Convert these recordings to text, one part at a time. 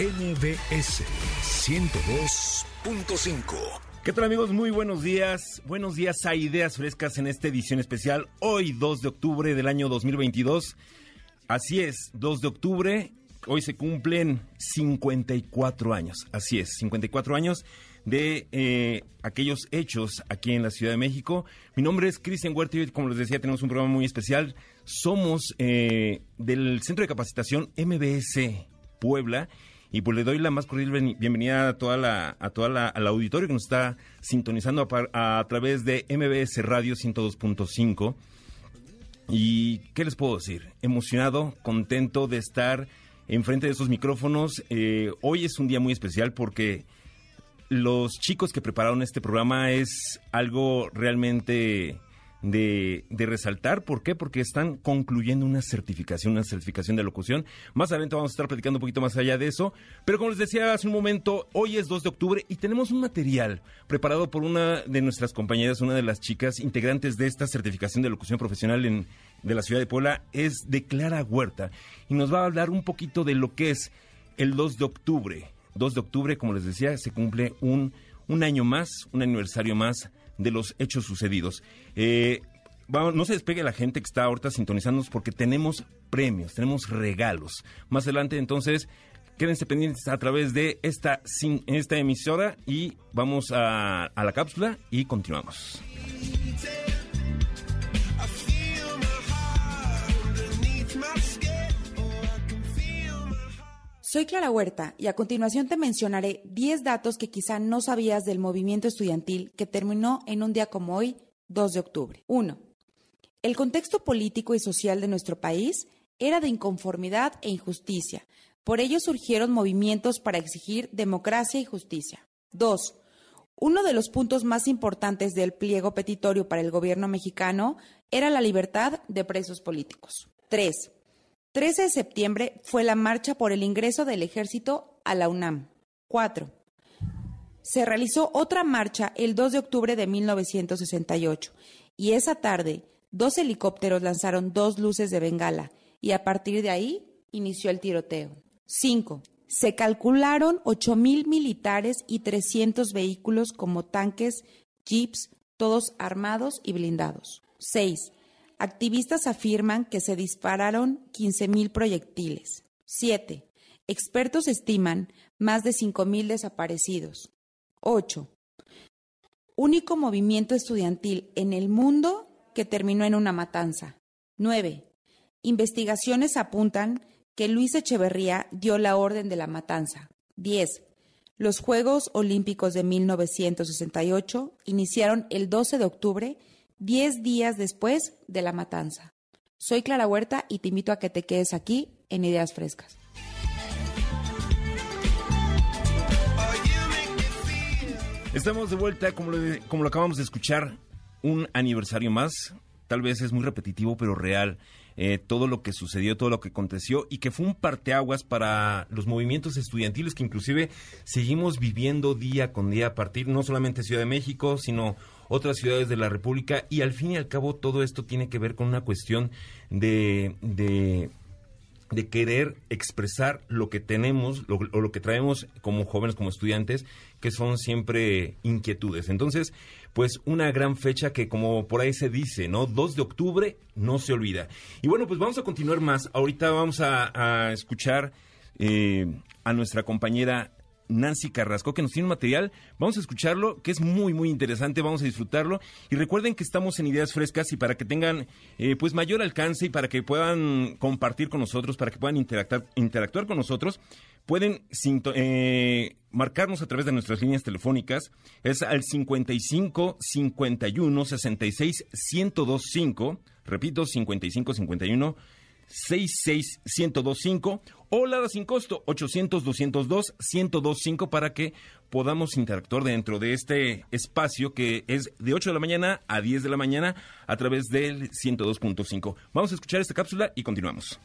MBS 102.5. ¿Qué tal amigos? Muy buenos días. Buenos días a Ideas Frescas en esta edición especial. Hoy 2 de octubre del año 2022. Así es, 2 de octubre. Hoy se cumplen 54 años. Así es, 54 años de eh, aquellos hechos aquí en la Ciudad de México. Mi nombre es Cristian Huerta y como les decía, tenemos un programa muy especial. Somos eh, del Centro de Capacitación MBS Puebla y pues le doy la más cordial bienvenida a toda la, a toda la, al auditorio que nos está sintonizando a, través de MBS Radio 102.5. Y qué les puedo decir, emocionado, contento de estar enfrente de esos micrófonos. Eh, hoy es un día muy especial porque los chicos que prepararon este programa es algo realmente de, resaltar. ¿Por qué? Porque están concluyendo una certificación, una certificación de locución. Más adelante vamos a estar platicando un poquito más allá de eso. Pero como les decía hace un momento, hoy es 2 de octubre y tenemos un material preparado por una de nuestras compañeras, una de las chicas integrantes de esta certificación de locución profesional en, de la ciudad de Puebla, es de Clara Huerta. Y nos va a hablar un poquito de lo que es el 2 de octubre. 2 de octubre, como les decía, se cumple un, un año más, un aniversario más de los hechos sucedidos. Eh, no se despegue la gente que está ahorita sintonizándonos porque tenemos premios, tenemos regalos. Más adelante, entonces, quédense pendientes a través de esta, esta emisora y vamos a, a la cápsula y continuamos. Soy Clara Huerta y a continuación te mencionaré 10 datos que quizá no sabías del movimiento estudiantil que terminó en un día como hoy, 2 de octubre. 1. El contexto político y social de nuestro país era de inconformidad e injusticia. Por ello surgieron movimientos para exigir democracia y justicia. 2. Uno de los puntos más importantes del pliego petitorio para el gobierno mexicano era la libertad de presos políticos. 3. 13 de septiembre fue la marcha por el ingreso del ejército a la UNAM. 4. Se realizó otra marcha el 2 de octubre de 1968 y esa tarde dos helicópteros lanzaron dos luces de bengala y a partir de ahí inició el tiroteo. 5. Se calcularon 8.000 militares y 300 vehículos como tanques, jeeps, todos armados y blindados. 6. Activistas afirman que se dispararon 15.000 proyectiles. 7. Expertos estiman más de 5.000 desaparecidos. 8. Único movimiento estudiantil en el mundo que terminó en una matanza. 9. Investigaciones apuntan que Luis Echeverría dio la orden de la matanza. 10. Los Juegos Olímpicos de 1968 iniciaron el 12 de octubre 10 días después de la matanza. Soy Clara Huerta y te invito a que te quedes aquí en Ideas Frescas. Estamos de vuelta, como lo, como lo acabamos de escuchar, un aniversario más. Tal vez es muy repetitivo, pero real. Eh, todo lo que sucedió, todo lo que aconteció y que fue un parteaguas para los movimientos estudiantiles que inclusive seguimos viviendo día con día a partir no solamente Ciudad de México, sino otras ciudades de la República y al fin y al cabo todo esto tiene que ver con una cuestión de, de, querer expresar lo que tenemos o lo que traemos como jóvenes, como estudiantes, que son siempre inquietudes. Entonces, pues una gran fecha que como por ahí se dice, ¿no? 2 de octubre no se olvida. Y bueno, pues vamos a continuar más. Ahorita vamos a, escuchar eh, a nuestra compañera Nancy Carrasco, que nos tiene un material. Vamos a escucharlo, que es muy, muy interesante. Vamos a disfrutarlo. Y recuerden que estamos en Ideas Frescas y para que tengan eh, pues mayor alcance y para que puedan compartir con nosotros, para que puedan interactuar, interactuar con nosotros, pueden eh, marcarnos a través de nuestras líneas telefónicas. Es al 55 51 66 1025. Repito, 55 51 66125 o la sin costo 800-202-1025 para que podamos interactuar dentro de este espacio que es de 8 de la mañana a 10 de la mañana a través del 102.5. Vamos a escuchar esta cápsula y continuamos.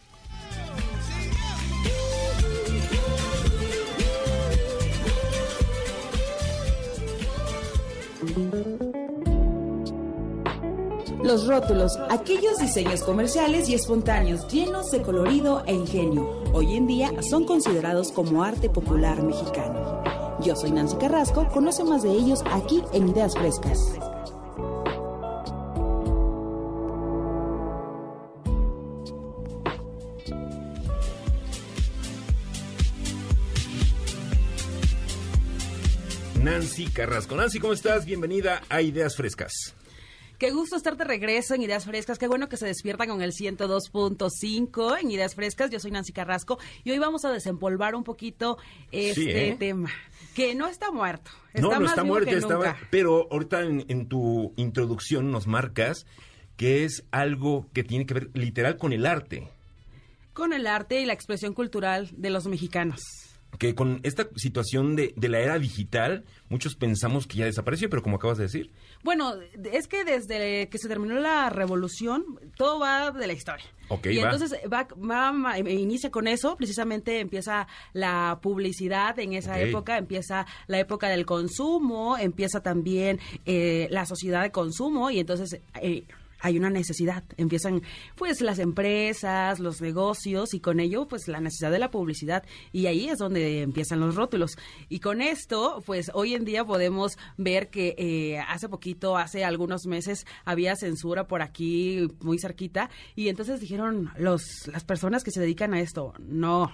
Los rótulos, aquellos diseños comerciales y espontáneos llenos de colorido e ingenio, hoy en día son considerados como arte popular mexicano. Yo soy Nancy Carrasco, conoce más de ellos aquí en Ideas Frescas. Nancy Carrasco. Nancy, ¿cómo estás? Bienvenida a Ideas Frescas. Qué gusto estar de regreso en Ideas Frescas. Qué bueno que se despiertan con el 102.5 en Ideas Frescas. Yo soy Nancy Carrasco y hoy vamos a desempolvar un poquito este ¿eh? tema. Que no está muerto. no, no más está vivo muerto, que estaba, nunca. pero ahorita en, en tu introducción nos marcas que es algo que tiene que ver literal con el arte. Con el arte y la expresión cultural de los mexicanos. Que con esta situación de, de la era digital, muchos pensamos que ya desapareció, pero como acabas de decir, Bueno, es que desde que se terminó la revolución, todo va de la historia. Ok, y va. entonces va, va- e inicia con eso, precisamente empieza la publicidad en esa época, empieza la época del consumo, empieza también eh, la sociedad de consumo y entonces... eh, hay una necesidad, empiezan pues las empresas, los negocios y con ello pues la necesidad de la publicidad y ahí es donde empiezan los rótulos. Y con esto pues hoy en día podemos ver que eh, hace poquito, hace algunos meses había censura por aquí muy cerquita y entonces dijeron los las personas que se dedican a esto, no,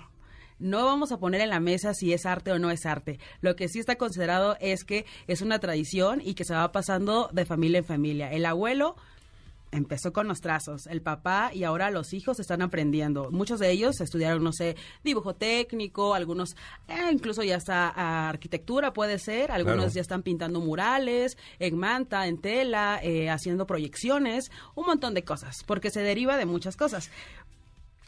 no vamos a poner en la mesa si es arte o no es arte. Lo que sí está considerado es que es una tradición y que se va pasando de familia en familia. El abuelo empezó con los trazos, el papá y ahora los hijos están aprendiendo. Muchos de ellos estudiaron, no sé, dibujo técnico, algunos eh, incluso ya está ah, arquitectura, puede ser, algunos Claro. ya están pintando murales, en manta, en tela, eh, haciendo proyecciones, un montón de cosas, porque se deriva de muchas cosas.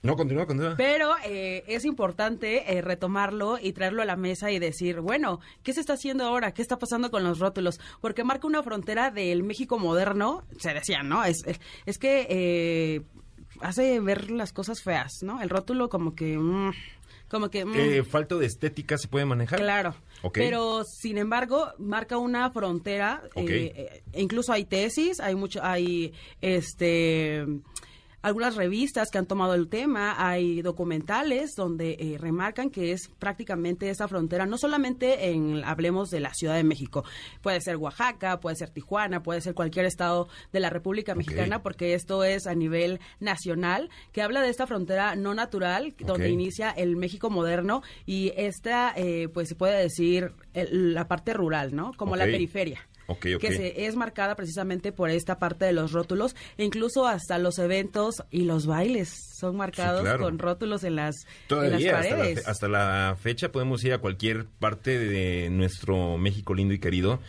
No, continúa, continúa. Pero eh, es importante eh, retomarlo y traerlo a la mesa y decir, bueno, ¿qué se está haciendo ahora? ¿Qué está pasando con los rótulos? Porque marca una frontera del México moderno, se decía, ¿no? Es, es, es que eh, hace ver las cosas feas, ¿no? El rótulo como que... mm, como que... mm, Eh, falta de estética se puede manejar. Claro. Pero sin embargo marca una frontera. Eh, incluso hay tesis, hay mucho, hay este algunas revistas que han tomado el tema, hay documentales donde eh, remarcan que es prácticamente esa frontera, no solamente en, hablemos de la Ciudad de México, puede ser Oaxaca, puede ser Tijuana, puede ser cualquier estado de la República Mexicana, porque esto es a nivel nacional, que habla de esta frontera no natural, donde inicia el México moderno y esta, eh, pues se puede decir, el- la parte rural, ¿no? Como la periferia. Que se, es marcada precisamente por esta parte de los rótulos, e incluso hasta los eventos y los bailes son marcados claro. con rótulos en las, en las Todavía, hasta la, hasta la fecha podemos ir a cualquier parte de nuestro México lindo y querido,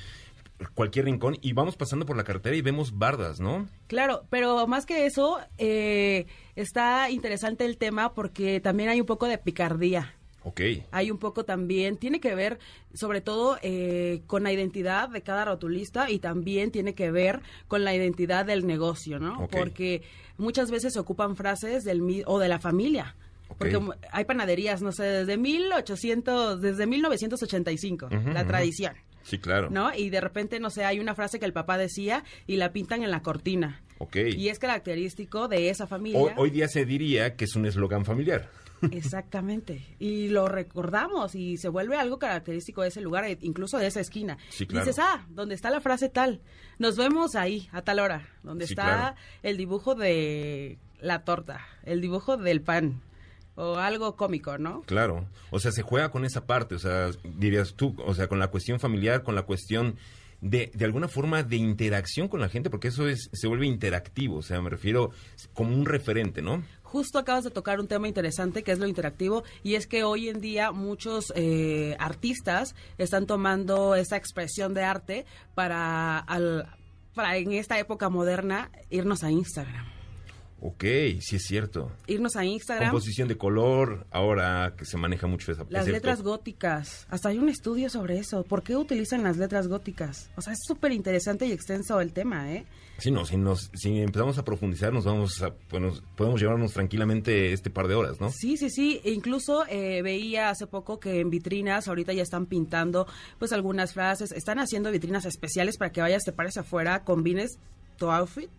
cualquier rincón, y vamos pasando por la carretera y vemos bardas, ¿no? Claro, pero más que eso, eh, está interesante el tema porque también hay un poco de picardía. Ok. Hay un poco también, tiene que ver sobre todo eh, con la identidad de cada rotulista y también tiene que ver con la identidad del negocio, ¿no? Porque muchas veces se ocupan frases del o de la familia. Porque hay panaderías, no sé, desde 1800, desde 1985, Ujú, la ujú. tradición, Sí, claro. ¿no? Y de repente, no sé, hay una frase que el papá decía y la pintan en la cortina. Ok. Y es característico de esa familia. Hoy, hoy día se diría que es un eslogan familiar. Exactamente. Y lo recordamos y se vuelve algo característico de ese lugar, e incluso de esa esquina. Sí, claro. Dices, ah, donde está la frase tal. Nos vemos ahí, a tal hora. Donde Sí, está claro. el dibujo de la torta, el dibujo del pan. O algo cómico, ¿no? Claro. O sea, se juega con esa parte, o sea, dirías tú, o sea, con la cuestión familiar, con la cuestión de, de alguna forma de interacción con la gente, porque eso es, se vuelve interactivo, o sea, me refiero como un referente, ¿no? Justo acabas de tocar un tema interesante que es lo interactivo y es que hoy en día muchos eh, artistas están tomando esa expresión de arte para, al- para en esta época moderna irnos a Instagram. Ok, sí es cierto. Irnos a Instagram. Composición de color, ahora que se maneja mucho esa Las es cierto. letras góticas. Hasta hay un estudio sobre eso. ¿Por qué utilizan las letras góticas? O sea, es súper interesante y extenso el tema, ¿eh? Sí, no, si, nos, si empezamos a profundizar, nos vamos a, pues, podemos llevarnos tranquilamente este par de horas, ¿no? Sí, sí, sí. E incluso eh, veía hace poco que en vitrinas ahorita ya están pintando pues algunas frases. Están haciendo vitrinas especiales para que vayas, te pares afuera, combines tu outfit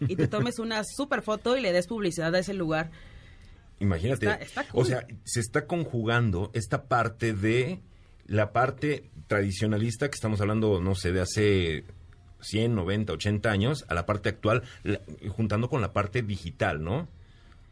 y te tomes una super foto y le des publicidad a ese lugar. Imagínate. Está- está cool. O sea, se está conjugando esta parte de la parte tradicionalista que estamos hablando, no sé, de hace 100, 90, 80 años, a la parte actual, la- juntando con la parte digital, ¿no?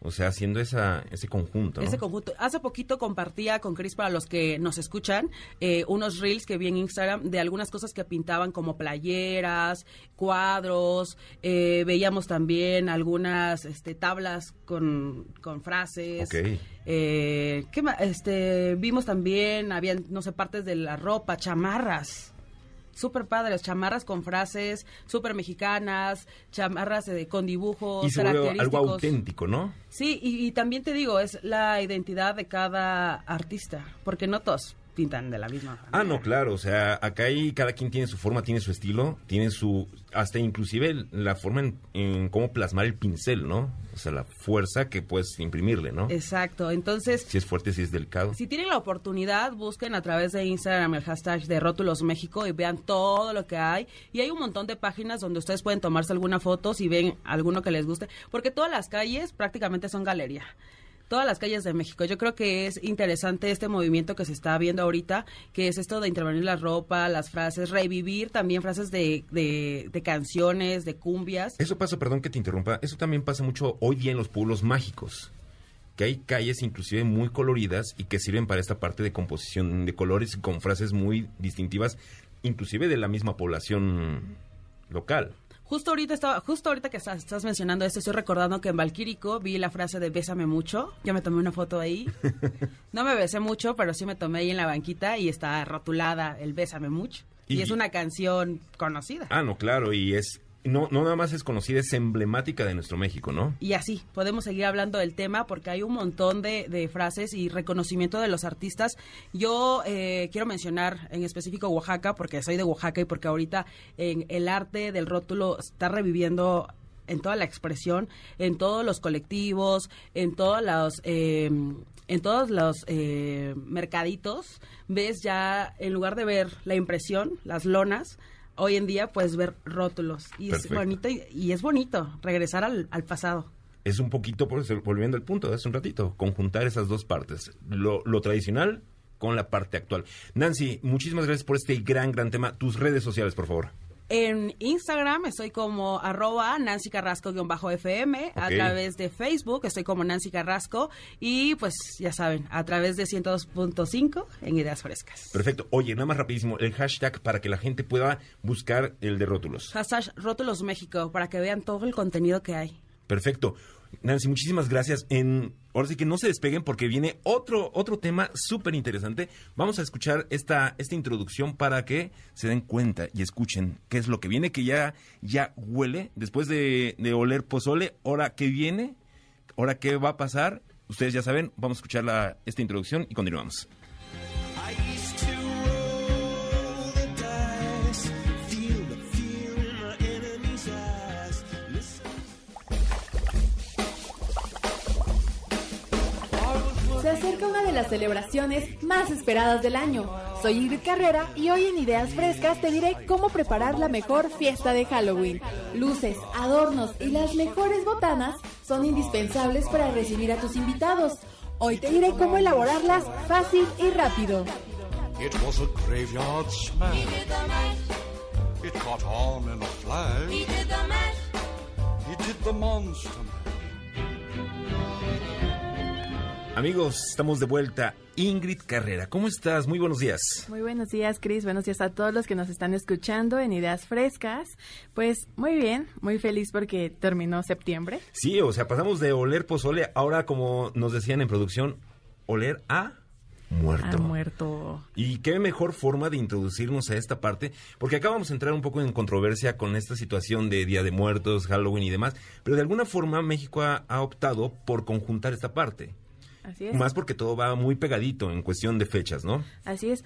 O sea, haciendo esa, ese conjunto, ¿no? Ese conjunto. Hace poquito compartía con Chris para los que nos escuchan eh, unos reels que vi en Instagram de algunas cosas que pintaban como playeras, cuadros. eh, veíamos también algunas este, tablas con, con frases. Ok. Eh, ¿qué Este, vimos también, habían, no sé, partes de la ropa, chamarras. Súper padres, chamarras con frases, súper mexicanas, chamarras eh, con dibujos y vuelve algo característicos. auténtico, ¿no? Sí, y, y también te digo, es la identidad de cada artista, porque no todos pintan de la misma Ah, manera. no, claro, o sea, acá ahí cada quien tiene su forma, tiene su estilo, tiene su, hasta inclusive la forma en, en cómo plasmar el pincel, ¿no? O sea, la fuerza que puedes imprimirle, ¿no? Exacto, entonces, Si es fuerte, si es delicado. si tienen la oportunidad, busquen a través de Instagram el hashtag de Rótulos México y vean todo lo que hay. Y hay un montón de páginas donde ustedes pueden tomarse alguna foto si ven alguno que les guste, porque todas las calles prácticamente son galería. Todas las calles de México. Yo creo que es interesante este movimiento que se está viendo ahorita, que es esto de intervenir la ropa, las frases, revivir también frases de, de, de canciones, de cumbias. Eso pasa, perdón que te interrumpa, eso también pasa mucho hoy día en los pueblos mágicos, que hay calles inclusive muy coloridas y que sirven para esta parte de composición de colores con frases muy distintivas, inclusive de la misma población local. Justo ahorita estaba, justo ahorita que estás, estás mencionando esto, estoy recordando que en Valquírico vi la frase de bésame mucho. Yo me tomé una foto ahí. No me besé mucho, pero sí me tomé ahí en la banquita y está rotulada el bésame mucho. Y, Y- es una canción conocida. Ah, no, claro, y es, no, no nada más es conocida, es emblemática de nuestro México, ¿no? Y así, podemos seguir hablando del tema porque hay un montón de, de frases y reconocimiento de los artistas. Yo eh, quiero mencionar en específico Oaxaca, porque soy de Oaxaca y porque ahorita en el arte del rótulo está reviviendo en toda la expresión, en todos los colectivos, en todos los... eh, en todos los eh, mercaditos ves ya, en lugar de ver la impresión, las lonas, hoy en día puedes ver rótulos. Y es bonito y, y es bonito regresar al, al pasado. Es un poquito, por eso, volviendo al punto de hace un ratito, conjuntar esas dos partes, lo, lo tradicional con la parte actual. Nancy, muchísimas gracias por este gran, gran tema. Tus redes sociales, por favor. En Instagram estoy como arroba Nancy Carrasco-FM, a través de Facebook estoy como Nancy Carrasco y pues ya saben, a través de 102.5 en Ideas Frescas. Perfecto. Oye, nada más rapidísimo, el hashtag para que la gente pueda buscar el de rótulos. Hashtag Rótulos México para que vean todo el contenido que hay. Perfecto. Nancy, muchísimas gracias. En, ahora sí que no se despeguen porque viene otro, otro tema súper interesante. Vamos a escuchar esta, esta introducción para que se den cuenta y escuchen qué es lo que viene, que ya, ya huele. Después de, de oler pozole, ahora qué viene, ahora qué va a pasar. Ustedes ya saben, vamos a escuchar la, esta introducción y continuamos. Acerca una de las celebraciones más esperadas del año. Soy Ingrid Carrera y hoy en Ideas Frescas te diré cómo preparar la mejor fiesta de Halloween. Luces, adornos y las mejores botanas son indispensables para recibir a tus invitados. Hoy te diré cómo elaborarlas fácil y rápido. It was a graveyard smash. It caught on in a flash. He did the mash. He did the monster Amigos, estamos de vuelta. Ingrid Carrera, ¿cómo estás? Muy buenos días. Muy buenos días, Cris. Buenos días a todos los que nos están escuchando en Ideas Frescas. Pues muy bien, muy feliz porque terminó septiembre. Sí, o sea, pasamos de oler pozole, ahora como nos decían en producción, oler a... muerto. Ha muerto. Y qué mejor forma de introducirnos a esta parte, porque acá vamos a entrar un poco en controversia con esta situación de Día de Muertos, Halloween y demás, pero de alguna forma México ha, ha optado por conjuntar esta parte. Así es. Más porque todo va muy pegadito en cuestión de fechas, ¿no? Así es.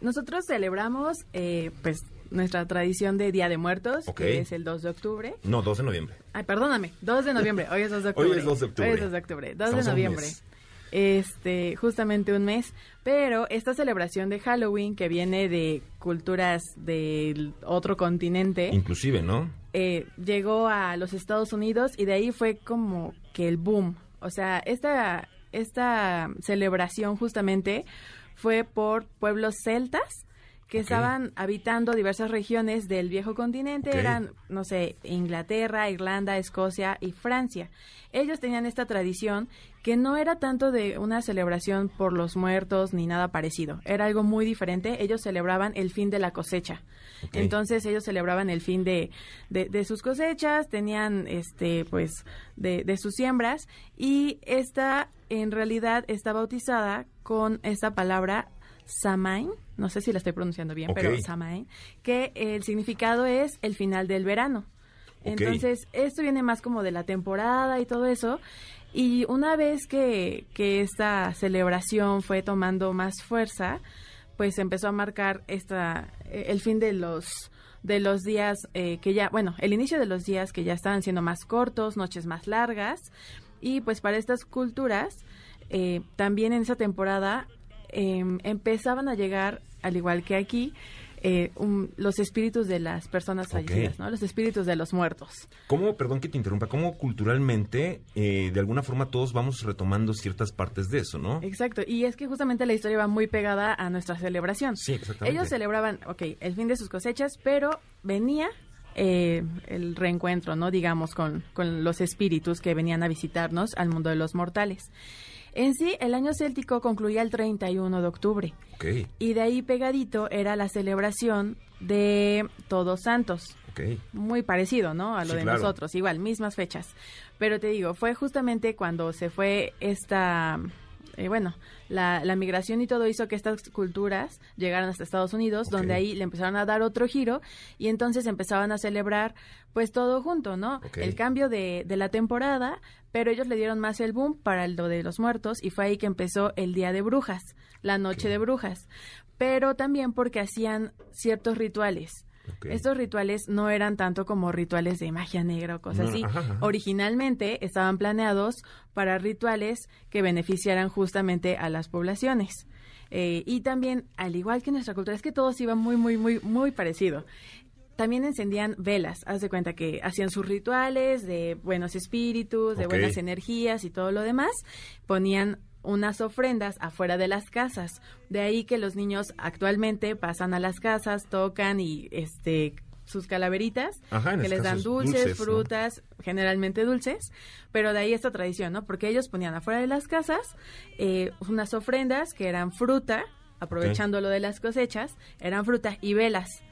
Nosotros celebramos eh, pues nuestra tradición de Día de Muertos, Ok. que es el 2 de octubre. No, 2 de noviembre. Ay, perdóname, 2 de noviembre. Hoy es 2 de Hoy octubre. es 2 de octubre. Hoy es 2 de octubre. 2 Estamos de noviembre. Este, justamente un mes. Pero esta celebración de Halloween, que viene de culturas del otro continente, Inclusive, ¿no? eh, llegó a los Estados Unidos y de ahí fue como que el boom. O sea, esta, esta celebración justamente fue por pueblos celtas que estaban habitando diversas regiones del viejo continente, eran, no sé, Inglaterra, Irlanda, Escocia y Francia. Ellos tenían esta tradición que no era tanto de una celebración por los muertos ni nada parecido, era algo muy diferente. Ellos celebraban el fin de la cosecha. Entonces ellos celebraban el fin de, de, de sus cosechas, tenían este pues de, de sus siembras y esta en realidad está bautizada con esta palabra Samain, no sé si la estoy pronunciando bien, pero Samain, que el significado es el final del verano. Entonces, esto viene más como de la temporada y todo eso. Y una vez que, que esta celebración fue tomando más fuerza, pues empezó a marcar esta eh, el fin de los de los días eh, que ya, bueno, el inicio de los días que ya estaban siendo más cortos, noches más largas. Y pues para estas culturas, eh, también en esa temporada em, empezaban a llegar, al igual que aquí, eh, un- los espíritus de las personas fallecidas, ¿no? Los espíritus de los muertos. ¿Cómo, perdón que te interrumpa, cómo culturalmente, eh, de alguna forma, todos vamos retomando ciertas partes de eso, ¿no? Exacto, y es que justamente la historia va muy pegada a nuestra celebración. Sí, exactamente. Ellos celebraban, ok, el fin de sus cosechas, pero venía eh, el reencuentro, ¿no? Digamos, con, con los espíritus que venían a visitarnos al mundo de los mortales. En sí, el año céltico concluía el 31 de octubre. Ok, Y de ahí pegadito era la celebración de Todos Santos. ok. Muy parecido, ¿no? A lo Sí, de claro. nosotros, igual, mismas fechas. Pero te digo, fue justamente cuando se fue esta, eh, bueno, la, la migración y todo hizo que estas culturas llegaran hasta Estados Unidos, donde ahí le empezaron a dar otro giro y entonces empezaban a celebrar pues todo junto, ¿no? El cambio de, de la temporada, pero ellos le dieron más el boom para el lo de los muertos y fue ahí que empezó el Día de Brujas, la Noche de Brujas, pero también porque hacían ciertos rituales. Estos rituales no eran tanto como rituales de magia negra o cosas No, así. ajá, ajá. Originalmente estaban planeados para rituales que beneficiaran justamente a las poblaciones. Eh, y también, al igual que nuestra cultura, es que todos iban muy, muy, muy, muy parecido. También encendían velas. Haz de cuenta que hacían sus rituales de buenos espíritus, de buenas energías y todo lo demás. Ponían unas ofrendas afuera de las casas. De ahí que los niños actualmente pasan a las casas, tocan y este sus calaveritas Ajá, que les dan dulces, frutas, generalmente dulces, pero de ahí esta tradición, ¿no? Porque ellos ponían afuera de las casas eh, unas ofrendas que eran fruta, aprovechando lo de las cosechas, eran fruta y velas.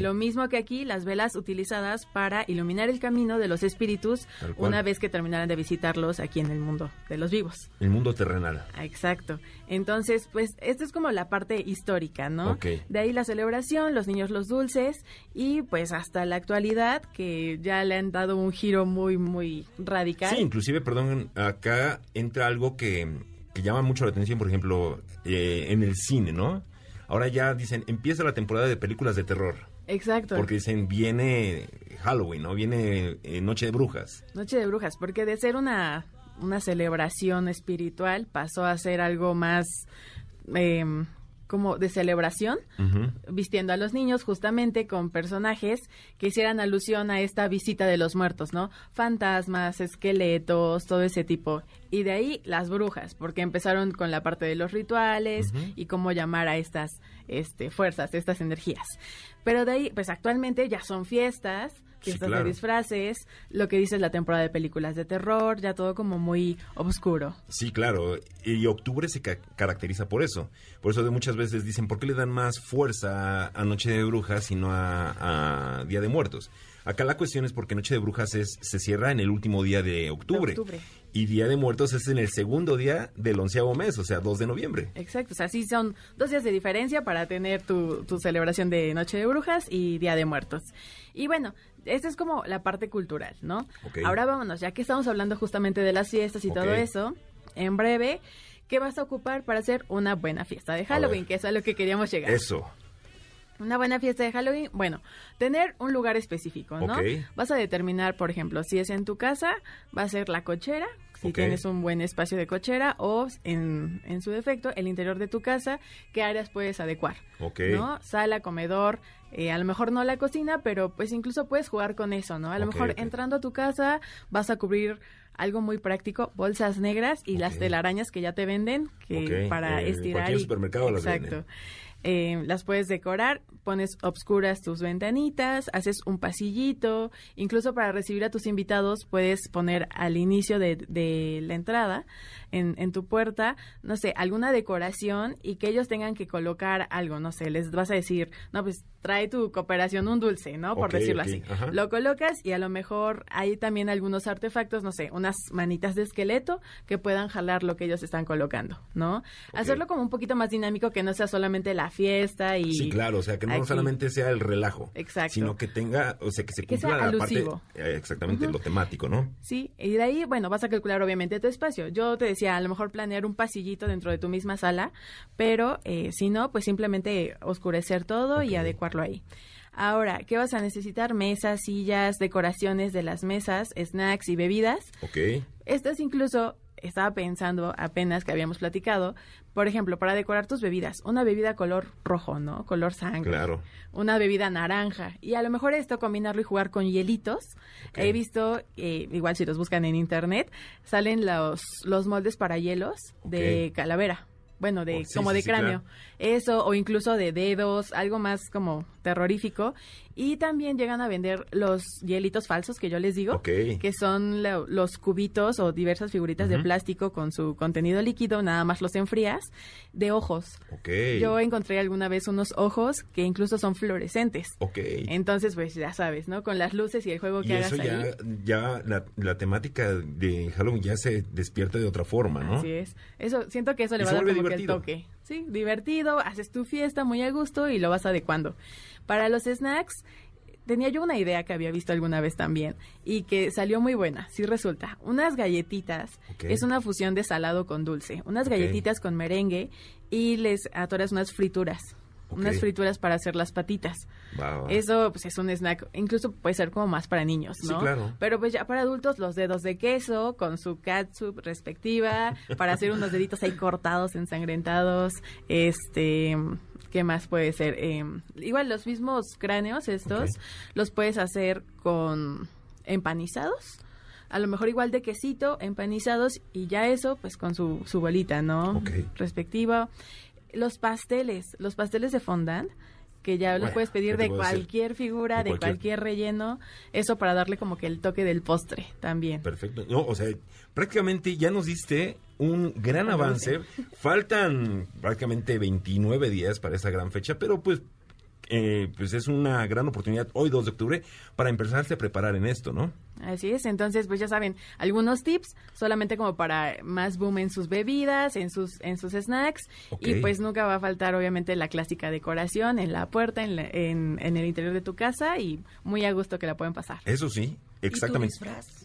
Lo mismo que aquí, las velas utilizadas para iluminar el camino de los espíritus una vez que terminaran de visitarlos aquí en el mundo de los vivos. El mundo terrenal. Ah, Exacto. Entonces, pues, esto es como la parte histórica, ¿no? Ok. De ahí la celebración, los niños los dulces y pues hasta la actualidad que ya le han dado un giro muy, muy radical. Sí, inclusive, perdón, acá entra algo que, que llama mucho la atención, por ejemplo, eh, en el cine, ¿no? Ahora ya dicen, empieza la temporada de películas de terror. Exacto. Porque dicen, viene Halloween, ¿no? Viene eh, Noche de Brujas. Noche de Brujas, porque de ser una, una celebración espiritual pasó a ser algo más em, como de celebración, vistiendo a los niños justamente con personajes que hicieran alusión a esta visita de los muertos, ¿no? Fantasmas, esqueletos, todo ese tipo. Y de ahí las brujas, porque empezaron con la parte de los rituales y cómo llamar a estas este, fuerzas, estas energías. Pero de ahí, pues actualmente ya son fiestas, Sí, fiestas claro. de disfraces, lo que dices la temporada de películas de terror, ya todo como muy oscuro. Sí, claro. Y octubre se ca- caracteriza por eso. Por eso de muchas veces dicen, ¿por qué le dan más fuerza a Noche de Brujas y no a, a Día de Muertos? Acá la cuestión es porque Noche de Brujas es, se cierra en el último día de octubre. De octubre. Y Día de Muertos es en el segundo día del onceavo mes, o sea, 2 de noviembre. Exacto, o sea, sí son dos días de diferencia para tener tu, tu celebración de Noche de Brujas y Día de Muertos. Y bueno, esta es como la parte cultural, ¿no? Ok. Ahora vámonos, ya que estamos hablando justamente de las fiestas y todo eso, en breve, ¿qué vas a ocupar para hacer una buena fiesta de Halloween? Que es a lo que queríamos llegar. Eso. Una buena fiesta de Halloween, bueno, tener un lugar específico, ¿no? Vas a determinar, por ejemplo, si es en tu casa, va a ser la cochera, si tienes un buen espacio de cochera, o en, en su defecto, el interior de tu casa, qué áreas puedes adecuar, Ok. ¿no? Sala, comedor, eh, a lo mejor no la cocina, pero pues incluso puedes jugar con eso, ¿no? A lo mejor entrando a tu casa vas a cubrir algo muy práctico, bolsas negras y las telarañas que ya te venden, que para en estirar. cualquier y- supermercado las Exacto. venden. Eh, las puedes decorar, pones obscuras tus ventanitas, haces un pasillito, incluso para recibir a tus invitados puedes poner al inicio de, de la entrada, en, en tu puerta, no sé, alguna decoración y que ellos tengan que colocar algo, no sé, les vas a decir, no, pues trae tu cooperación un dulce, ¿no? Por decirlo así. ajá. Lo colocas y a lo mejor hay también algunos artefactos, no sé, unas manitas de esqueleto que puedan jalar lo que ellos están colocando, ¿no? Hacerlo como un poquito más dinámico, que no sea solamente la fiesta y... Sí, claro, o sea, que no aquí. solamente sea el relajo, Exacto. sino que tenga, o sea, que se Que cumpla sea la parte, eh, exactamente, lo temático, ¿no? Sí, y de ahí, bueno, vas a calcular obviamente tu espacio. Yo te decía, a lo mejor planear un pasillito dentro de tu misma sala, pero eh, si no, pues simplemente oscurecer todo y adecuarlo ahí. Ahora, ¿qué vas a necesitar? Mesas, sillas, decoraciones de las mesas, snacks y bebidas. Ok. Estas incluso estaba pensando apenas que habíamos platicado, por ejemplo, para decorar tus bebidas, una bebida color rojo, ¿no? Color sangre. Claro. Una bebida naranja. Y a lo mejor esto combinarlo y jugar con hielitos. He visto, eh, igual si los buscan en internet, salen los, los moldes para hielos de calavera. Bueno, de Oh, sí, como sí, de sí, cráneo. claro. Eso, o incluso de dedos, algo más como terrorífico. Y también llegan a vender los hielitos falsos que yo les digo, que son lo- los cubitos o diversas figuritas de plástico con su contenido líquido, nada más los enfrías, de ojos. Yo encontré alguna vez unos ojos que incluso son fluorescentes. Entonces, pues ya sabes, ¿no? Con las luces y el juego que Y hagas eso ya, ahí. ya la, la temática de Halloween ya se despierta de otra forma, ¿no? Así es. Eso, siento que eso le Y va a dar como que el toque. Sí, divertido, haces tu fiesta muy a gusto y lo vas adecuando. Para los snacks, tenía yo una idea que había visto alguna vez también y que salió muy buena, sí resulta. Unas galletitas, Ok. es una fusión de salado con dulce. Unas galletitas con merengue y les atoras unas frituras. Unas frituras para hacer las patitas. Va. Eso pues es un snack, incluso puede ser como más para niños, Sí, ¿no? claro. Pero pues ya para adultos los dedos de queso con su catsup respectiva para hacer unos deditos ahí cortados, ensangrentados, este, ¿qué más puede ser? Eh, igual los mismos cráneos estos los puedes hacer con empanizados. A lo mejor igual de quesito, empanizados y ya eso pues con su, su bolita, ¿no? Ok. Respectiva. Los pasteles, los pasteles de fondant que ya los puedes pedir ¿qué te de decir? cualquier figura, De de cualquier- cualquier relleno, eso para darle como que el toque del postre también. Perfecto. No, o sea, prácticamente ya nos diste un gran avance. Faltan prácticamente 29 días para esa gran fecha, pero pues, eh, pues es una gran oportunidad hoy 2 de octubre para empezarse a preparar en esto, ¿no? Así es, entonces pues ya saben, algunos tips solamente como para más boom en sus bebidas, en sus en sus snacks y pues nunca va a faltar obviamente la clásica decoración en la puerta, en, la- en, en el interior de tu casa y muy a gusto que la pueden pasar. Eso sí, exactamente.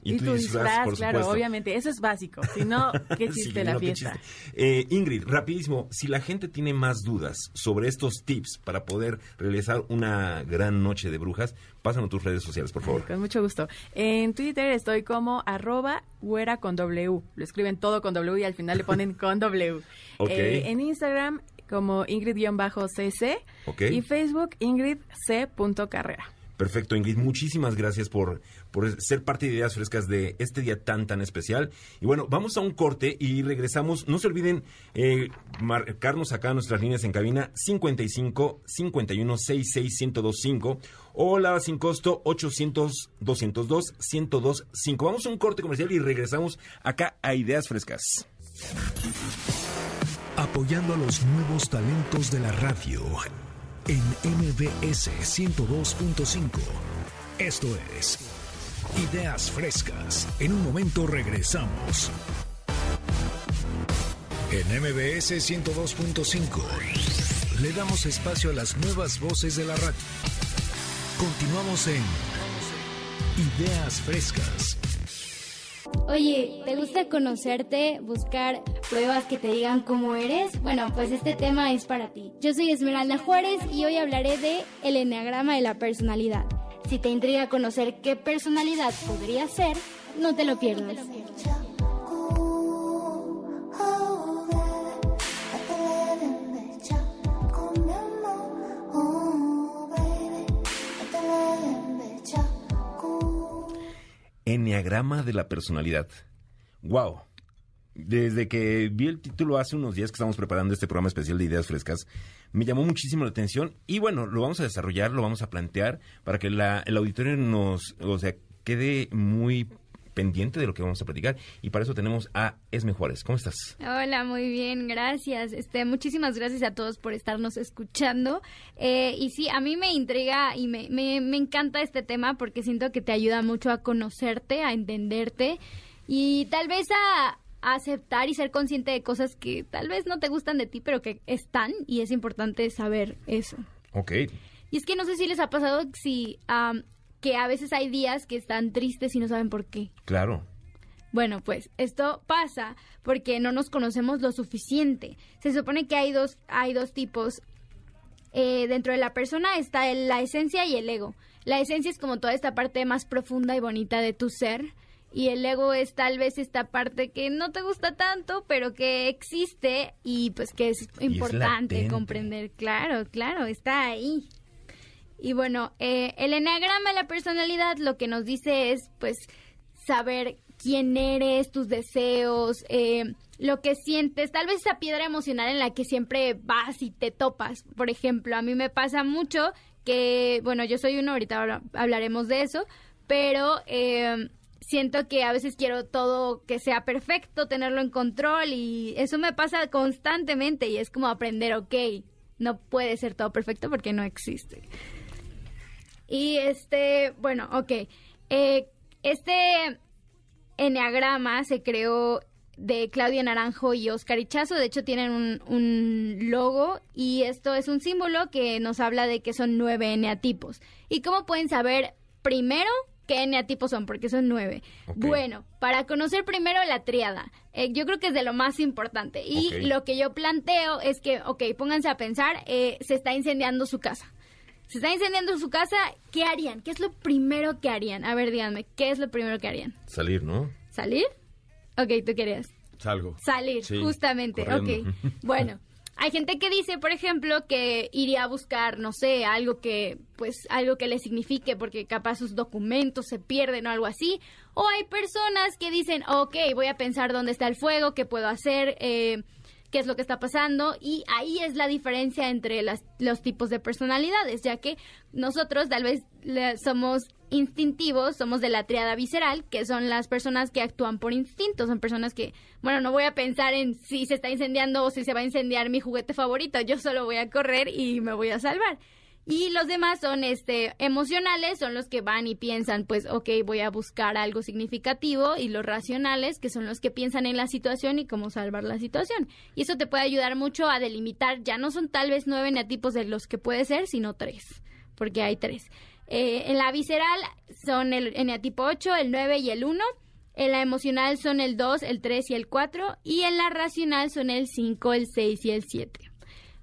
Y, tu disfraz, por claro, supuesto. obviamente, eso es básico, si no, ¿qué Sí, chiste la no, qué fiesta? chiste. Eh, Ingrid, rapidísimo, si la gente tiene más dudas sobre estos tips para poder realizar una gran noche de brujas, pásanos tus redes sociales, por favor. Con mucho gusto. En Twitter estoy como arroba güera con W. Lo escriben todo con W y al final le ponen con W. Ok. Eh, en Instagram como Ingrid-CC Ok. y Facebook Ingrid C. Carrera. Perfecto, Ingrid. Muchísimas gracias por, por ser parte de Ideas Frescas de este día tan, tan especial. Y bueno, vamos a un corte y regresamos. No se olviden eh, marcarnos acá nuestras líneas en cabina 55 51 66 1025 o la sin costo 800 202 1025. Vamos a un corte comercial y regresamos acá a Ideas Frescas. Apoyando a los nuevos talentos de la radio en MBS 102.5. Esto es Ideas Frescas. En un momento regresamos. En MBS 102.5 le damos espacio a las nuevas voces de la radio. Continuamos en Ideas Frescas. Oye, ¿te gusta conocerte, buscar pruebas que te digan cómo eres? Bueno, pues este tema es para ti. Yo soy Esmeralda Juárez y hoy hablaré de el enneagrama de la personalidad. Si te intriga conocer qué personalidad podría ser, no te lo pierdas. Enneagrama de la personalidad. Wow. Desde que vi el título hace unos días que estamos preparando este programa especial de ideas frescas, me llamó muchísimo la atención y bueno, lo vamos a desarrollar, lo vamos a plantear para que la- el auditorio nos, o sea, quede muy pendiente de lo que vamos a platicar y para eso tenemos a Esme Juárez. ¿Cómo estás? Hola, muy bien, gracias. Este, muchísimas gracias a todos por estarnos escuchando. Eh, y sí, a mí me intriga y me, me, me encanta este tema porque siento que te ayuda mucho a conocerte, a entenderte y tal vez a, aceptar y ser consciente de cosas que tal vez no te gustan de ti, pero que están y es importante saber eso. Ok. Y es que no sé si les ha pasado si, am, que a veces hay días que están tristes y no saben por qué. Claro. Bueno, pues esto pasa porque no nos conocemos lo suficiente. Se supone que hay dos, hay dos tipos. Eh, dentro de la persona está el- la esencia y el ego. La esencia es como toda esta parte más profunda y bonita de tu ser. Y el ego es tal vez esta parte que no te gusta tanto, pero que existe y pues que es importante comprender. Claro, claro, está ahí. Y bueno, eh, el enagrama de la personalidad lo que nos dice es, pues, saber quién eres, tus deseos, eh, lo que sientes, tal vez esa piedra emocional en la que siempre vas y te topas. Por ejemplo, a mí me pasa mucho que, bueno, yo soy uno, ahorita habla- hablaremos de eso, pero eh, siento que a veces quiero todo que sea perfecto, tenerlo en control y eso me pasa constantemente y es como aprender, ok, no puede ser todo perfecto porque no existe. Y este, bueno, ok. Eh, este enneagrama se creó de Claudia Naranjo y Oscar Ichazo. De hecho, tienen un, un logo y esto es un símbolo que nos habla de que son nueve eneatipos. ¿Y cómo pueden saber primero qué eneatipos son? Porque son nueve. Bueno, para conocer primero la triada, eh, yo creo que es de lo más importante. Y lo que yo planteo es que, ok, pónganse a pensar, eh, se está incendiando su casa. Se está incendiando su casa, ¿qué harían? ¿Qué es lo primero que harían? A ver, díganme, ¿qué es lo primero que harían? Salir, ¿no? ¿Salir? Ok, tú querías. Salgo. Salir, Sí, justamente. corriendo. Ok. Bueno, hay gente que dice, por ejemplo, que iría a buscar, no sé, algo que, pues, algo que le signifique, porque capaz sus documentos se pierden o algo así. O hay personas que dicen, ok, voy a pensar dónde está el fuego, qué puedo hacer, eh, qué es lo que está pasando. Y ahí es la diferencia entre las- los tipos de personalidades, ya que nosotros tal vez somos instintivos, somos de la triada visceral, que son las personas que actúan por instinto, son personas que, bueno, no voy a pensar en si se está incendiando o si se va a incendiar mi juguete favorito, yo solo voy a correr y me voy a salvar. Y los demás son este emocionales, son los que van y piensan, pues, ok, voy a buscar algo significativo, y los racionales, que son los que piensan en la situación y cómo salvar la situación. Y eso te puede ayudar mucho a delimitar, ya no son tal vez nueve eneatipos de los que puede ser, sino tres, porque hay tres. Eh, en la visceral son el eneatipo 8, el 9 y el 1. En la emocional son el 2, el 3 y el 4. Y en la racional son el 5, el 6 y el 7.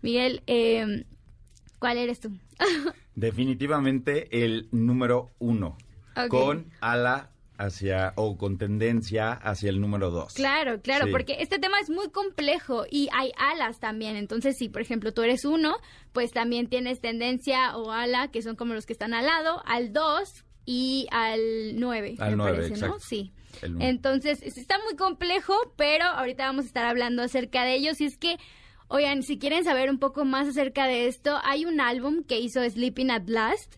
Miguel, eh, ¿cuál eres tú? Definitivamente el número uno. Ok. Con ala hacia, o con tendencia hacia el número dos. Claro, claro, Sí. porque este tema es muy complejo y hay alas también. Entonces, si por ejemplo tú eres uno, pues también tienes tendencia o ala, que son como los que están al lado, al 2 y al 9. Al me nueve, parece, ¿no? exacto. Sí. Nueve. Entonces, es- está muy complejo, pero ahorita vamos a estar hablando acerca de ellos. Y es que, oigan, si quieren saber un poco más acerca de esto, hay un álbum que hizo Sleeping at Last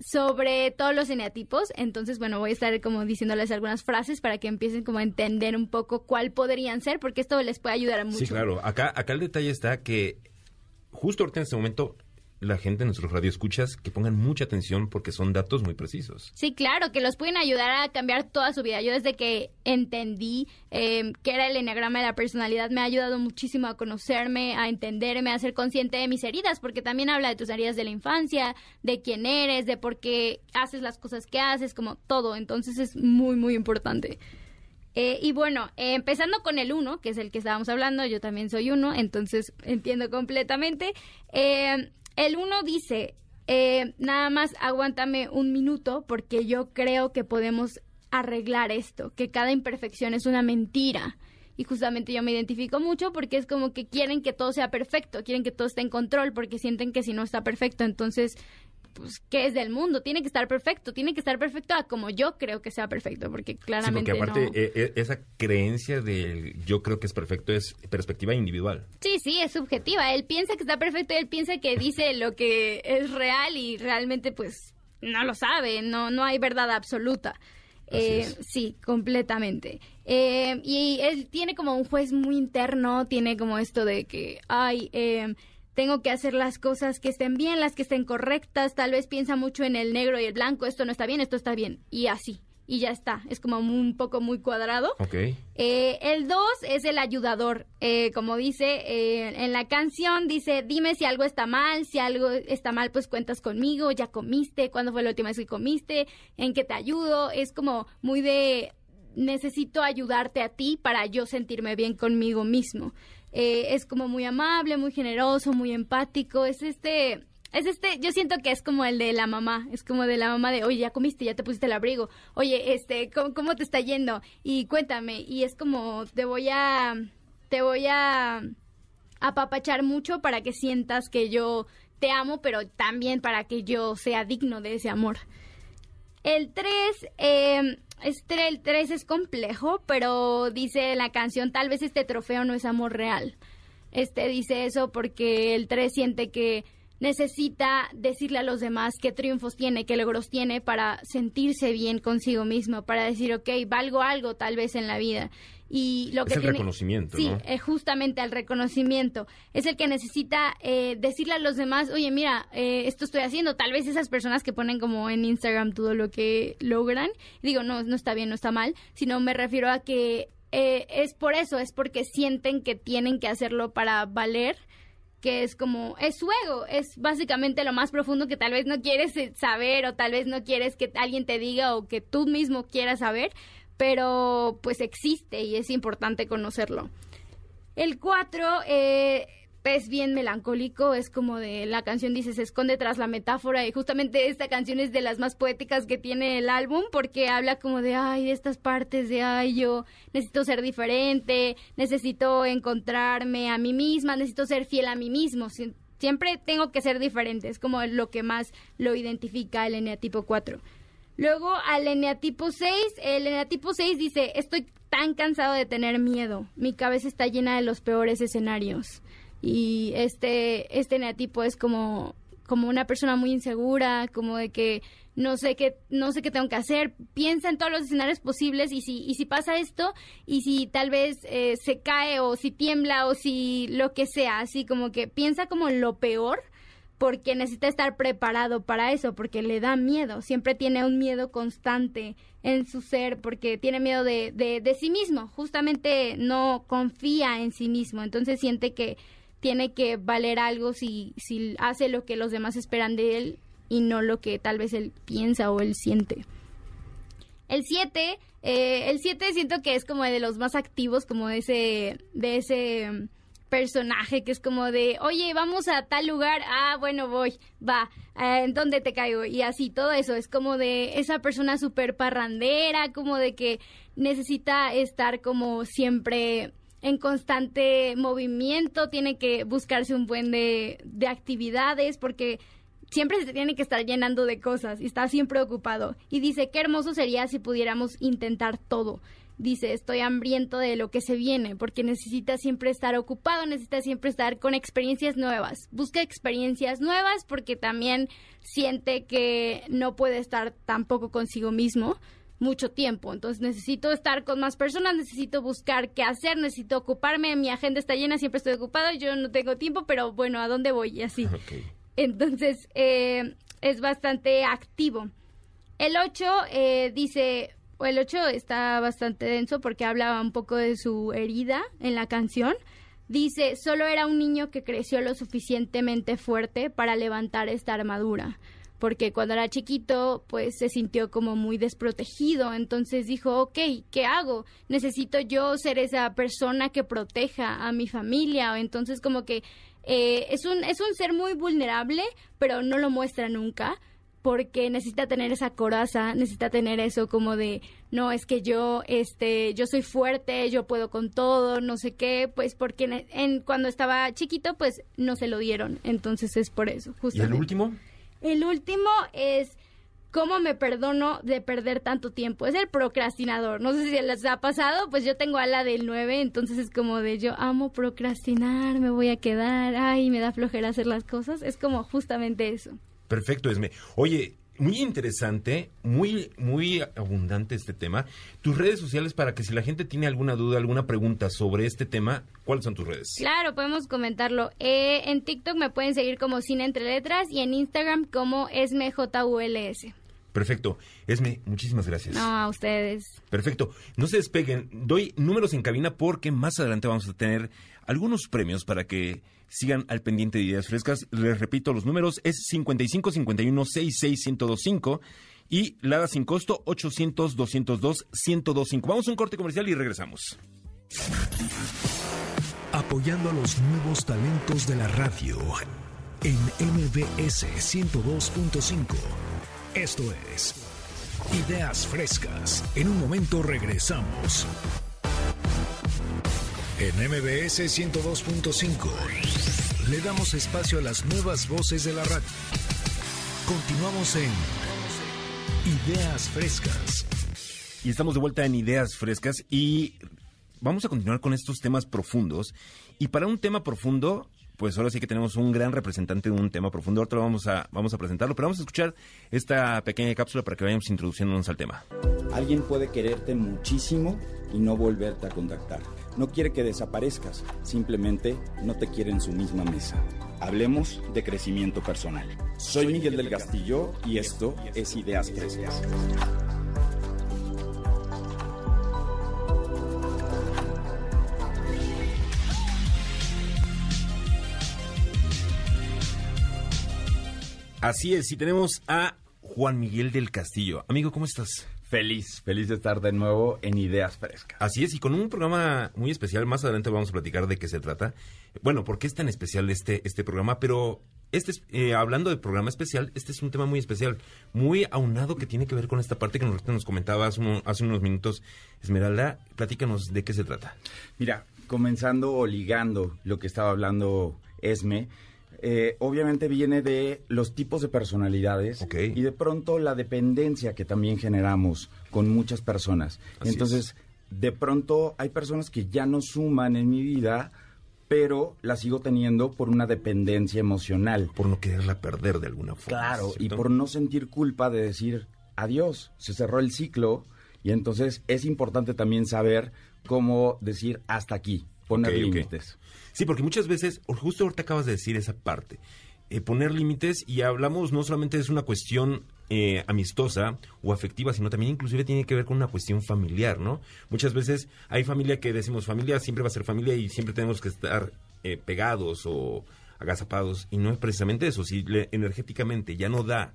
sobre todos los eneatipos. Entonces, bueno, voy a estar como diciéndoles algunas frases para que empiecen como a entender un poco cuál podrían ser, porque esto les puede ayudar mucho. Sí, claro. Acá, acá el detalle está que justo ahorita en este momento la gente, nuestros radioescuchas, que pongan mucha atención porque son datos muy precisos. Sí, claro, que los pueden ayudar a cambiar toda su vida. Yo desde que entendí eh, qué era el enneagrama de la personalidad me ha ayudado muchísimo a conocerme, a entenderme, a ser consciente de mis heridas, porque también habla de tus heridas de la infancia, de quién eres, de por qué haces las cosas que haces, como todo. Entonces es muy, muy importante. Eh, y bueno, eh, empezando con el uno, que es el que estábamos hablando, yo también soy uno, entonces entiendo completamente. Eh, el uno dice, eh, nada más aguántame un minuto porque yo creo que podemos arreglar esto, que cada imperfección es una mentira. Y justamente yo me identifico mucho porque es como que quieren que todo sea perfecto, quieren que todo esté en control porque sienten que si no está perfecto, entonces pues, ¿qué es del mundo? Tiene que estar perfecto, tiene que estar perfecto a como yo creo que sea perfecto, porque Sí, claramente porque aparte no. eh, eh, esa creencia de yo creo que es perfecto es perspectiva individual. Sí, sí, es subjetiva. Él piensa que está perfecto, él piensa que dice lo que es real y realmente pues no lo sabe, no, no hay verdad absoluta. Eh, sí, completamente. Eh, y él tiene como un juez muy interno, tiene como esto de que, ay, eh, tengo que hacer las cosas que estén bien, las que estén correctas, tal vez piensa mucho en el negro y el blanco, esto no está bien, esto está bien, y así, y ya está, es como un poco muy cuadrado. Ok. Eh, el 2 es el ayudador. Eh, como dice eh, en la canción, dice, dime si algo está mal, si algo está mal, pues cuentas conmigo, ya comiste, cuándo fue la última vez que comiste, en qué te ayudo. Es como muy de, necesito ayudarte a ti para yo sentirme bien conmigo mismo. Eh, es como muy amable, muy generoso, muy empático. Es este... Es este, yo siento que es como el de la mamá, es como de la mamá de, oye, ya comiste, ya te pusiste el abrigo, oye, este, ¿cómo, cómo te está yendo? Y cuéntame, y es como, te voy a, te voy a apapachar mucho para que sientas que yo te amo, pero también para que yo sea digno de ese amor. El 3, eh, este, el 3 es complejo, pero dice la canción, tal vez este trofeo no es amor real. Este dice eso porque el 3 siente que necesita decirle a los demás qué triunfos tiene, qué logros tiene para sentirse bien consigo mismo, para decir, ok, valgo algo tal vez en la vida. Y lo Es que el tiene- reconocimiento, Sí, ¿no? eh, justamente al reconocimiento. Es el que necesita eh, decirle a los demás, oye, mira, eh, esto estoy haciendo. Tal vez esas personas que ponen como en Instagram todo lo que logran, digo, no, no está bien, no está mal, sino me refiero a que eh, es por eso, es porque sienten que tienen que hacerlo para valer que es como, es su ego, es básicamente lo más profundo que tal vez no quieres eh, saber o tal vez no quieres que alguien te diga o que tú mismo quieras saber, pero pues existe y es importante conocerlo. El 4 eh, es bien melancólico, es como de la canción dice se esconde tras la metáfora y justamente esta canción es de las más poéticas que tiene el álbum porque habla como de ay, de estas partes de ay, yo necesito ser diferente, necesito encontrarme a mí misma, necesito ser fiel a mí mismo. Sie- Siempre tengo que ser diferente, es como lo que más lo identifica el eneatipo 4. Luego al eneatipo 6, el eneatipo 6 dice, estoy tan cansado de tener miedo, mi cabeza está llena de los peores escenarios. Y este, este eneatipo es como, como una persona muy insegura, como de que no sé qué, no sé qué tengo que hacer, piensa en todos los escenarios posibles y si, y si pasa esto, y si tal vez eh, se cae o si tiembla o si lo que sea, así como que piensa como lo peor porque necesita estar preparado para eso, porque le da miedo, siempre tiene un miedo constante en su ser, porque tiene miedo de, de, de sí mismo, justamente no confía en sí mismo, entonces siente que tiene que valer algo si, si hace lo que los demás esperan de él y no lo que tal vez él piensa o él siente. El 7, eh, el 7 siento que es como de los más activos, como de ese, de ese personaje que es como de, oye, vamos a tal lugar, ah, bueno, voy, va, eh, ¿en dónde te caigo? Y así, todo eso, es como de esa persona súper parrandera, como de que necesita estar como siempre en constante movimiento, tiene que buscarse un buen de, de actividades, porque siempre se tiene que estar llenando de cosas y está siempre ocupado. Y dice, qué hermoso sería si pudiéramos intentar todo. Dice, estoy hambriento de lo que se viene, porque necesita siempre estar ocupado, necesita siempre estar con experiencias nuevas. Busca experiencias nuevas porque también siente que no puede estar tampoco consigo mismo mucho tiempo. Entonces necesito estar con más personas, necesito buscar qué hacer, necesito ocuparme, mi agenda está llena, siempre estoy ocupado, yo no tengo tiempo, pero bueno, ¿a dónde voy? Y así. Entonces, eh, es bastante activo. El 8 eh, dice, o el 8 está bastante denso porque habla un poco de su herida en la canción. Dice, solo era un niño que creció lo suficientemente fuerte para levantar esta armadura. Porque cuando era chiquito, pues se sintió como muy desprotegido. Entonces dijo, ok, ¿qué hago? Necesito yo ser esa persona que proteja a mi familia. Entonces como que eh, es, un, es un ser muy vulnerable, pero no lo muestra nunca porque necesita tener esa coraza, necesita tener eso como de, no, es que yo, este, yo soy fuerte, yo puedo con todo, no sé qué, pues porque en, en- cuando estaba chiquito, pues no se lo dieron, entonces es por eso, ¿Y el justamente. último? El último es cómo me perdono de perder tanto tiempo. Es el procrastinador. No sé si les ha pasado, pues yo tengo a la del 9, entonces es como de yo amo procrastinar, me voy a quedar, ay, me da flojera hacer las cosas. Es como justamente eso. Perfecto, Esme. Oye, muy interesante, muy, muy abundante este tema. Tus redes sociales para que si la gente tiene alguna duda, alguna pregunta sobre este tema, ¿cuáles son tus redes? Claro, podemos comentarlo. Eh, en TikTok me pueden seguir como Cine Entre Letras y en Instagram como EsmeJULS. Perfecto. Esme, muchísimas gracias. No, a ustedes. Perfecto. No se despeguen. Doy números en cabina porque más adelante vamos a tener algunos premios para que sigan al pendiente de ideas frescas. Les repito, los números es 55 51 66 1025 y Lada sin costo 800 202 1025. Vamos a un corte comercial y regresamos. Apoyando a los nuevos talentos de la radio en MBS 102.5. Esto es Ideas Frescas. En un momento regresamos. En MBS 102.5 le damos espacio a las nuevas voces de la radio. Continuamos en Ideas Frescas. Y estamos de vuelta en Ideas Frescas y vamos a continuar con estos temas profundos. Y para un tema profundo, pues ahora sí que tenemos un gran representante de un tema profundo. Ahora vamos a, vamos a presentarlo, pero vamos a escuchar esta pequeña cápsula para que vayamos introduciéndonos al tema. Alguien puede quererte muchísimo y no volverte a contactar. No quiere que desaparezcas, simplemente no te quiere en su misma mesa. Hablemos de crecimiento personal. Soy Miguel del Castillo y esto es Ideas Frescas. Así es, y tenemos a Juan Miguel del Castillo. Amigo, ¿cómo estás? Feliz, feliz de estar de nuevo en Ideas Frescas. Así es, y con un programa muy especial, más adelante vamos a platicar de qué se trata. Bueno, ¿por qué es tan especial este, este programa? Pero este es, eh, hablando de programa especial, este es un tema muy especial, muy aunado que tiene que ver con esta parte que nos, nos comentaba hace, hace unos minutos. Esmeralda, platícanos de qué se trata. Mira, comenzando o ligando lo que estaba hablando Esme, eh, obviamente viene de los tipos de personalidades y de pronto la dependencia que también generamos con muchas personas. Así Entonces, de pronto hay personas que ya no suman en mi vida, pero la sigo teniendo por una dependencia emocional. Por no quererla perder de alguna forma. Claro, y por no sentir culpa de decir adiós, se cerró el ciclo y entonces es importante también saber cómo decir hasta aquí, poner límites. Sí, porque muchas veces, justo ahorita acabas de decir esa parte, eh, poner límites y hablamos no solamente es una cuestión eh, amistosa o afectiva, sino también inclusive tiene que ver con una cuestión familiar, ¿no? Muchas veces hay familia que decimos familia siempre va a ser familia y siempre tenemos que estar eh, pegados o agazapados y no es precisamente eso. Si le- energéticamente ya no da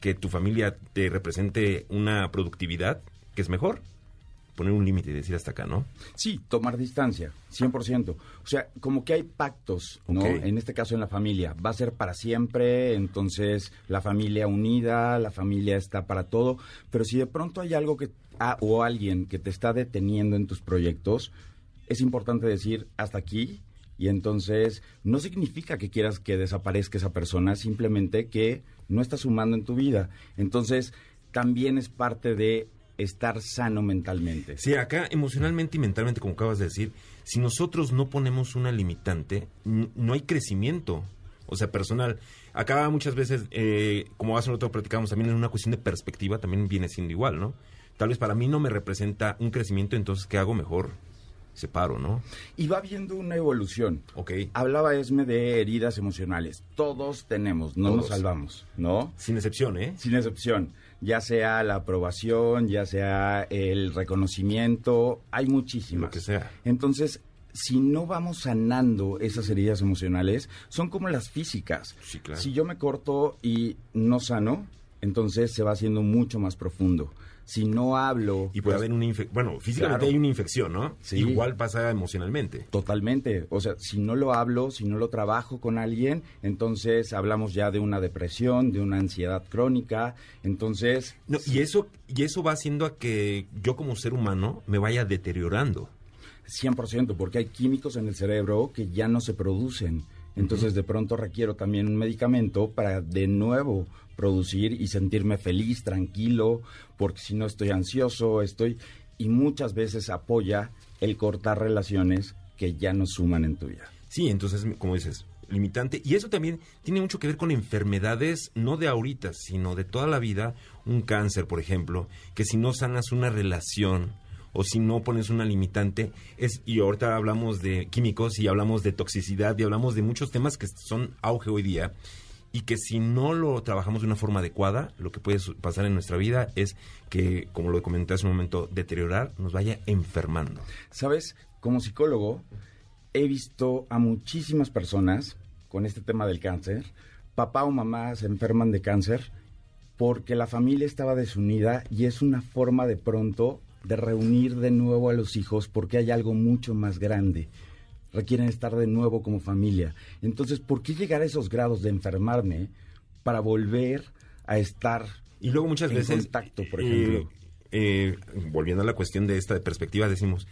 que tu familia te represente una productividad, que es mejor poner un límite y decir hasta acá, ¿no? Sí, tomar distancia, 100%. O sea, como que hay pactos, ¿no? En este caso en la familia. Va a ser para siempre, entonces la familia unida, la familia está para todo. Pero si de pronto hay algo que, ah, o alguien que te está deteniendo en tus proyectos, es importante decir hasta aquí. Y entonces no significa que quieras que desaparezca esa persona, simplemente que no está sumando en tu vida. Entonces también es parte de estar sano mentalmente. Sí, acá emocionalmente y mentalmente, como acabas de decir, si nosotros no ponemos una limitante, no hay crecimiento, o sea, personal. Acá muchas veces, eh, como hace un rato platicábamos, también en una cuestión de perspectiva también viene siendo igual, ¿no? Tal vez para mí no me representa un crecimiento, entonces, ¿qué hago mejor? Separo, ¿no? Y va viendo una evolución. Ok. Hablaba Esme de heridas emocionales. Todos tenemos, no nos salvamos, ¿no? Sin excepción, ¿eh? Sin excepción. Ya sea la aprobación, ya sea el reconocimiento, hay muchísimas. Lo que sea. Entonces, si no vamos sanando esas heridas emocionales, son como las físicas. Sí, claro. Si yo me corto y no sano, entonces se va haciendo mucho más profundo. Si no hablo... Y puede pues, haber una infección. Bueno, físicamente Claro. hay una infección, ¿no? Sí. Igual pasa emocionalmente. Totalmente. O sea, si no lo hablo, si no lo trabajo con alguien, entonces hablamos ya de una depresión, de una ansiedad crónica. Entonces, No, y eso y eso va haciendo a que yo como ser humano me vaya deteriorando. 100%, porque hay químicos en el cerebro que ya no se producen. Entonces, de pronto requiero también un medicamento para de nuevo producir y sentirme feliz, tranquilo, porque si no estoy ansioso, estoy... Y muchas veces apoya el cortar relaciones que ya no suman en tu vida. Sí, entonces, como dices, limitante. Y eso también tiene mucho que ver con enfermedades, no de ahorita, sino de toda la vida. Un cáncer, por ejemplo, que si no sanas una relación o si no pones una limitante, es, y ahorita hablamos de químicos y hablamos de toxicidad y hablamos de muchos temas que son auge hoy día. Y que si no lo trabajamos de una forma adecuada, lo que puede pasar en nuestra vida es que, como lo comenté hace un momento, deteriorar nos vaya enfermando. Sabes, como psicólogo, he visto a muchísimas personas con este tema del cáncer. Papá o mamá se enferman de cáncer porque la familia estaba desunida y es una forma de pronto de reunir de nuevo a los hijos porque hay algo mucho más grande. Requieren estar de nuevo como familia. Entonces, ¿por qué llegar a esos grados de enfermarme para volver a estar Y luego muchas en veces, contacto, por eh, ejemplo? eh, volviendo a la cuestión de esta perspectiva, decimos,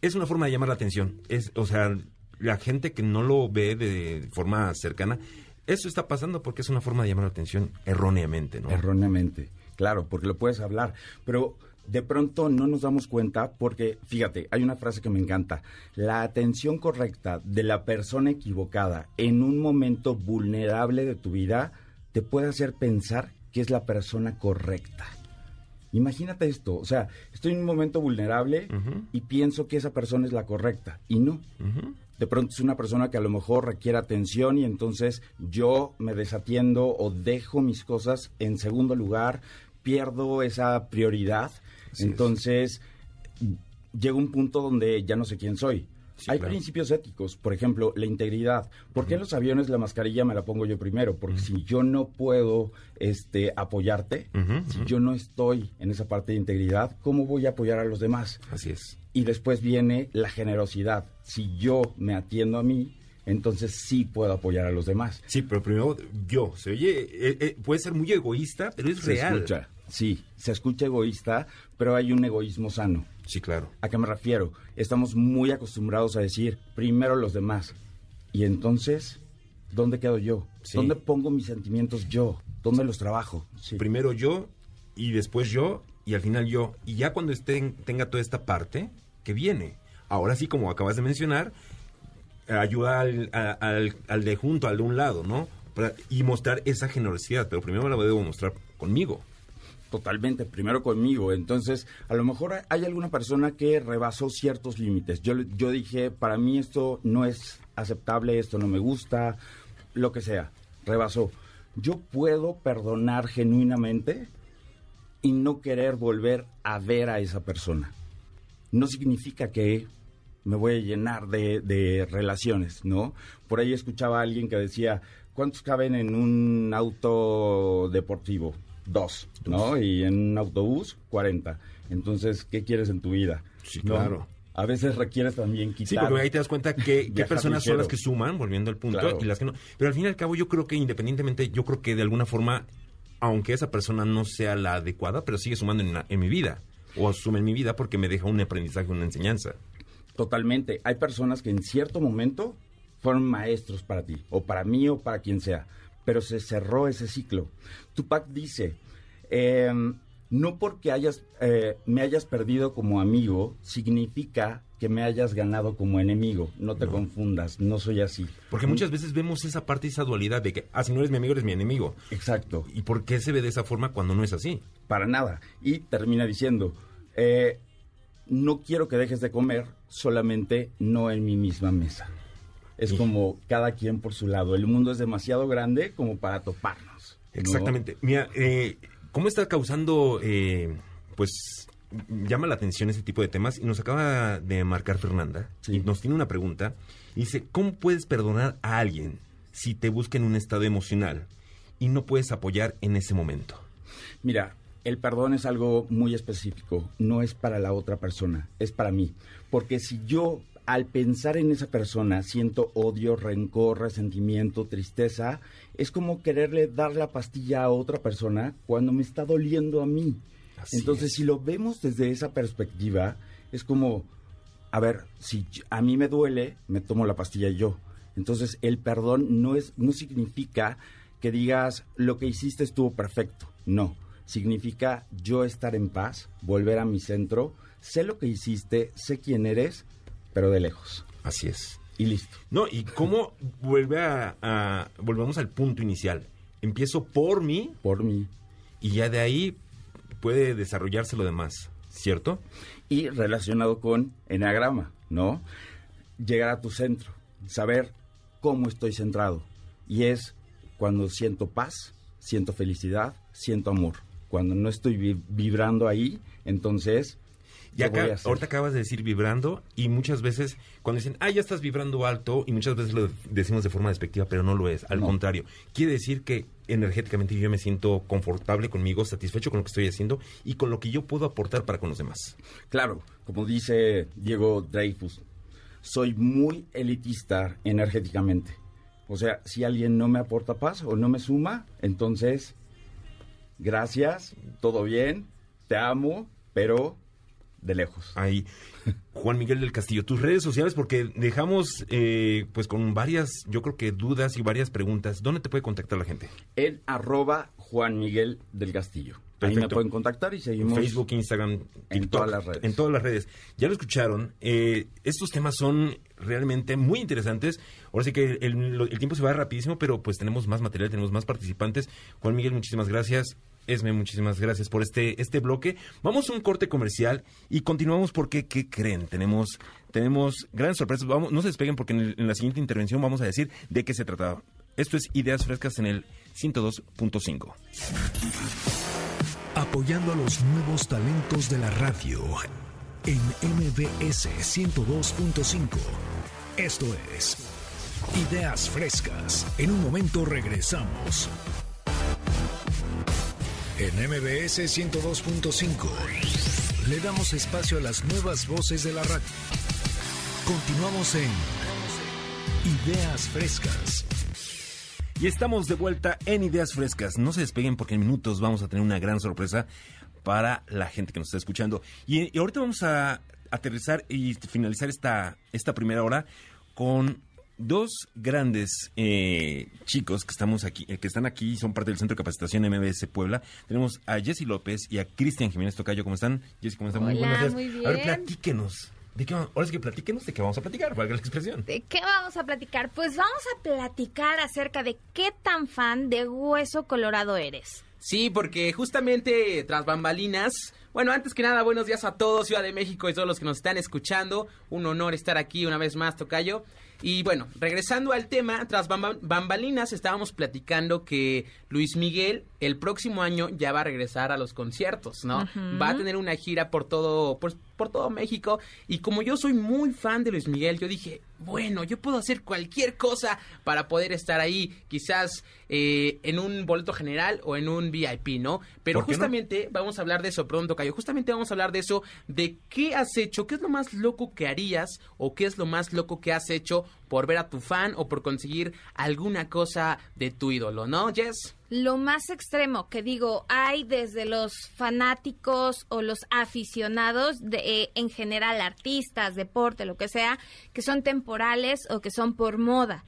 es una forma de llamar la atención. Es, o sea, la gente que no lo ve de forma cercana, eso está pasando porque es una forma de llamar la atención erróneamente, ¿no? Erróneamente, claro, porque lo puedes hablar, pero de pronto no nos damos cuenta porque, fíjate, hay una frase que me encanta, la atención correcta de la persona equivocada en un momento vulnerable de tu vida te puede hacer pensar que es la persona correcta. Imagínate esto, o sea, estoy en un momento vulnerable y pienso que esa persona es la correcta y no. De pronto es una persona que a lo mejor requiere atención y entonces yo me desatiendo o dejo mis cosas en segundo lugar, pierdo esa prioridad. Así es. entonces llega un punto donde ya no sé quién soy. Sí, Hay claro. principios éticos, por ejemplo, la integridad. ¿Por qué en los aviones la mascarilla me la pongo yo primero? Porque si yo no puedo este, apoyarte, si yo no estoy en esa parte de integridad, ¿cómo voy a apoyar a los demás? Así es. Y después viene la generosidad. Si yo me atiendo a mí, entonces sí puedo apoyar a los demás. Sí, pero primero yo. Se oye, eh, eh, puede ser muy egoísta, pero es Se real. escucha, sí, se escucha egoísta, pero hay un egoísmo sano. Sí, claro. ¿A qué me refiero? Estamos muy acostumbrados a decir primero los demás. Y entonces, ¿dónde quedo yo? Sí. ¿Dónde pongo mis sentimientos yo? ¿Dónde los trabajo? Sí. Primero yo y después yo y al final yo. Y ya cuando estén, tenga toda esta parte que viene. Ahora sí, como acabas de mencionar, ayuda al, al, al de junto, al de un lado, ¿no? Y mostrar esa generosidad, pero primero la debo mostrar conmigo. Totalmente, primero conmigo. Entonces, a lo mejor hay alguna persona que rebasó ciertos límites. Yo, yo dije, para mí esto no es aceptable, esto no me gusta, lo que sea. Rebasó. Yo puedo perdonar genuinamente y no querer volver a ver a esa persona. No significa que me voy a llenar de, de relaciones, ¿no? Por ahí escuchaba a alguien que decía, ¿cuántos caben en un auto deportivo? Dos, ¿no? Y en un autobús, 40. Entonces, ¿qué quieres en tu vida? Sí, ¿No? claro. A veces requieres también Sí, quitar. porque ahí te das cuenta que, qué personas son las que suman, volviendo al punto, Claro. y las que no. Pero al fin y al cabo, yo creo que independientemente, yo creo que de alguna forma, aunque esa persona no sea la adecuada, pero sigue sumando en, la- en mi vida. O asume en mi vida porque me deja un aprendizaje, una enseñanza. Totalmente. Hay personas que en cierto momento fueron maestros para ti, o para mí, o para quien sea, pero se cerró ese ciclo. Tupac dice, em, no porque hayas, eh, me hayas perdido como amigo, significa que me hayas ganado como enemigo. No te confundas, no soy así. Porque muchas veces vemos esa parte, esa dualidad de que, ah, si no eres mi amigo, eres mi enemigo. Exacto. ¿Y por qué se ve de esa forma cuando no es así? Para nada. Y termina diciendo, eh, no quiero que dejes de comer, solamente no en mi misma mesa. Es como cada quien por su lado. El mundo es demasiado grande como para toparnos. ¿no? Exactamente. Mira, eh, ¿cómo está causando, eh, pues, llama la atención ese tipo de temas? Y nos acaba de marcar Fernanda y nos tiene una pregunta. Dice, ¿cómo puedes perdonar a alguien si te busca en un estado emocional y no puedes apoyar en ese momento? Mira, el perdón es algo muy específico, no es para la otra persona, es para mí. Porque si yo al pensar en esa persona siento odio, rencor, resentimiento, tristeza, es como quererle dar la pastilla a otra persona cuando me está doliendo a mí. Así Entonces, es. si lo vemos desde esa perspectiva, es como, a ver, si a mí me duele, me tomo la pastilla yo. Entonces, el perdón no es no significa que digas lo que hiciste estuvo perfecto. No, significa yo estar en paz, volver a mi centro, sé lo que hiciste, sé quién eres, pero de lejos. Así es. Y listo. No, y cómo vuelve a, a- volvemos al punto inicial. Empiezo por mí. Por mí. Y ya de ahí puede desarrollarse lo demás, ¿cierto? y relacionado con enagrama, ¿no? Llegar a tu centro, saber cómo estoy centrado. Y es cuando siento paz, siento felicidad, siento amor. Cuando no estoy vi- vibrando ahí, entonces... Y ahorita acabas de decir vibrando y muchas veces cuando dicen, ah, ya estás vibrando alto y muchas veces lo decimos de forma despectiva, pero no lo es. Al No. contrario, quiere decir que energéticamente yo me siento confortable conmigo, satisfecho con lo que estoy haciendo y con lo que yo puedo aportar para con los demás. Claro, como dice Diego Dreyfus, soy muy elitista energéticamente. O sea, si alguien no me aporta paz o no me suma, entonces, gracias, todo bien, te amo, pero de lejos. Ahí, Juan Miguel del Castillo, tus redes sociales, porque dejamos eh, pues con varias, yo creo que dudas y varias preguntas. ¿Dónde te puede contactar la gente? En arroba Juan Miguel del Castillo. Ahí me pueden contactar y seguimos Facebook, Instagram, en todas las redes. En todas las redes. Ya lo escucharon. eh, estos temas son realmente muy interesantes. Ahora sí que el, el tiempo se va rapidísimo, pero pues tenemos más material, tenemos más participantes. Juan Miguel, muchísimas gracias. Esme, muchísimas gracias por este, este bloque. Vamos a un corte comercial y continuamos porque, ¿qué creen? Tenemos, tenemos grandes sorpresas. Vamos, no se despeguen porque en, en la siguiente intervención vamos a decir de qué se trataba. Esto es Ideas Frescas en el 102.5. Apoyando a los nuevos talentos de la radio en MBS 102.5. Esto es Ideas Frescas. En un momento regresamos. En MBS 102.5 le damos espacio a las nuevas voces de la radio. Continuamos en Ideas Frescas. Y estamos de vuelta en Ideas Frescas. No se despeguen porque en minutos vamos a tener una gran sorpresa para la gente que nos está escuchando. Y, ahorita vamos a aterrizar y finalizar esta, esta primera hora con dos grandes eh, chicos que estamos aquí, eh, que están aquí, son parte del Centro de Capacitación MBS Puebla. Tenemos a Jessy López y a Cristian Jiménez Tocayo. ¿Cómo están? Jessy, ¿cómo están? Hola, buenos días. muy A ver, bien. platíquenos. ¿De qué, ahora sí que platíquenos de qué vamos a platicar, valga la expresión. ¿De qué vamos a platicar? Pues vamos a platicar acerca de qué tan fan de Hueso Colorado eres. Sí, porque justamente tras bambalinas, bueno, antes que nada, buenos días a todos, Ciudad de México y todos los que nos están escuchando. Un honor estar aquí una vez más, Tocayo. Y bueno, regresando al tema, tras bamba- bambalinas estábamos platicando que Luis Miguel el próximo año ya va a regresar a los conciertos, ¿no? Va a tener una gira por todo, por, por todo México. Y como yo soy muy fan de Luis Miguel, yo dije, bueno, yo puedo hacer cualquier cosa para poder estar ahí, quizás eh, en un boleto general o en un VIP, ¿no? Pero justamente vamos a hablar de eso pronto, Cayo. Justamente vamos a hablar de eso, de qué has hecho, qué es lo más loco que harías o qué es lo más loco que has hecho por ver a tu fan o por conseguir alguna cosa de tu ídolo, ¿no, Jess? Lo más extremo que digo, hay desde los fanáticos o los aficionados, de, eh, en general artistas, deporte, lo que sea, que son temporales o que son por moda.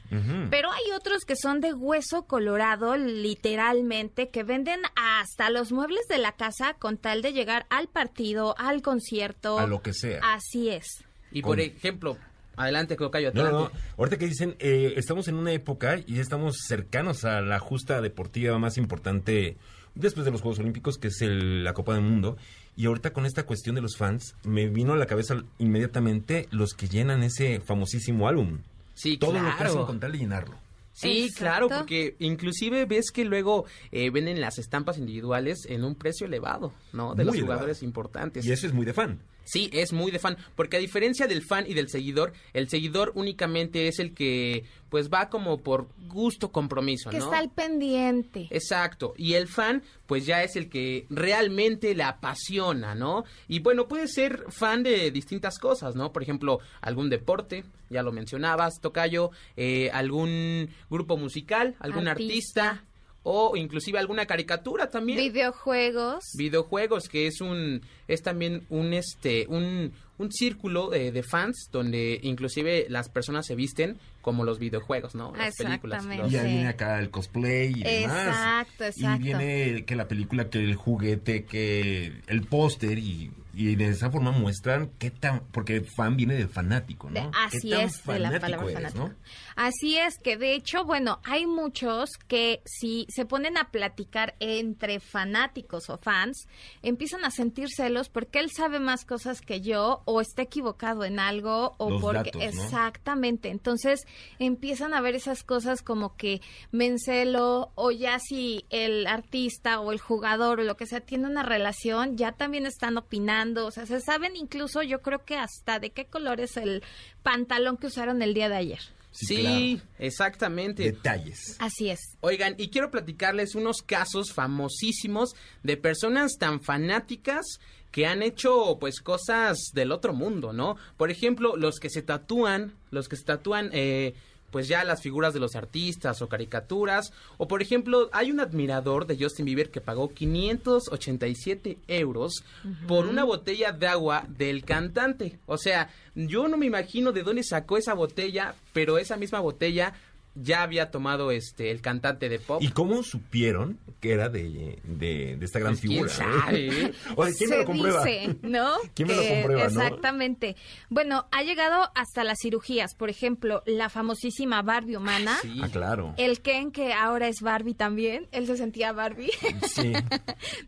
Pero hay otros que son de hueso colorado, literalmente, que venden hasta los muebles de la casa con tal de llegar al partido, al concierto. A lo que sea. Así es. Y por ejemplo, Adelante, No, adelante. no, no. Ahorita que dicen, eh, estamos en una época y estamos cercanos a la justa deportiva más importante después de los Juegos Olímpicos, que es el- la Copa del Mundo. Y ahorita con esta cuestión de los fans, me vino a la cabeza inmediatamente los que llenan ese famosísimo álbum. Sí, Todo lo que claro. hacen con tal de llenarlo. Sí, Exacto. claro, porque inclusive ves que luego eh, venden las estampas individuales en un precio elevado, ¿no? De Muy los elevado. jugadores importantes. Y eso es muy de fan. Sí, es muy de fan, porque a diferencia del fan y del seguidor, el seguidor únicamente es el que pues va como por gusto compromiso, Que ¿no? está al pendiente. Exacto, y el fan pues ya es el que realmente le apasiona, ¿no? Y bueno, puede ser fan de distintas cosas, ¿no? Por ejemplo, algún deporte, ya lo mencionabas, Tocayo, eh, algún grupo musical, algún Artista. artista, o inclusive alguna caricatura también Videojuegos. videojuegos que es un es también un este un un círculo de fans donde inclusive las personas se visten como los videojuegos no las películas Exactamente. los- Y viene acá el cosplay y demás. Exacto, exacto. Y viene que la película, que el juguete, que el póster y, y de esa forma muestran qué tan... Porque fan viene de fanático, ¿no? De- ¿Qué así tan es, de la fanático palabra eres, fanático. ¿no? Así es que de hecho, bueno, hay muchos que si se ponen a platicar entre fanáticos o fans, empiezan a sentir celos porque él sabe más cosas que yo o está equivocado en algo o Los porque datos, ¿no? exactamente. Entonces, empiezan a ver esas cosas como que me encelo o ya si el artista o el jugador o lo que sea tiene una relación, ya también están opinando, o sea, se saben incluso yo creo que hasta de qué color es el pantalón que usaron el día de ayer. sí, exactamente Detalles. Así es. Oigan, y quiero platicarles unos casos famosísimos de personas tan fanáticas que han hecho pues cosas del otro mundo, ¿no? Por ejemplo, los que se tatúan, los que se tatúan eh, pues ya las figuras de los artistas o caricaturas, o por ejemplo, hay un admirador de Justin Bieber que pagó 587 euros por una botella de agua del cantante. O sea, yo no me imagino de dónde sacó esa botella, pero esa misma botella ya había tomado este el cantante de pop. ¿Y cómo supieron que era de, de, de esta gran Pues, ¿quién figura? sabe? Oye, ¿quién me lo comprueba? dice, ¿no? ¿Quién me lo no? Exactamente. Bueno, ha llegado hasta las cirugías. Por ejemplo, la famosísima Barbie humana. Ah, claro. El Ken, que ahora es Barbie también. Él se sentía Barbie. Sí.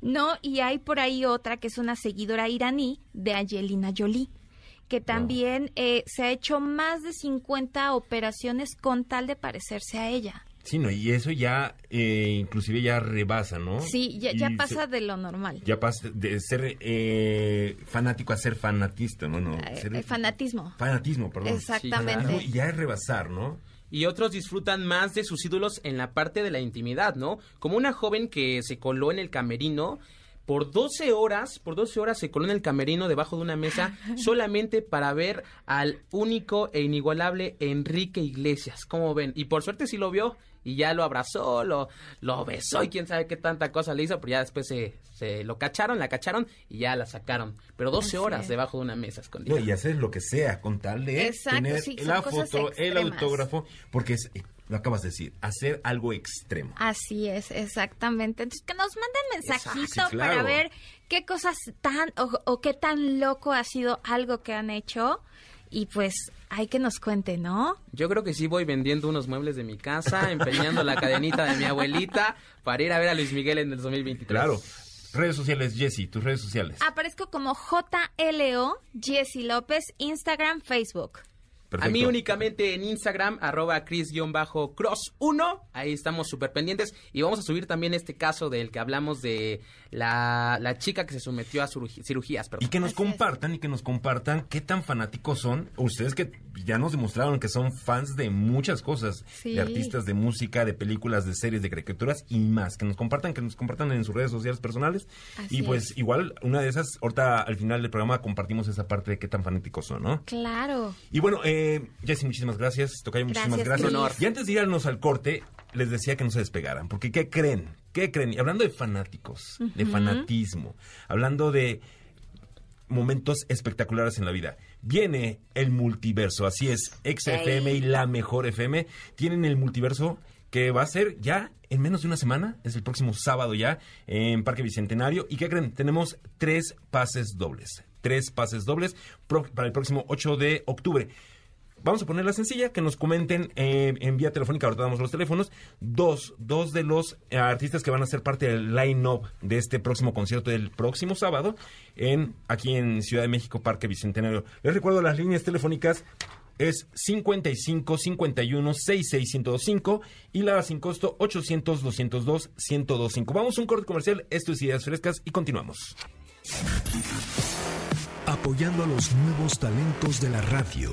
No, y hay por ahí otra que es una seguidora iraní de Angelina Jolie, que también eh, se ha hecho más de 50 operaciones con tal de parecerse a ella. Sí, no, y eso ya, eh, inclusive ya rebasa, ¿no? Sí, ya, pasa se- de lo normal. ya pasa de ser eh, fanático a ser fanatista, ¿no? no Eh, ser- el fanatismo. fanatismo, perdón. Exactamente. Y ya es rebasar, ¿no? Y otros disfrutan más de sus ídolos en la parte de la intimidad, ¿no? Como una joven que se coló en el camerino por 12 horas, por 12 horas se coló en el camerino debajo de una mesa solamente para ver al único e inigualable Enrique Iglesias. ¿Cómo ven? Y por suerte sí lo vio y ya lo abrazó, lo, lo besó y quién sabe qué tanta cosa le hizo, pero ya después se, se lo cacharon, la cacharon y ya la sacaron. Pero 12 Así horas debajo de una mesa escondida. No, y hacer lo que sea con tal de Exacto, tener sí, la foto, el autógrafo, porque es, lo acabas de decir, hacer algo extremo. Así es, exactamente. Entonces, que nos manden mensajito claro. para ver qué cosas tan o, o qué tan loco ha sido algo que han hecho. Y pues hay que nos cuente, ¿no? Yo creo que sí voy vendiendo unos muebles de mi casa, empeñando la cadenita de mi abuelita para ir a ver a Luis Miguel en el 2023. Claro. Redes sociales, Jessy, tus redes sociales. Aparezco como JLO, Jessy López, Instagram, Facebook. A mí únicamente en Instagram, arroba cris-cross1. Ahí estamos súper pendientes. Y vamos a subir también este caso del que hablamos de la, la chica que se sometió a cirugías. Perdón. Y que nos compartan y que nos compartan qué tan fanáticos son. Ustedes que ya nos demostraron que son fans de muchas cosas. Sí. De artistas, de música, de películas, de series, de caricaturas y más. Que nos compartan, que nos compartan en sus redes sociales personales. Así y pues es. igual, una de esas, ahorita al final del programa compartimos esa parte de qué tan fanáticos son, ¿no? Claro. Y bueno, eh, Jessy, muchísimas gracias. Tocayo, muchísimas Gracias, gracias. Y antes de irnos al corte, les decía que no se despegaran. Porque ¿qué creen? ¿Qué creen? Y hablando de fanáticos, de fanatismo, hablando de momentos espectaculares en la vida. Viene el multiverso, así es, XFM y la mejor FM tienen el multiverso que va a ser ya en menos de una semana, es el próximo sábado ya, en Parque Bicentenario. ¿Y qué creen? Tenemos tres pases dobles, tres pases dobles para el próximo 8 de octubre. Vamos a ponerla sencilla, que nos comenten eh, en vía telefónica, ahorita damos los teléfonos, dos, dos de los eh, artistas que van a ser parte del line-up de este próximo concierto del próximo sábado en aquí en Ciudad de México, Parque Bicentenario. Les recuerdo las líneas telefónicas es 55 51 66 1025 y la sin costo 800 202 1025. Vamos a un corte comercial, esto es Ideas Frescas y continuamos. Apoyando a los nuevos talentos de la radio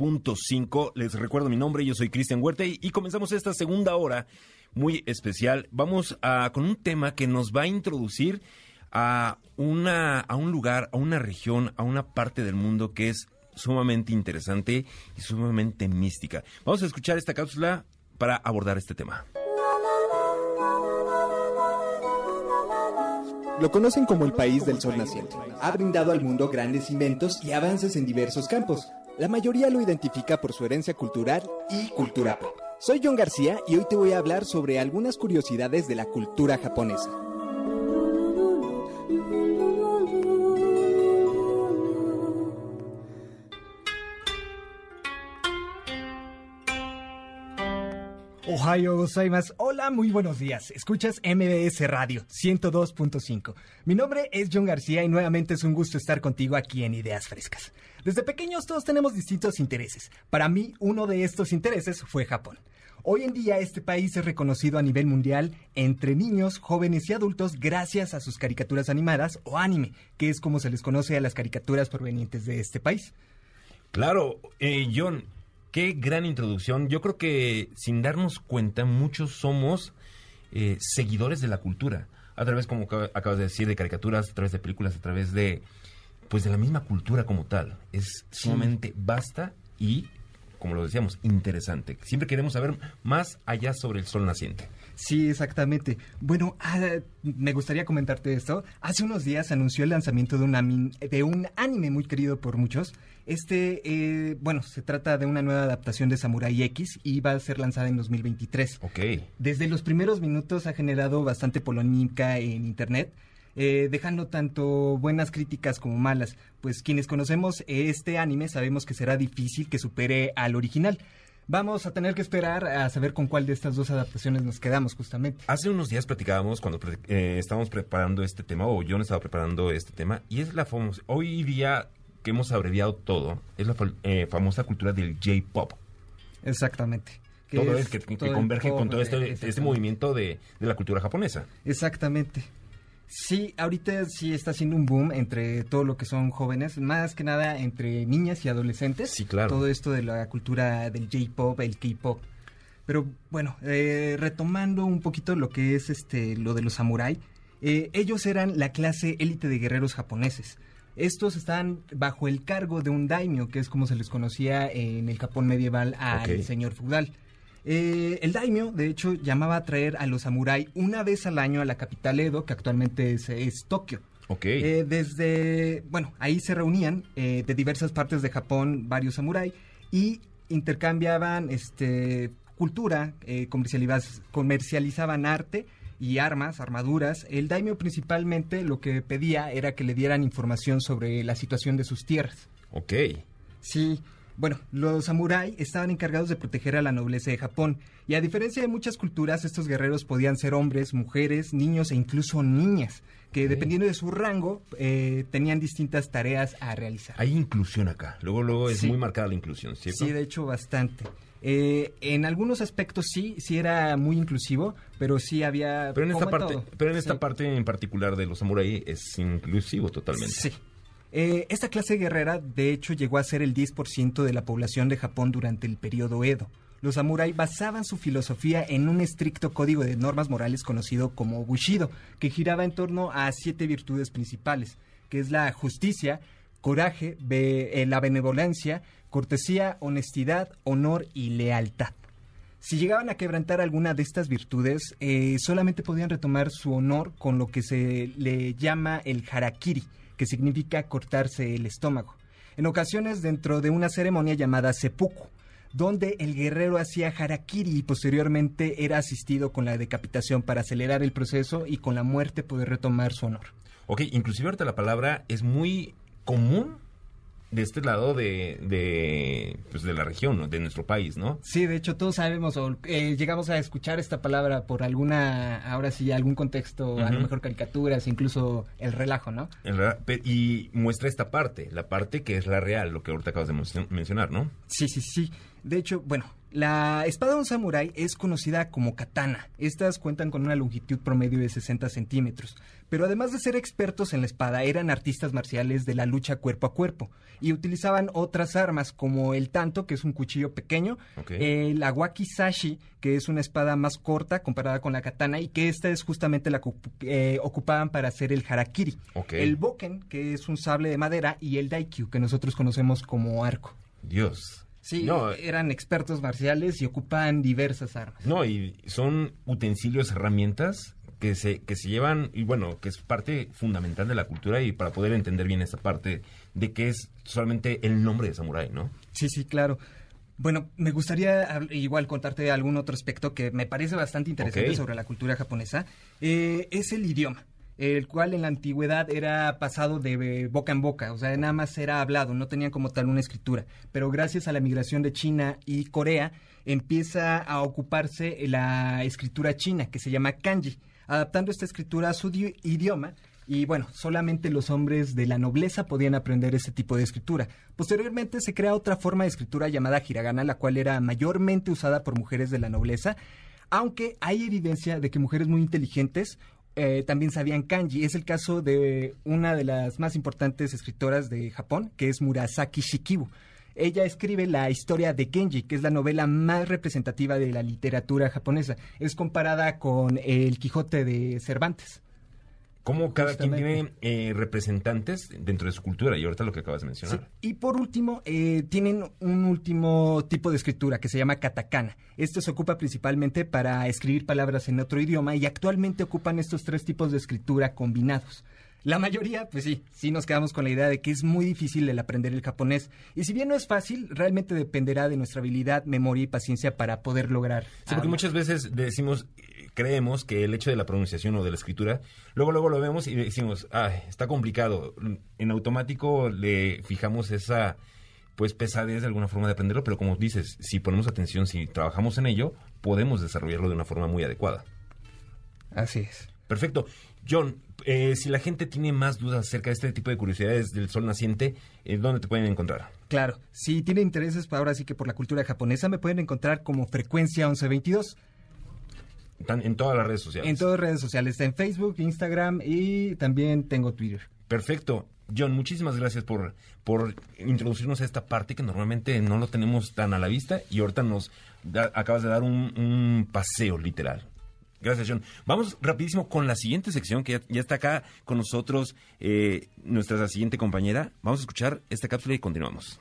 102.5. Les recuerdo mi nombre, yo soy Cristian Huerta y, comenzamos esta segunda hora muy especial. Vamos a, con un tema que nos va a introducir a, una, a un lugar, a una región, a una parte del mundo que es sumamente interesante y sumamente mística. Vamos a escuchar esta cápsula para abordar este tema. Lo conocen como el país del sol naciente. Ha brindado al mundo grandes inventos y avances en diversos campos. La mayoría lo identifica por su herencia cultural y cultura pop. Soy John García y hoy te voy a hablar sobre algunas curiosidades de la cultura japonesa. Ohio gozaimasu. Hola, muy buenos días. Escuchas MBS Radio 102.5. Mi nombre es John García y nuevamente es un gusto estar contigo aquí en Ideas Frescas. Desde pequeños todos tenemos distintos intereses. Para mí, uno de estos intereses fue Japón. Hoy en día este país es reconocido a nivel mundial entre niños, jóvenes y adultos gracias a sus caricaturas animadas o anime, que es como se les conoce a las caricaturas provenientes de este país. Claro, eh, John, qué gran introducción. Yo creo que sin darnos cuenta, muchos somos eh, seguidores de la cultura. A través, como acab- acabas de decir, de caricaturas, a través de películas, a través de pues de la misma cultura como tal. Es sumamente vasta y, como lo decíamos, interesante. Siempre queremos saber más allá sobre el sol naciente. Sí, exactamente. Bueno, ah, me gustaría comentarte esto. Hace unos días anunció el lanzamiento de de un anime muy querido por muchos. Este, eh, bueno, se trata de una nueva adaptación de Samurai X y va a ser lanzada en 2023. Ok. Desde los primeros minutos ha generado bastante polémica en Internet. Eh, dejando tanto buenas críticas como malas, pues quienes conocemos este anime sabemos que será difícil que supere al original. Vamos a tener que esperar a saber con cuál de estas dos adaptaciones nos quedamos justamente. Hace unos días platicábamos cuando pre- eh, estábamos preparando este tema, o yo no estaba preparando este tema, y es la famosa, hoy día que hemos abreviado todo, es la eh, famosa cultura del J-Pop. Exactamente. Que Todo es es que, que todo converge con todo este, este movimiento de, de la cultura japonesa. Exactamente. Sí, ahorita sí está haciendo un boom entre todo lo que son jóvenes, más que nada entre niñas y adolescentes. Sí, claro. Todo esto de la cultura del J-pop, el K-pop. Pero bueno, eh, retomando un poquito lo que es este lo de los samurái, eh, ellos eran la clase élite de guerreros japoneses. Estos están bajo el cargo de un daimyo, que es como se les conocía en el Japón medieval al señor feudal. Eh, el daimyo, de hecho, llamaba a traer a los samurái una vez al año a la capital Edo, que actualmente es, es Tokio. Ok. Eh, desde, bueno, ahí se reunían eh, de diversas partes de Japón varios samurái y intercambiaban este, cultura, eh, comercializaban arte y armas, armaduras. El daimyo principalmente lo que pedía era que le dieran información sobre la situación de sus tierras. Ok. Sí, bueno, los samurái estaban encargados de proteger a la nobleza de Japón, y a diferencia de muchas culturas, estos guerreros podían ser hombres, mujeres, niños e incluso niñas, que dependiendo de su rango, eh, tenían distintas tareas a realizar. Hay inclusión acá. Luego, luego es Sí. muy marcada la inclusión, ¿cierto? Sí, de hecho, bastante. Eh, en algunos aspectos sí, sí era muy inclusivo, pero sí había... Pero en esta parte, todo. pero en esta Sí. parte en particular de los samuráis es inclusivo totalmente. Sí. Eh, esta clase guerrera, de hecho, llegó a ser el 10% de la población de Japón durante el periodo Edo. Los samuráis basaban su filosofía en un estricto código de normas morales conocido como Bushido, que giraba en torno a siete virtudes principales, que es la justicia, coraje, eh, la benevolencia, cortesía, honestidad, honor y lealtad. Si llegaban a quebrantar alguna de estas virtudes, eh, solamente podían retomar su honor con lo que se le llama el harakiri, que significa cortarse el estómago. En ocasiones dentro de una ceremonia llamada seppuku, donde el guerrero hacía harakiri y posteriormente era asistido con la decapitación para acelerar el proceso y con la muerte poder retomar su honor. Ok, inclusive la palabra es muy común de este lado de, de, pues de la región, ¿no? de nuestro país, ¿no? Sí, de hecho todos sabemos o eh, llegamos a escuchar esta palabra por alguna, ahora sí, algún contexto, a lo mejor caricaturas, incluso el relajo, ¿no? Y muestra esta parte, la parte que es la real, lo que ahorita acabas de mencio- mencionar, ¿no? Sí, sí, sí. De hecho, bueno, la espada de un samurái es conocida como katana. Estas cuentan con una longitud promedio de 60 centímetros. Pero además de ser expertos en la espada, eran artistas marciales de la lucha cuerpo a cuerpo. Y utilizaban otras armas como el tanto, que es un cuchillo pequeño, Ok. el awakisashi, que es una espada más corta comparada con la katana, y que esta es justamente la que eh, ocupaban para hacer el harakiri. Ok. El boken, que es un sable de madera, y el daikyu, que nosotros conocemos como arco. Dios. Sí, No, eran expertos marciales y ocupaban diversas armas. No, y son utensilios, herramientas que se, que se llevan, y bueno, que es parte fundamental de la cultura y para poder entender bien esta parte de que es solamente el nombre de samurái, ¿no? Sí, sí, claro. Bueno, me gustaría igual contarte algún otro aspecto que me parece bastante interesante sobre la cultura japonesa. Eh, es el idioma, el cual en la antigüedad era pasado de eh, boca en boca, o sea, nada más era hablado, no tenían como tal una escritura. Pero gracias a la migración de China y Corea, empieza a ocuparse la escritura china, que se llama kanji, adaptando esta escritura a su di- idioma y bueno, solamente los hombres de la nobleza podían aprender ese tipo de escritura. Posteriormente se crea otra forma de escritura llamada hiragana, la cual era mayormente usada por mujeres de la nobleza, aunque hay evidencia de que mujeres muy inteligentes eh, también sabían kanji. Es el caso de una de las más importantes escritoras de Japón, que es Murasaki Shikibu. Ella escribe la historia de Genji, que es la novela más representativa de la literatura japonesa. Es comparada con El Quijote de Cervantes. Como cada quien tiene eh, representantes dentro de su cultura, y ahorita lo que acabas de mencionar. Sí, Y por último, eh, tienen un último tipo de escritura que se llama katakana. Esto se ocupa principalmente para escribir palabras en otro idioma y actualmente ocupan estos tres tipos de escritura combinados. La mayoría, pues sí, sí nos quedamos con la idea de que es muy difícil el aprender el japonés. Y si bien no es fácil, realmente dependerá de nuestra habilidad, memoria y paciencia para poder lograr. Sí, porque muchas veces decimos, eh, creemos que el hecho de la pronunciación o de la escritura, luego luego lo vemos y decimos, ay, está complicado. En automático le fijamos esa pues pesadez de alguna forma de aprenderlo, pero como dices, si ponemos atención, si trabajamos en ello, podemos desarrollarlo de una forma muy adecuada. Así es. Perfecto. John, eh, si la gente tiene más dudas acerca de este tipo de curiosidades del sol naciente, eh, ¿dónde te pueden encontrar? Claro, si tienen intereses pues, ahora sí que por la cultura japonesa, me pueden encontrar como Frecuencia 1122. Están en todas las redes sociales. En todas las redes sociales, está en Facebook, Instagram y también tengo Twitter. Perfecto. John, muchísimas gracias por, por introducirnos a esta parte que normalmente no lo tenemos tan a la vista y ahorita nos da- acabas de dar un, un paseo literal. Gracias, John. Vamos rapidísimo con la siguiente sección que ya, está acá con nosotros eh, nuestra siguiente compañera. Vamos a escuchar esta cápsula y continuamos.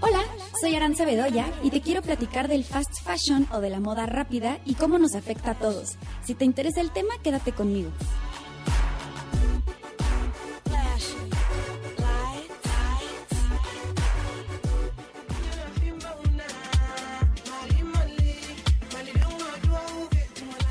Hola, soy Aranza Bedoya y te quiero platicar del fast fashion o de la moda rápida y cómo nos afecta a todos. Si te interesa el tema, quédate conmigo.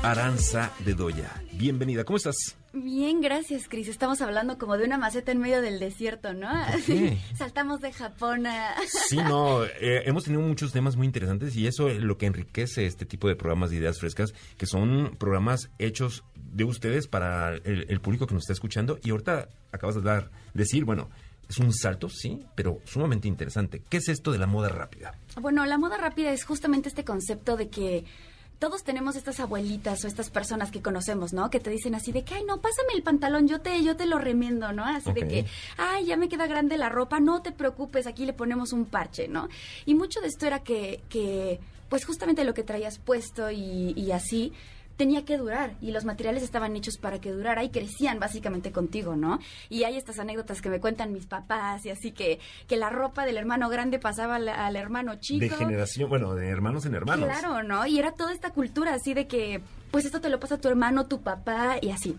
Aranza Bedoya, bienvenida. ¿Cómo estás? Bien, gracias, Cris. Estamos hablando como de una maceta en medio del desierto, ¿no? qué? Saltamos de Japón a... Sí, no, eh, hemos tenido muchos temas muy interesantes y eso es lo que enriquece este tipo de programas de ideas frescas, que son programas hechos de ustedes para el, el público que nos está escuchando. Y ahorita acabas de dar, decir, bueno, es un salto, sí, pero sumamente interesante. ¿Qué es esto de la moda rápida? Bueno, la moda rápida es justamente este concepto de que todos tenemos estas abuelitas o estas personas que conocemos, ¿no? Que te dicen así de que, ay, no, pásame el pantalón, yo te, yo te lo remiendo, ¿no? Así de que, ay, ya me queda grande la ropa, no te preocupes, aquí le ponemos un parche, ¿no? Y mucho de esto era que, que pues justamente lo que traías puesto y, y así, tenía que durar y los materiales estaban hechos para que durara y crecían básicamente contigo, ¿no? Y hay estas anécdotas que me cuentan mis papás y así que, que la ropa del hermano grande pasaba al, al hermano chico. De generación, bueno, de hermanos en hermanos. Claro, ¿no? Y era toda esta cultura así de que, pues esto te lo pasa tu hermano, tu papá y así.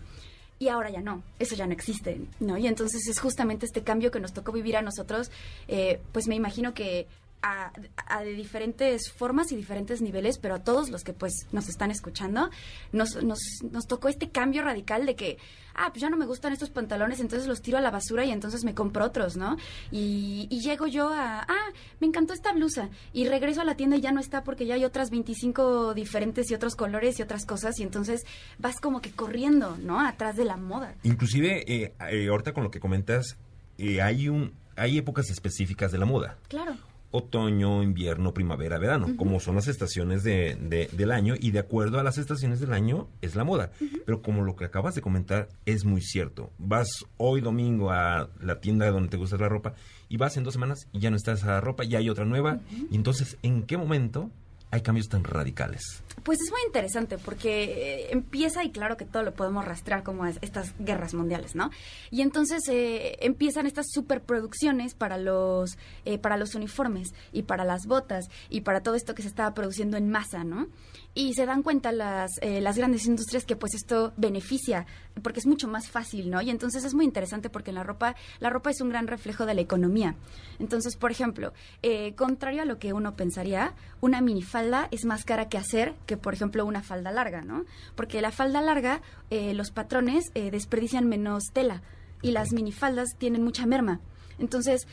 Y ahora ya no, eso ya no existe, ¿no? Y entonces es justamente este cambio que nos tocó vivir a nosotros, eh, pues me imagino que a, a de diferentes formas y diferentes niveles, pero a todos los que pues nos están escuchando, nos, nos, nos tocó este cambio radical de que, ah, pues ya no me gustan estos pantalones, entonces los tiro a la basura y entonces me compro otros, ¿no? Y, y llego yo a, ah, me encantó esta blusa y regreso a la tienda y ya no está porque ya hay otras 25 diferentes y otros colores y otras cosas y entonces vas como que corriendo, ¿no? Atrás de la moda. Inclusive, eh, eh, ahorita con lo que comentas, eh, hay un hay épocas específicas de la moda. Claro. Otoño, invierno, primavera, verano, como son las estaciones de, de- del año y de acuerdo a las estaciones del año es la moda. Pero como lo que acabas de comentar es muy cierto. Vas hoy domingo a la tienda donde te gusta la ropa y vas en dos semanas y ya no está esa ropa, ya hay otra nueva. Y entonces, ¿en qué momento hay cambios tan radicales? Pues es muy interesante porque eh, empieza y claro que todo lo podemos rastrear como es- estas guerras mundiales, ¿no? Y entonces eh, empiezan estas superproducciones para los eh, para los uniformes y para las botas y para todo esto que se estaba produciendo en masa, ¿no? Y se dan cuenta las eh, las grandes industrias que pues esto beneficia porque es mucho más fácil, ¿no? Y entonces es muy interesante porque en la ropa la ropa es un gran reflejo de la economía. Entonces, por ejemplo, eh, contrario a lo que uno pensaría, una minifalda es más cara que hacer que, por ejemplo, una falda larga, ¿no? Porque la falda larga, eh, los patrones eh, desperdician menos tela y las minifaldas tienen mucha merma. Entonces,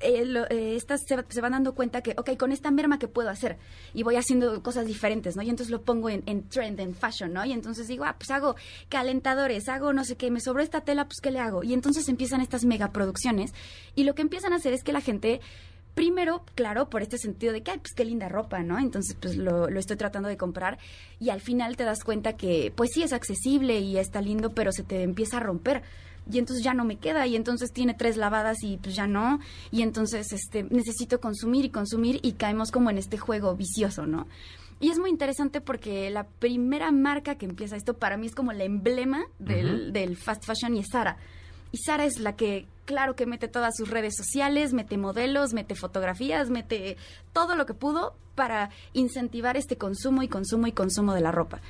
eh, lo- eh, estas se, se van dando cuenta que, ok, con esta merma que puedo hacer y voy haciendo cosas diferentes, ¿no? Y entonces lo pongo en, en trend, en fashion, ¿no? Y entonces digo, ah, pues hago calentadores, hago no sé qué, me sobró esta tela, pues ¿qué le hago? Y entonces empiezan estas megaproducciones y lo que empiezan a hacer es que la gente Primero, claro, por este sentido de que, ay, pues qué linda ropa, ¿no? Entonces, pues lo, lo estoy tratando de comprar y al final te das cuenta que, pues sí, es accesible y está lindo, pero se te empieza a romper y entonces ya no me queda y entonces tiene tres lavadas y pues ya no y entonces este necesito consumir y consumir y caemos como en este juego vicioso, ¿no? Y es muy interesante porque la primera marca que empieza esto para mí es como el emblema del, del fast fashion y es Sara. Y Sara es la que, claro que mete todas sus redes sociales, mete modelos, mete fotografías, mete todo lo que pudo para incentivar este consumo y consumo y consumo de la ropa.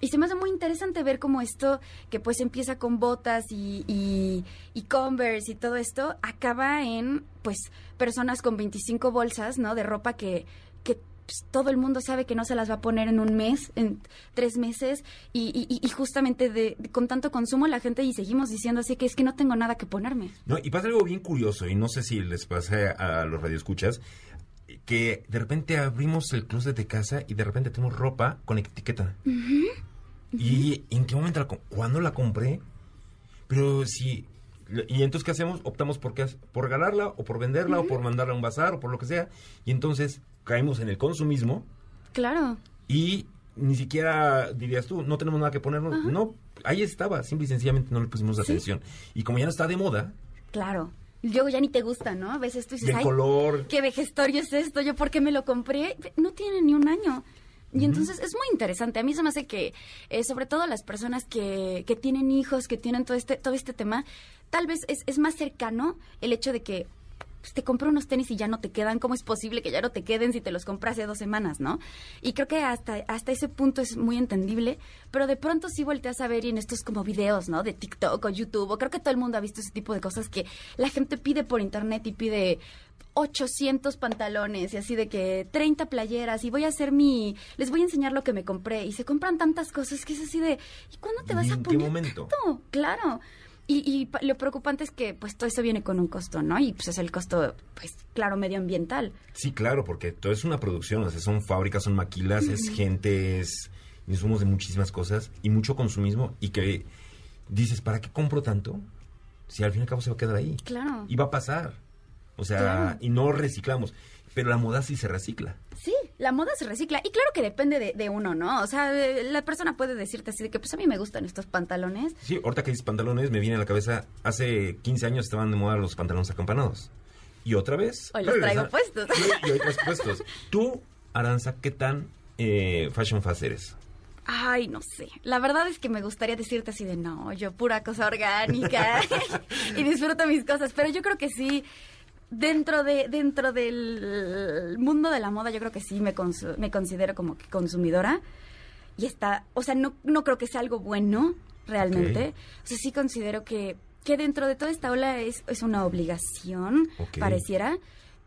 Y se me hace muy interesante ver cómo esto, que pues empieza con botas y, y, Converse y todo esto, acaba en pues personas con 25 bolsas, ¿no? De ropa que, que pues, todo el mundo sabe que no se las va a poner en un mes, en tres meses, y, y- y justamente de, de- con tanto consumo la gente y seguimos diciendo así que es que no tengo nada que ponerme. No, y pasa algo bien curioso, y no sé si les pasa a los radioescuchas, que de repente abrimos el closet de casa y de repente tenemos ropa con etiqueta. ¿Y en qué momento la ¿Cuándo la compré? Pero si... ¿Y entonces qué hacemos? Optamos por, qué por regalarla o por venderla o por mandarla a un bazar o por lo que sea. Y entonces caemos en el consumismo Claro. y ni siquiera dirías tú, no tenemos nada que ponernos. No, ahí estaba, simple y sencillamente no le pusimos atención. Y como ya no está de moda, Claro. Luego ya ni te gusta, ¿no? A veces tú dices, del ay, color, qué vejestorio es esto, yo por qué me lo compré, no tiene ni un año. Y entonces es muy interesante. A mí se me hace que, eh, sobre todo las personas que, que tienen hijos, que tienen todo este, todo este tema, tal vez es, es más cercano el hecho de que pues, te compré unos tenis y ya no te quedan. ¿Cómo es posible que ya no te queden si te los compras hace dos semanas, no? Y creo que hasta, hasta ese punto es muy entendible. Pero de pronto sí volteas a ver y en estos como videos, ¿no? De TikTok o YouTube. O creo que todo el mundo ha visto ese tipo de cosas que la gente pide por internet y pide 800 pantalones y así de que 30 playeras y voy a hacer mi... Les voy a enseñar lo que me compré. Y se compran tantas cosas que es así de... ¿Y cuándo te vas ¿Y a en qué poner momento? tanto? Claro. Y, y lo preocupante es que pues todo eso viene con un costo, ¿no? Y pues es el costo, pues claro, medioambiental. Sí, claro, porque todo es una producción, o sea, son fábricas, son maquilas, es gente, es insumos de muchísimas cosas y mucho consumismo y que dices, ¿para qué compro tanto? Si al fin y al cabo se va a quedar ahí. Claro. Y va a pasar. O sea, Claro. y no reciclamos. Pero la moda sí se recicla. Sí, la moda se recicla. Y claro que depende de, de uno, ¿no? O sea, la persona puede decirte así de que pues a mí me gustan estos pantalones. Sí, ahorita que dices pantalones, me viene a la cabeza, hace 15 años estaban de moda los pantalones acampanados. Y otra vez... Hoy los traigo puestos. Y, y hoy los puestos. Tú, Aranza, ¿qué tan eh, fashion fast eres? Ay, no sé. La verdad es que me gustaría decirte así de no, yo pura cosa orgánica y disfruto mis cosas, pero yo creo que sí dentro de dentro del mundo de la moda yo creo que sí me consu- me considero como que consumidora y está, o sea, no no creo que sea algo bueno realmente. O sea, sí considero que que dentro de toda esta ola es, es una obligación, pareciera,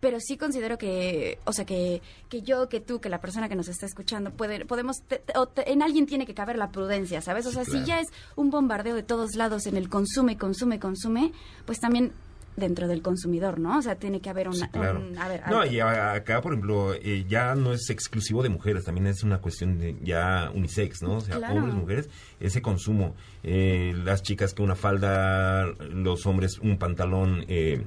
pero sí considero que, o sea, que, que yo, que tú, que la persona que nos está escuchando, puede, podemos, te- te- o te- en alguien tiene que caber la prudencia, ¿sabes? O sea, claro. si ya es un bombardeo de todos lados en el consume, consume, consume, pues también dentro del consumidor, ¿no? O sea, tiene que haber una... Claro. un- a ver, No, y acá, por ejemplo, eh, ya no es exclusivo de mujeres, también es una cuestión de ya unisex, ¿no? O sea, Claro. hombres, mujeres, ese consumo. Eh, las chicas que una falda, los hombres un pantalón eh,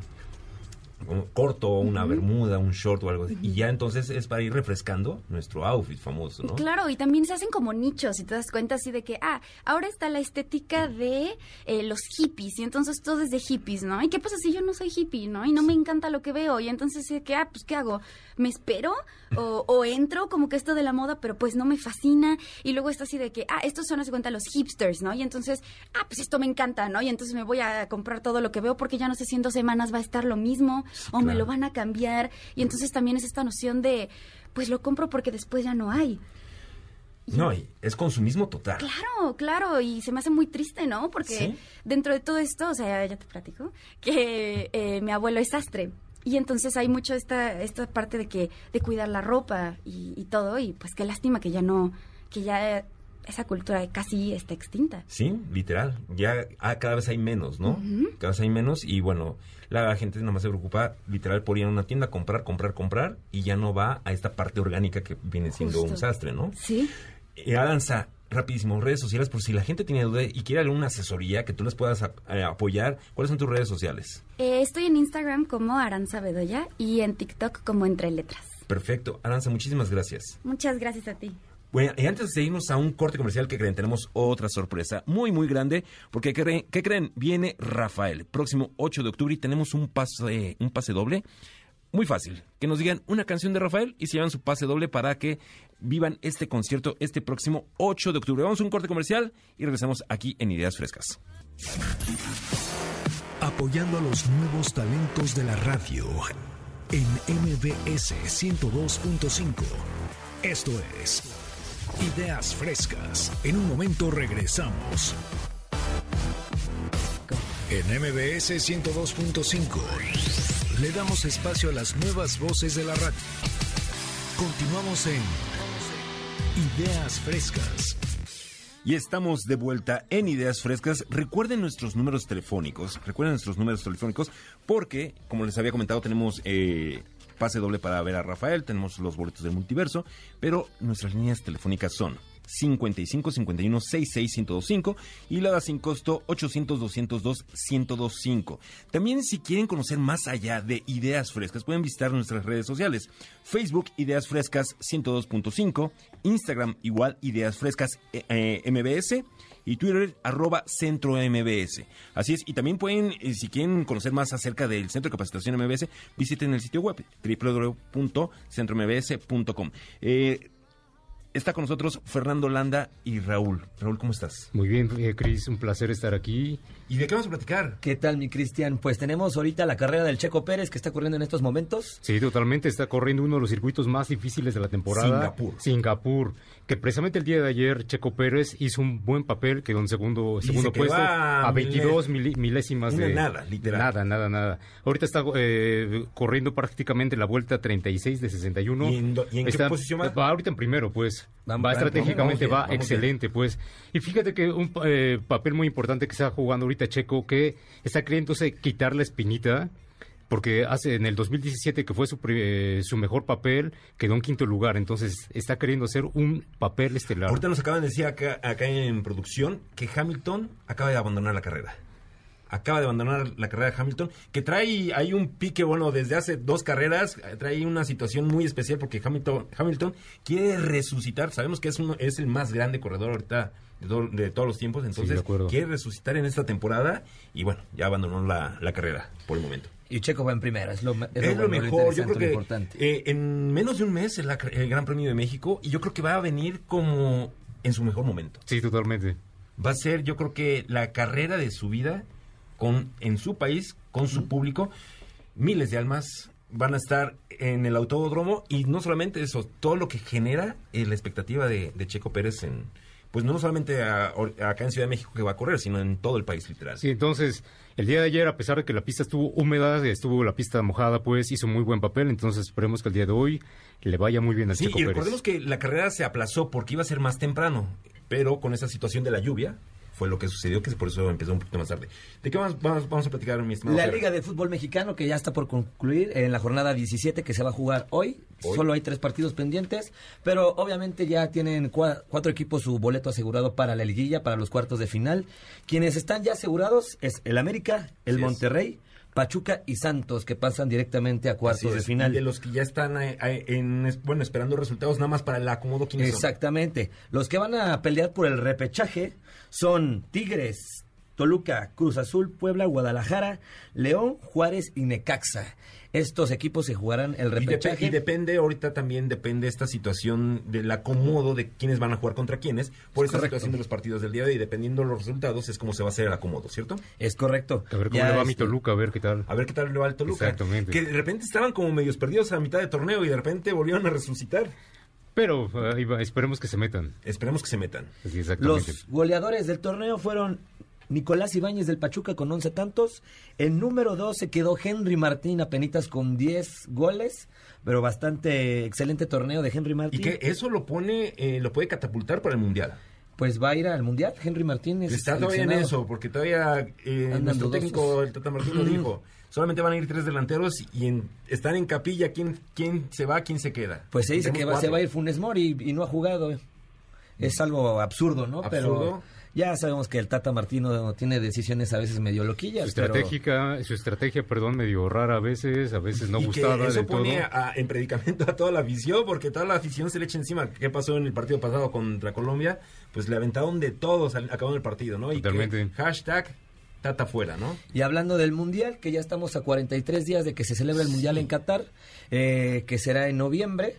corto, una Ujú. bermuda, un short o algo así. Y ya entonces es para ir refrescando nuestro outfit famoso, ¿no? Claro, y también se hacen como nichos, y te das cuenta así de que, ah, ahora está la estética de eh, los hippies, y entonces todo es de hippies, ¿no? ¿Y qué pasa si yo no soy hippie, ¿no? Y no me encanta lo que veo, y entonces, que, ah, pues, ¿qué hago? ¿Me espero? O, o entro como que esto de la moda, pero pues no me fascina, y luego está así de que, ah, estos son, se cuenta, los hipsters, ¿no? Y entonces, ah, pues esto me encanta, ¿no? Y entonces me voy a comprar todo lo que veo porque ya no sé si en dos semanas va a estar lo mismo, o me lo van a cambiar, y entonces también es esta noción de, pues lo compro porque después ya no hay. No, y es consumismo total. Claro, claro, y se me hace muy triste, ¿no? Porque ¿Sí? dentro de todo esto, o sea, ya te platico, que eh, mi abuelo es sastre. Y entonces hay mucho esta, esta parte de que, de cuidar la ropa y, y todo, y pues qué lástima que ya no, que ya esa cultura casi está extinta. Sí, literal. Ya ah, cada vez hay menos, ¿no? Cada vez hay menos y bueno, la gente nada más se preocupa literal por ir a una tienda, comprar, comprar, comprar y ya no va a esta parte orgánica que viene siendo Justo. un sastre, ¿no? Sí. Eh, Aranza, rapidísimo, redes sociales, por si la gente tiene duda y quiere alguna asesoría que tú les puedas ap- eh, apoyar, ¿cuáles son tus redes sociales? Eh, estoy en Instagram como Aranza Bedoya y en TikTok como Entre Letras. Perfecto. Aranza, muchísimas gracias. Muchas gracias a ti. Bueno, y antes de seguirnos a un corte comercial que creen, tenemos otra sorpresa muy, muy grande, porque ¿qué creen? ¿qué creen? Viene Rafael, próximo 8 de octubre y tenemos un pase, un pase doble. Muy fácil, que nos digan una canción de Rafael y se llevan su pase doble para que vivan este concierto este próximo 8 de octubre. Vamos a un corte comercial y regresamos aquí en Ideas Frescas. Apoyando a los nuevos talentos de la radio en MBS 102.5. Esto es Ideas Frescas. En un momento regresamos. En MBS 102.5 le damos espacio a las nuevas voces de la radio. Continuamos en Ideas Frescas. Y estamos de vuelta en Ideas Frescas. Recuerden nuestros números telefónicos. Recuerden nuestros números telefónicos porque, como les había comentado, tenemos eh, pase doble para ver a Rafael, tenemos los boletos del multiverso, pero nuestras líneas telefónicas son 55 51 66 1025 y la da sin costo 800 202 1025. También si quieren conocer más allá de Ideas Frescas pueden visitar nuestras redes sociales. Facebook Ideas Frescas 102.5, Instagram igual Ideas Frescas eh, eh, MBS y Twitter arroba Centro MBS. Así es, y también pueden, eh, si quieren conocer más acerca del Centro de Capacitación MBS, visiten el sitio web www.centrombs.com. Eh, Está con nosotros Fernando Landa y Raúl. Raúl, ¿cómo estás? Muy bien, eh, Cris, un placer estar aquí. ¿Y de qué vamos a platicar? ¿Qué tal, mi Cristian? Pues tenemos ahorita la carrera del Checo Pérez que está ocurriendo en estos momentos. Sí, totalmente. Está corriendo uno de los circuitos más difíciles de la temporada. Singapur. Singapur. Que precisamente el día de ayer Checo Pérez hizo un buen papel, quedó en segundo, Y segundo se puesto a a 22 mile- mili- milésimas de nada, literal. Nada, nada, nada. Ahorita está eh, corriendo prácticamente la vuelta 36 de 61. ¿Y en do- y en qué posición va? ahorita en primero, pues. Va- estratégicamente, vamos bien, va bien. excelente, pues. Y fíjate que un eh, papel muy importante que está jugando ahorita Checo, que está queriéndose quitar la espinita, porque hace en el 2017 que fue su, pri- eh, su mejor papel, quedó en quinto lugar, entonces está queriendo hacer un papel estelar. Ahorita nos acaban de decir acá, acá en producción que Hamilton acaba de abandonar la carrera. Acaba de abandonar la carrera de Hamilton, que trae hay un pique, bueno, desde hace dos carreras, eh, trae una situación muy especial porque Hamilton, Hamilton quiere resucitar. Sabemos que es, uno, es el más grande corredor ahorita de, to- de todos los tiempos, de entonces acuerdo. quiere resucitar en esta temporada y bueno, ya abandonó la, la carrera por el momento. Y Checo va en primera, es lo, es Es lo bueno, mejor, yo creo que importante. eh, en menos de un mes el, el Gran Premio de México y yo creo que va a venir como en su mejor momento. Sí, totalmente. Va a ser, yo creo que la carrera de su vida con en su país, con su público. Miles de almas van a estar en el autódromo y no solamente eso, todo lo que genera eh, la expectativa de, de Checo Pérez en, pues no solamente a- acá en Ciudad de México que va a correr, sino en todo el país literal. Sí, entonces, el día de ayer, a pesar de que la pista estuvo húmeda, estuvo la pista mojada, pues hizo muy buen papel. Entonces, esperemos que el día de hoy le vaya muy bien al Sí, Checo y Pérez. recordemos que la carrera se aplazó porque iba a ser más temprano, pero con esa situación de la lluvia fue lo que sucedió, que por eso empezó un poquito más tarde. ¿De qué vamos, vamos, vamos a platicar, mi estimado La? Liga de Fútbol Mexicano que ya está por concluir en la jornada 17 que se va a jugar hoy. Hoy. Solo hay tres partidos pendientes, pero obviamente ya tienen cua- cuatro equipos su boleto asegurado para la liguilla, para los cuartos de final. Quienes están ya asegurados es el América, el Así es. Pachuca y Santos que pasan directamente a cuartos de final. y de los que ya están eh, eh, en, bueno, esperando resultados nada más para el acomodo. Exactamente. Los que van a pelear por el repechaje son Tigres, Toluca, Cruz Azul, Puebla, Guadalajara, León, Juárez y Necaxa. Estos equipos se jugarán el Y, depe- repechaje. y depende, ahorita también depende esta situación del acomodo de quiénes van a jugar contra quiénes, por esta Correcto. situación de los partidos del día de hoy, dependiendo de los resultados, es como se va a hacer el acomodo, ¿cierto? Es correcto. A ver cómo Ya, le va a mi este, Toluca, a ver qué tal. A ver qué tal le va al Toluca. Exactamente. Que de repente estaban como medios perdidos a mitad de torneo y de repente volvieron a resucitar. Pero esperemos que se metan. Esperemos que se metan. Sí, exactamente. Los goleadores del torneo fueron Nicolás Ibáñez del Pachuca con 11 tantos. En número 12 quedó Henry Martín apenitas con 10 goles, pero bastante excelente torneo de Henry Martín. Y que eso lo pone, eh, lo puede catapultar para el Mundial. Pues va a ir al Mundial, Henry Martín es Está todavía en eso, porque todavía eh, nuestro técnico, el Tata Martino, dijo, solamente van a ir tres delanteros y en- están en capilla quién, quién se va, quién se queda. Pues se dice Tenemos que va, se va a ir Funes Mori y, y no ha jugado. Es algo absurdo, ¿no? Absurdo. Pero ya sabemos que el Tata Martino tiene decisiones a veces medio Su loquillas. pero- estratégica, su estrategia, perdón, medio rara a veces, a veces no y gustada que eso del todo. pone a- en predicamento a toda la afición, porque toda la afición se le echa encima. ¿Qué pasó en el partido pasado contra Colombia? Pues le aventaron de todos al acabando el partido, ¿no? Y que Totalmente. hashtag Tata fuera, ¿no? Y hablando del Mundial, que ya estamos a 43 días de que se celebre el Mundial en Qatar, eh, que será en noviembre.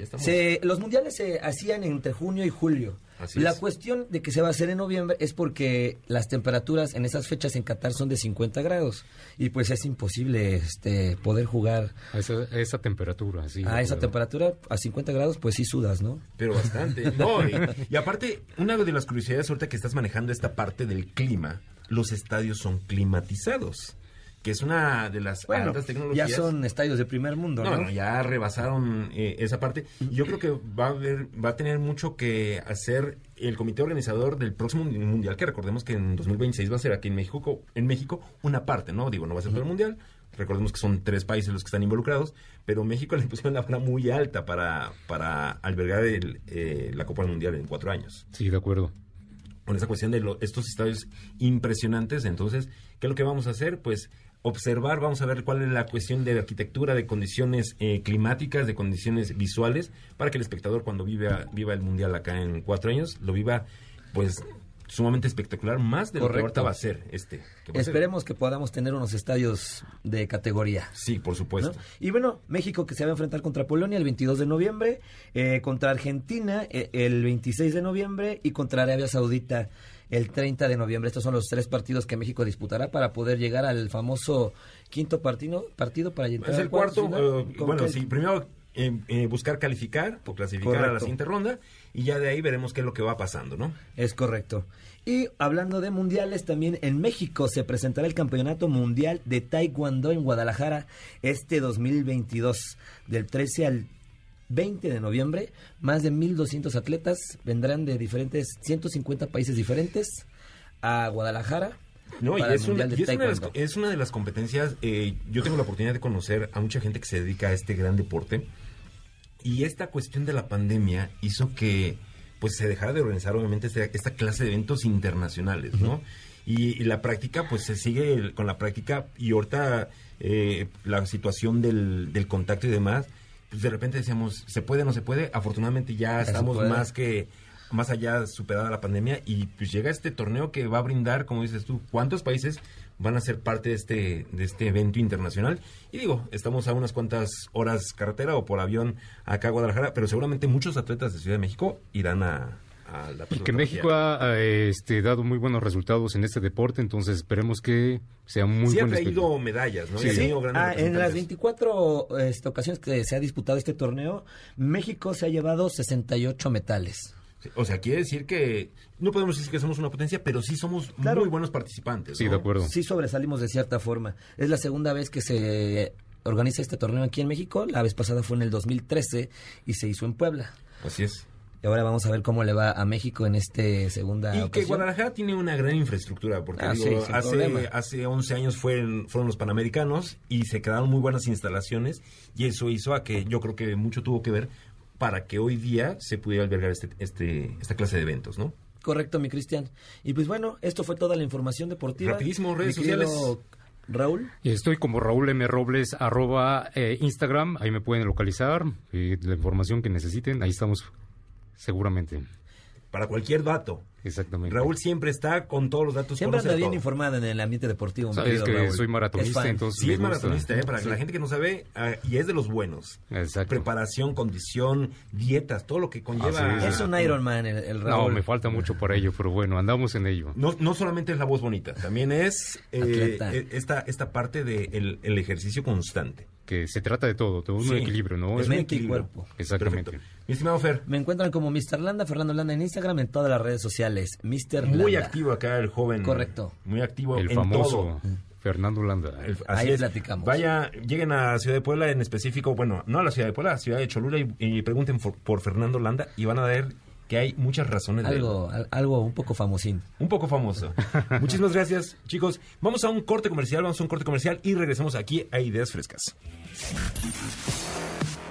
Estamos- Se- los mundiales se hacían entre junio y julio. Así la es. cuestión de que se va a hacer en noviembre es porque las temperaturas en esas fechas en Qatar son de 50 grados y pues es imposible este poder jugar A esa, a esa temperatura, sí. a esa temperatura a 50 grados, pues sí sudas, ¿no? Pero bastante. No, y, y aparte, una de las curiosidades ahorita que estás manejando esta parte del clima, los estadios son climatizados, que es una de las Bueno, altas tecnologías. ya son estadios de primer mundo, ¿no? No, ya rebasaron eh, esa parte. Yo creo que va a haber, va a tener mucho que hacer el comité organizador del próximo mundial, que recordemos que en 2026 va a ser aquí en México, en México una parte, ¿no? Digo, no va a ser todo el mundial. Recordemos que son tres países los que están involucrados, pero México le pusieron la vara muy alta para, para albergar el, eh, la Copa del Mundial en cuatro años. Sí, de acuerdo. Con esa cuestión de lo- estos estadios impresionantes, entonces, ¿qué es lo que vamos a hacer? Pues observar, vamos a ver cuál es la cuestión de arquitectura, de condiciones eh, climáticas, de condiciones visuales, para que el espectador cuando viva, viva el Mundial acá en cuatro años, lo viva pues sumamente espectacular, más de lo que ahorita va a ser este. que va a ser. Esperemos que podamos tener unos estadios de categoría. Sí, por supuesto. ¿no? Y bueno, México que se va a enfrentar contra Polonia el 22 de noviembre, eh, contra Argentina eh, el 26 de noviembre y contra Arabia Saudita el 30 de noviembre. Estos son los tres partidos que México disputará para poder llegar al famoso quinto partido, partido para entrar Es al el cuarto, eh, ¿Con bueno, qué? sí, primero eh, eh, buscar calificar o clasificar a la siguiente ronda y ya de ahí veremos qué es lo que va pasando, ¿no? Es correcto. Y hablando de mundiales, también en México se presentará el Campeonato Mundial de Taekwondo en Guadalajara este 2022, del 13 al 20 de noviembre. Más de 1.200 atletas vendrán de diferentes, 150 países diferentes a Guadalajara. No, y es, y es una de las, Taekwondo. es una de las competencias, eh, yo tengo la oportunidad de conocer a mucha gente que se dedica a este gran deporte y esta cuestión de la pandemia hizo que pues se dejara de organizar obviamente este- esta clase de eventos internacionales, ¿no? Y, y la práctica pues se sigue con la práctica y ahorita eh, la situación del, del contacto y demás, pues de repente decíamos, ¿se puede o no se puede? Afortunadamente ya, estamos puede. más que más allá superada la pandemia y pues llega este torneo que va a brindar, como dices tú, cuántos países van a ser parte de este de este evento internacional y digo, estamos a unas cuantas horas carretera o por avión acá a Guadalajara, pero seguramente muchos atletas de Ciudad de México irán a, a la Y que. México ha este, dado muy buenos resultados en este deporte, entonces esperemos que sea muy Sí ha buen traído espectáculo. medallas, ¿no? Sí. Ha Sí, ah, en las representantes. 24 este, ocasiones que se ha disputado este torneo, México se ha llevado 68 metales. O sea, quiere decir que no podemos decir que somos una potencia, pero sí somos Claro. muy buenos participantes. ¿no? Sí sobresalimos de cierta forma. Es la segunda vez que se organiza este torneo aquí en México. La vez pasada fue en el 2013 y se hizo en Puebla. Así es. Y ahora vamos a ver cómo le va a México en este segunda Y que. Guadalajara tiene una gran infraestructura, porque Ah, digo, sí, sin hace, hace 11 años fueron, fueron los Panamericanos y se quedaron muy buenas instalaciones y eso hizo a que yo creo que mucho tuvo que ver para que hoy día se pudiera albergar este, este, esta clase de eventos, ¿no? Correcto, mi Cristian. Y pues bueno, esto fue toda la información deportiva. Rapidísimo, redes sociales. Raúl. Y estoy como Raúl M. Robles, arroba eh, Instagram, ahí me pueden localizar, eh, la información que necesiten, ahí estamos seguramente. Para cualquier dato. Exactamente. Raúl siempre está con todos los datos. Siempre anda bien todo. informada en el ambiente deportivo. Sabes querido que Raúl. soy maratonista, Es entonces Sí, me es gusta. maratonista, ¿eh? para Sí. la gente que no sabe, ah, y es de los buenos. Preparación, condición, dietas, todo lo que conlleva. Así Es un Ironman el, el No, Raúl. me falta mucho para ello, pero bueno, andamos en ello. No, no solamente es la voz bonita, también es eh, eh, esta, esta parte del el ejercicio constante. Que se trata de todo, todo un Sí. equilibrio, ¿no? Es un mente y cuerpo. Exactamente. Mi estimado Fer. Me encuentran como Mr. Landa, Fernando Landa en Instagram, en todas las redes sociales. Mr. Muy Landa. activo acá el joven. Correcto. Muy activo El en famoso todo. Fernando Landa. El- así Ahí es. platicamos. Vaya, lleguen a Ciudad de Puebla en específico, bueno, no a la Ciudad de Puebla, a Ciudad de Cholula y, y pregunten por, por Fernando Landa y van a ver que hay muchas razones de Algo, al- algo un poco famosín. Un poco famoso. Muchísimas gracias, chicos. Vamos a un corte comercial, vamos a un corte comercial y regresamos aquí a Ideas Frescas.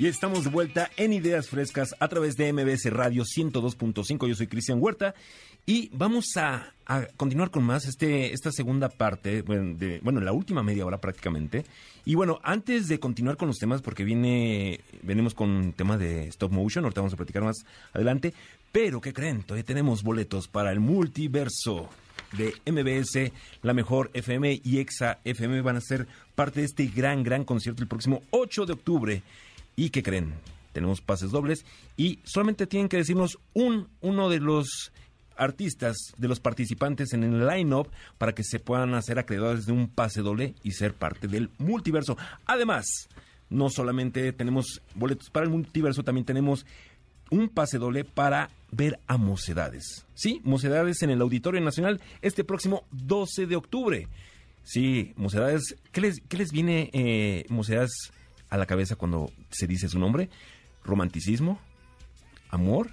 Y estamos de vuelta en Ideas Frescas a través de MBS Radio 102.5. Yo soy Cristian Huerta y vamos a, continuar con más este, esta segunda parte, bueno, de, bueno, la última media hora prácticamente. Y bueno, antes de continuar con los temas, porque viene, venimos con un tema de stop motion, ahorita vamos a platicar más adelante. Pero, ¿qué creen? Todavía tenemos boletos para el multiverso de MBS, la mejor FM y Exa FM van a ser parte de este gran, gran concierto el próximo 8 de octubre. ¿Y qué creen? Tenemos pases dobles y solamente tienen que decirnos un, uno de los artistas, de los participantes en el line-up para que se puedan hacer acreedores de un pase doble y ser parte del multiverso. Además, no solamente tenemos boletos para el multiverso, también tenemos un pase doble para ver a Mocedades. Sí, Mocedades en el Auditorio Nacional este próximo 12 de octubre. Sí, Mocedades, ¿qué les, qué les viene eh, Mocedades a la cabeza cuando se dice su nombre? ¿Romanticismo? ¿Amor?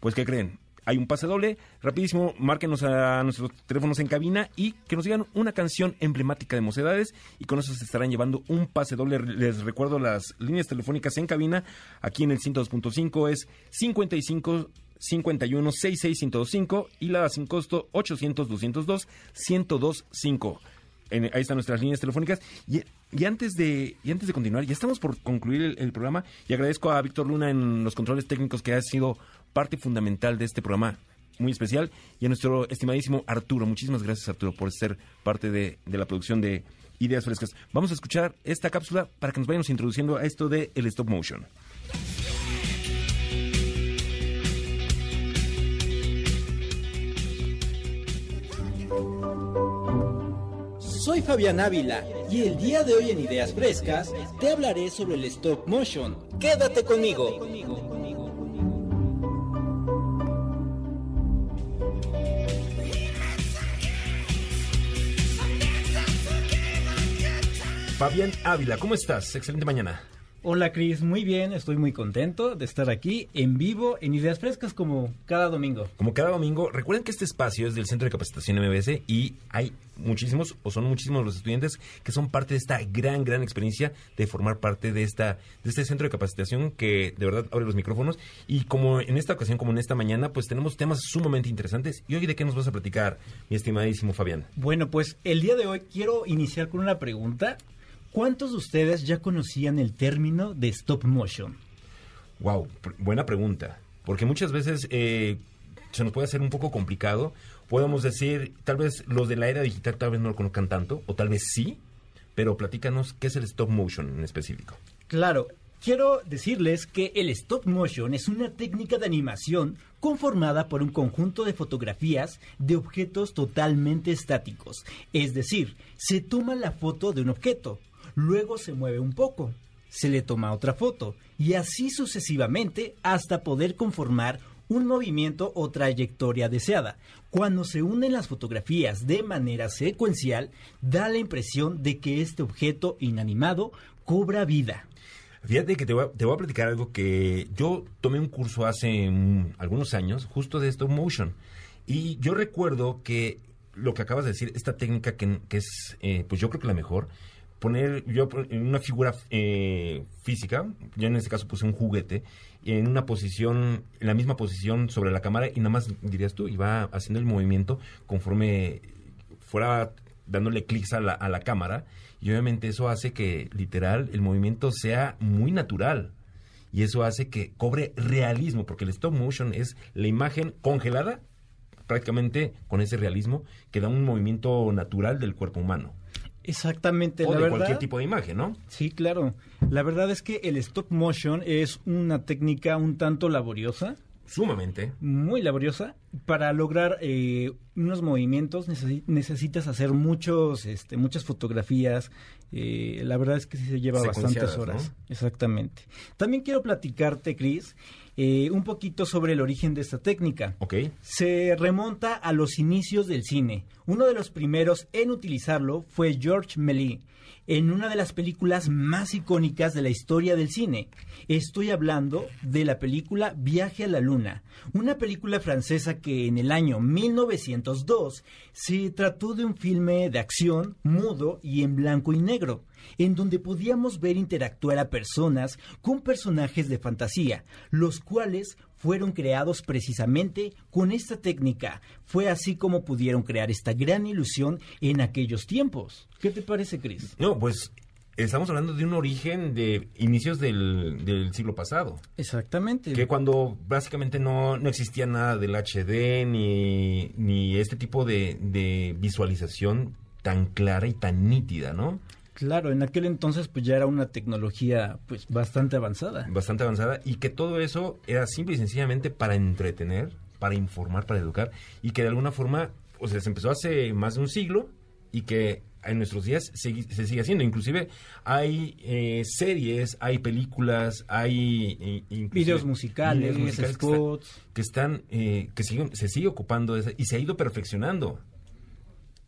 Pues, ¿qué creen? Hay un pase doble, rapidísimo, márquenos a nuestros teléfonos en cabina y que nos digan una canción emblemática de Mocedades y con eso se estarán llevando un pase doble. Les recuerdo las líneas telefónicas en cabina, aquí en el 102.5 es 55 51 66 105 y la sin costo 800 202 1025. En- ahí están nuestras líneas telefónicas. Y, y antes de y antes de continuar, ya estamos por concluir el, programa y agradezco a Víctor Luna en los controles técnicos que ha sido parte fundamental de este programa muy especial y a nuestro estimadísimo Arturo. Muchísimas gracias Arturo por ser parte de, de la producción de Ideas Frescas. Vamos a escuchar esta cápsula para que nos vayamos introduciendo a esto de el stop motion. Soy Fabián Ávila y el día de hoy en Ideas Frescas te hablaré sobre el stop motion. Quédate conmigo. Fabián Ávila, ¿cómo estás? Excelente mañana. Hola Cris, muy bien, estoy muy contento de estar aquí en vivo en Ideas Frescas como cada domingo. Como cada domingo, recuerden que este espacio es del Centro de Capacitación MBS y hay muchísimos, o son muchísimos los estudiantes que son parte de esta gran, gran experiencia de formar parte de esta, de este centro de capacitación que de verdad abre los micrófonos. Y como en esta ocasión, como en esta mañana, pues tenemos temas sumamente interesantes. ¿Y hoy de qué nos vas a platicar, mi estimadísimo Fabián? Bueno, pues el día de hoy quiero iniciar con una pregunta. ¿Cuántos de ustedes ya conocían el término de stop motion? Wow, buena pregunta. Porque muchas veces eh, se nos puede hacer un poco complicado. Podemos decir, tal vez los de la era digital tal vez no lo conozcan tanto, o tal vez sí, pero platícanos qué es el stop motion en específico. Claro, quiero decirles que el stop motion es una técnica de animación conformada por un conjunto de fotografías de objetos totalmente estáticos. Es decir, se toma la foto de un objeto, luego se mueve un poco, se le toma otra foto y así sucesivamente hasta poder conformar un movimiento o trayectoria deseada. Cuando se unen las fotografías de manera secuencial, da la impresión de que este objeto inanimado cobra vida. Fíjate que te voy, a, te voy a platicar algo que yo tomé un curso hace algunos años, justo de stop motion. Y yo recuerdo que lo que acabas de decir, esta técnica que, que es, eh, pues yo creo que la mejor, poner yo una figura eh, física, yo en este caso puse un juguete, en una posición, en la misma posición sobre la cámara y nada más dirías tú, va haciendo el movimiento conforme fuera dándole clics a la, a la cámara y obviamente eso hace que literal el movimiento sea muy natural y eso hace que cobre realismo porque el stop motion es la imagen congelada prácticamente con ese realismo que da un movimiento natural del cuerpo humano Exactamente, o la de verdad. cualquier tipo de imagen, ¿no? Sí, claro. La verdad es que el stop motion es una técnica un tanto laboriosa. Sumamente. Muy laboriosa. Para lograr eh, unos movimientos necesi- necesitas hacer muchos, este, muchas fotografías. Eh, la verdad es que sí se lleva bastantes horas. ¿no? Exactamente. También quiero platicarte, Chris, eh, un poquito sobre el origen de esta técnica. Ok. Se remonta a los inicios del cine. Uno de los primeros en utilizarlo fue George Méliès en una de las películas más icónicas de la historia del cine. Estoy hablando de la película Viaje a la Luna, una película francesa que en el año 1902 se trató de un filme de acción mudo y en blanco y negro, en donde podíamos ver interactuar a personas con personajes de fantasía, los cuales fueron creados precisamente con esta técnica. Fue así como pudieron crear esta gran ilusión en aquellos tiempos. ¿Qué te parece, Chris? No, pues estamos hablando de un origen de inicios del, del siglo pasado. Exactamente. Que cuando básicamente no, no existía nada del HD ni, ni este tipo de, de visualización tan clara y tan nítida, ¿no? Claro, en aquel entonces pues ya era una tecnología pues bastante avanzada. Bastante avanzada y que todo eso era simple y sencillamente para entretener, para informar, para educar y que de alguna forma, o sea, se empezó hace más de un siglo y que en nuestros días se, se sigue haciendo. Inclusive hay eh, series, hay películas, hay eh, Videos musicales, videos musicales que están, que están, eh, que siguen, se sigue ocupando de esa- y se ha ido perfeccionando.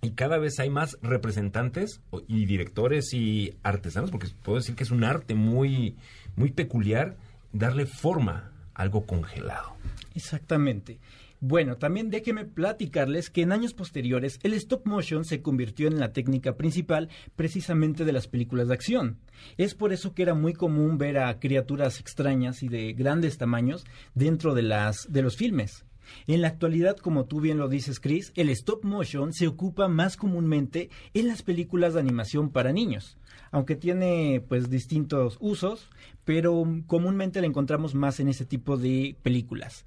Y cada vez hay más representantes y directores y artesanos, porque puedo decir que es un arte muy, muy peculiar darle forma a algo congelado. Exactamente. Bueno, también déjenme platicarles que en años posteriores el stop motion se convirtió en la técnica principal precisamente de las películas de acción. Es por eso que era muy común ver a criaturas extrañas y de grandes tamaños dentro de las de los filmes. En la actualidad, como tú bien lo dices, Chris, el stop motion se ocupa más comúnmente en las películas de animación para niños, aunque tiene pues distintos usos, pero comúnmente la encontramos más en ese tipo de películas.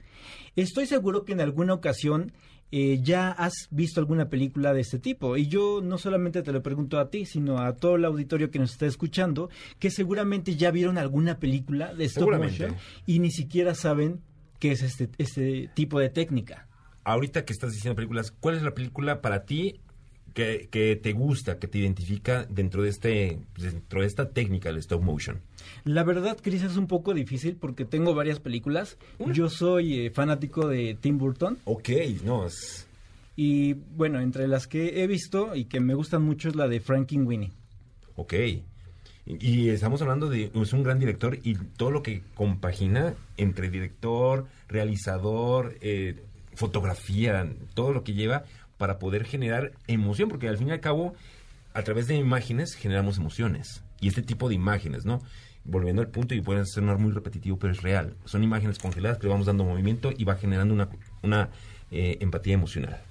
Estoy seguro que en alguna ocasión eh, ya has visto alguna película de este tipo. Y yo no solamente te lo pregunto a ti, sino a todo el auditorio que nos está escuchando, que seguramente ya vieron alguna película de stop motion y ni siquiera saben qué es este, este tipo de técnica. Ahorita que estás diciendo películas, ¿cuál es la película para ti que, que te gusta, que te identifica dentro de este dentro de esta técnica del stop motion? La verdad, Chris, es un poco difícil porque tengo varias películas. Yo soy eh, fanático de Tim Burton. Ok, no, es... Y bueno, entre las que he visto y que me gustan mucho es la de Frankie Winnie. Ok. Y estamos hablando de es un gran director y todo lo que compagina entre director, realizador, eh, fotografía, todo lo que lleva para poder generar emoción, porque al fin y al cabo, a través de imágenes generamos emociones. Y este tipo de imágenes, ¿no? Volviendo al punto, y puede sonar muy repetitivo, pero es real. Son imágenes congeladas que vamos dando movimiento y va generando una, una eh, empatía emocional.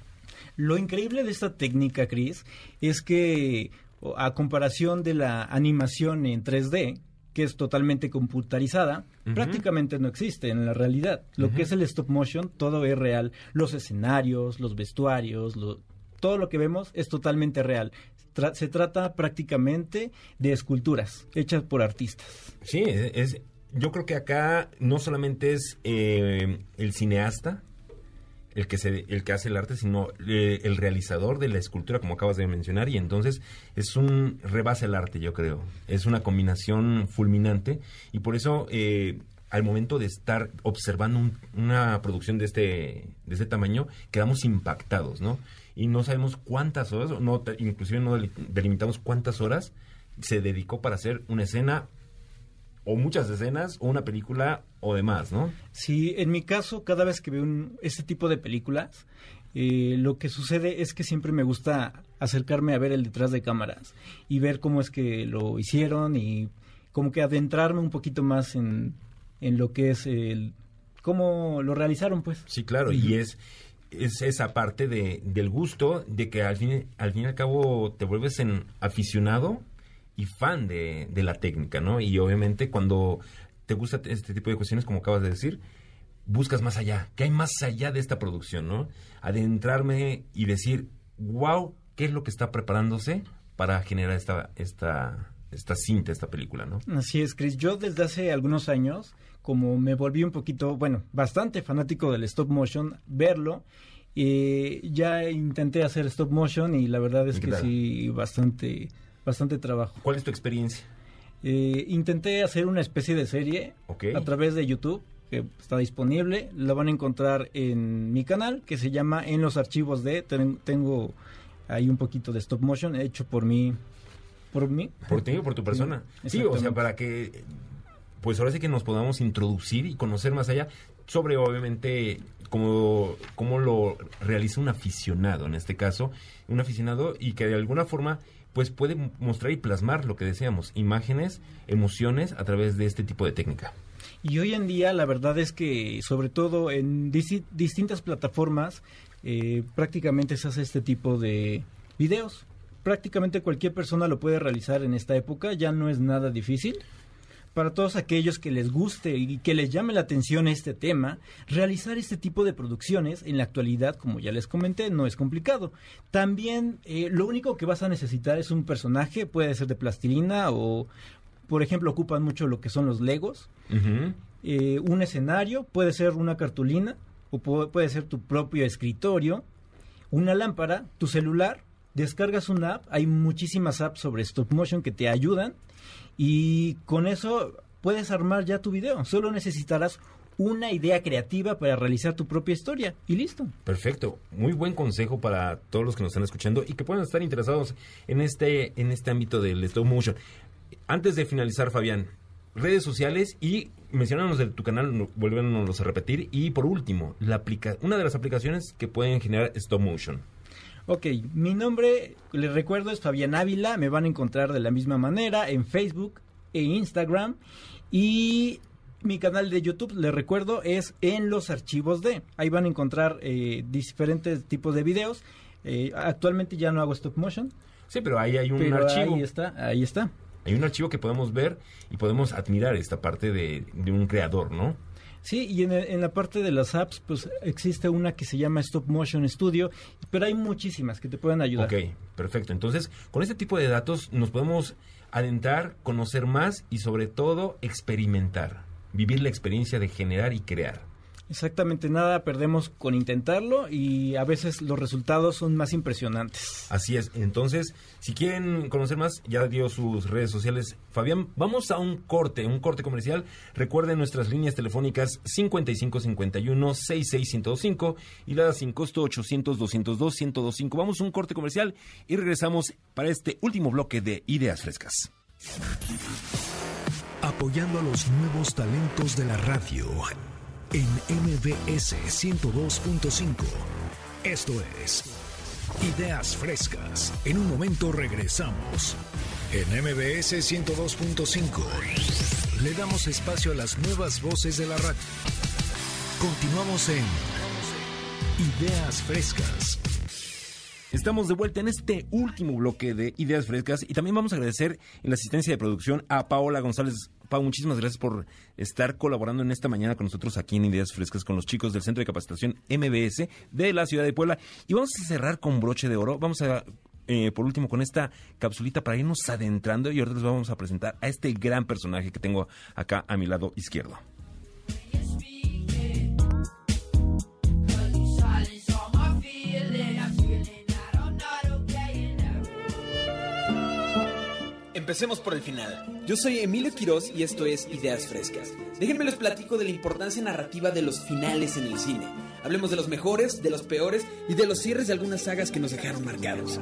Lo increíble de esta técnica, Chris, es que a comparación de la animación en 3D, que es totalmente computarizada, prácticamente no existe en la realidad. Lo que es el stop motion, todo es real. Los escenarios, los vestuarios, lo- todo lo que vemos es totalmente real. Tra- se trata prácticamente de esculturas hechas por artistas. Sí, es- yo creo que acá no solamente es eh, el cineasta el que se el que hace el arte, sino eh, el realizador de la escultura, como acabas de mencionar, y entonces es un rebase el arte, yo creo. Es una combinación fulminante y por eso eh, al momento de estar observando un- una producción de este de este tamaño quedamos impactados, ¿no? Y no sabemos cuántas horas, no inclusive no del- delimitamos cuántas horas se dedicó para hacer una escena o muchas escenas o una película o demás, ¿no? Sí, en mi caso, cada vez que veo un- este tipo de películas, eh, lo que sucede es que siempre me gusta acercarme a ver el detrás de cámaras y ver cómo es que lo hicieron y como que adentrarme un poquito más en, en lo que es el cómo lo realizaron, pues. Sí, claro, y es es esa parte de, del gusto de que al fin, al fin y al cabo te vuelves en aficionado y fan de, de la técnica, ¿no? Y obviamente cuando te gusta este tipo de cuestiones, como acabas de decir, buscas más allá. ¿Qué hay más allá de esta producción, no? Adentrarme y decir, wow, ¿qué es lo que está preparándose para generar esta, esta, esta cinta, esta película, ¿no? Así es, Chris. Yo desde hace algunos años, como me volví un poquito, bueno, bastante fanático del stop motion, verlo, eh, ya intenté hacer stop motion y la verdad es ¿Y qué que tal? sí, bastante, bastante trabajo. ¿Cuál es tu experiencia? Eh, intenté hacer una especie de serie a través de YouTube que está disponible. La van a encontrar en mi canal que se llama En los archivos de. Ten- tengo ahí un poquito de stop motion hecho por mí. Por mí. Por ti, por tu persona. Sí, o sea, para que, pues ahora sí que nos podamos introducir y conocer más allá sobre, obviamente, cómo, cómo lo realiza un aficionado, en este caso, un aficionado y que de alguna forma, pues puede mostrar y plasmar lo que deseamos, imágenes, emociones a través de este tipo de técnica. Y hoy en día la verdad es que sobre todo en distintas plataformas eh, prácticamente se hace este tipo de videos. Prácticamente cualquier persona lo puede realizar en esta época, ya no es nada difícil. Para todos aquellos que les guste y que les llame la atención este tema, realizar este tipo de producciones en la actualidad, como ya les comenté, no es complicado. También eh, lo único que vas a necesitar es un personaje, puede ser de plastilina o, por ejemplo, ocupan mucho lo que son los Legos. Eh, un escenario, puede ser una cartulina o pu- puede ser tu propio escritorio, una lámpara, tu celular, descargas una app, hay muchísimas apps sobre stop motion que te ayudan y con eso puedes armar ya tu video, solo necesitarás una idea creativa para realizar tu propia historia y listo. Perfecto, muy buen consejo para todos los que nos están escuchando y que puedan estar interesados en este en este ámbito del stop motion. Antes de finalizar, Fabián, redes sociales y mencionanos de tu canal, no- volvémonos a repetir y por último, la aplica una de las aplicaciones que pueden generar stop motion. Ok, mi nombre, les recuerdo, es Fabián Ávila. Me van a encontrar de la misma manera en Facebook e Instagram. Y mi canal de YouTube, les recuerdo, es en los archivos de. Ahí van a encontrar eh, diferentes tipos de videos. Eh, actualmente ya no hago stop motion. Sí, pero ahí hay un pero archivo. Ahí está, ahí está. Hay un archivo que podemos ver y podemos admirar esta parte de, de un creador, ¿no? Sí, y en, la parte de las apps, pues existe una que se llama Stop Motion Studio, pero hay muchísimas que te pueden ayudar. Ok, perfecto. Entonces, con este tipo de datos nos podemos adentrar, conocer más y sobre todo experimentar, vivir la experiencia de generar y crear. Exactamente, nada perdemos con intentarlo y a veces los resultados son más impresionantes. Así es. Entonces, si quieren conocer más, ya dio sus redes sociales. Fabián, vamos a un corte, un corte comercial. Recuerden nuestras líneas telefónicas 5551 66125 y la sin costo 800 202 1025. Vamos a un corte comercial y regresamos para este último bloque de Ideas Frescas. Apoyando a los nuevos talentos de la radio en MBS 102.5. Esto es Ideas Frescas. En un momento regresamos. En MBS 102.5 le damos espacio a las nuevas voces de la radio. Continuamos en Ideas Frescas. Estamos de vuelta en este último bloque de Ideas Frescas y también vamos a agradecer en la asistencia de producción a Paola González. Pau, muchísimas gracias por estar colaborando en esta mañana con nosotros aquí en Ideas Frescas con los chicos del Centro de Capacitación MBS de la ciudad de Puebla. Y vamos a cerrar con broche de oro. Vamos a, eh, por último, con esta capsulita para irnos adentrando y ahora les vamos a presentar a este gran personaje que tengo acá a mi lado izquierdo. Empecemos por el final. Yo soy Emilio Quiroz y esto es Ideas Frescas. Déjenme les platico de la importancia narrativa de los finales en el cine. Hablemos de los mejores, de los peores y de los cierres de algunas sagas que nos dejaron marcados.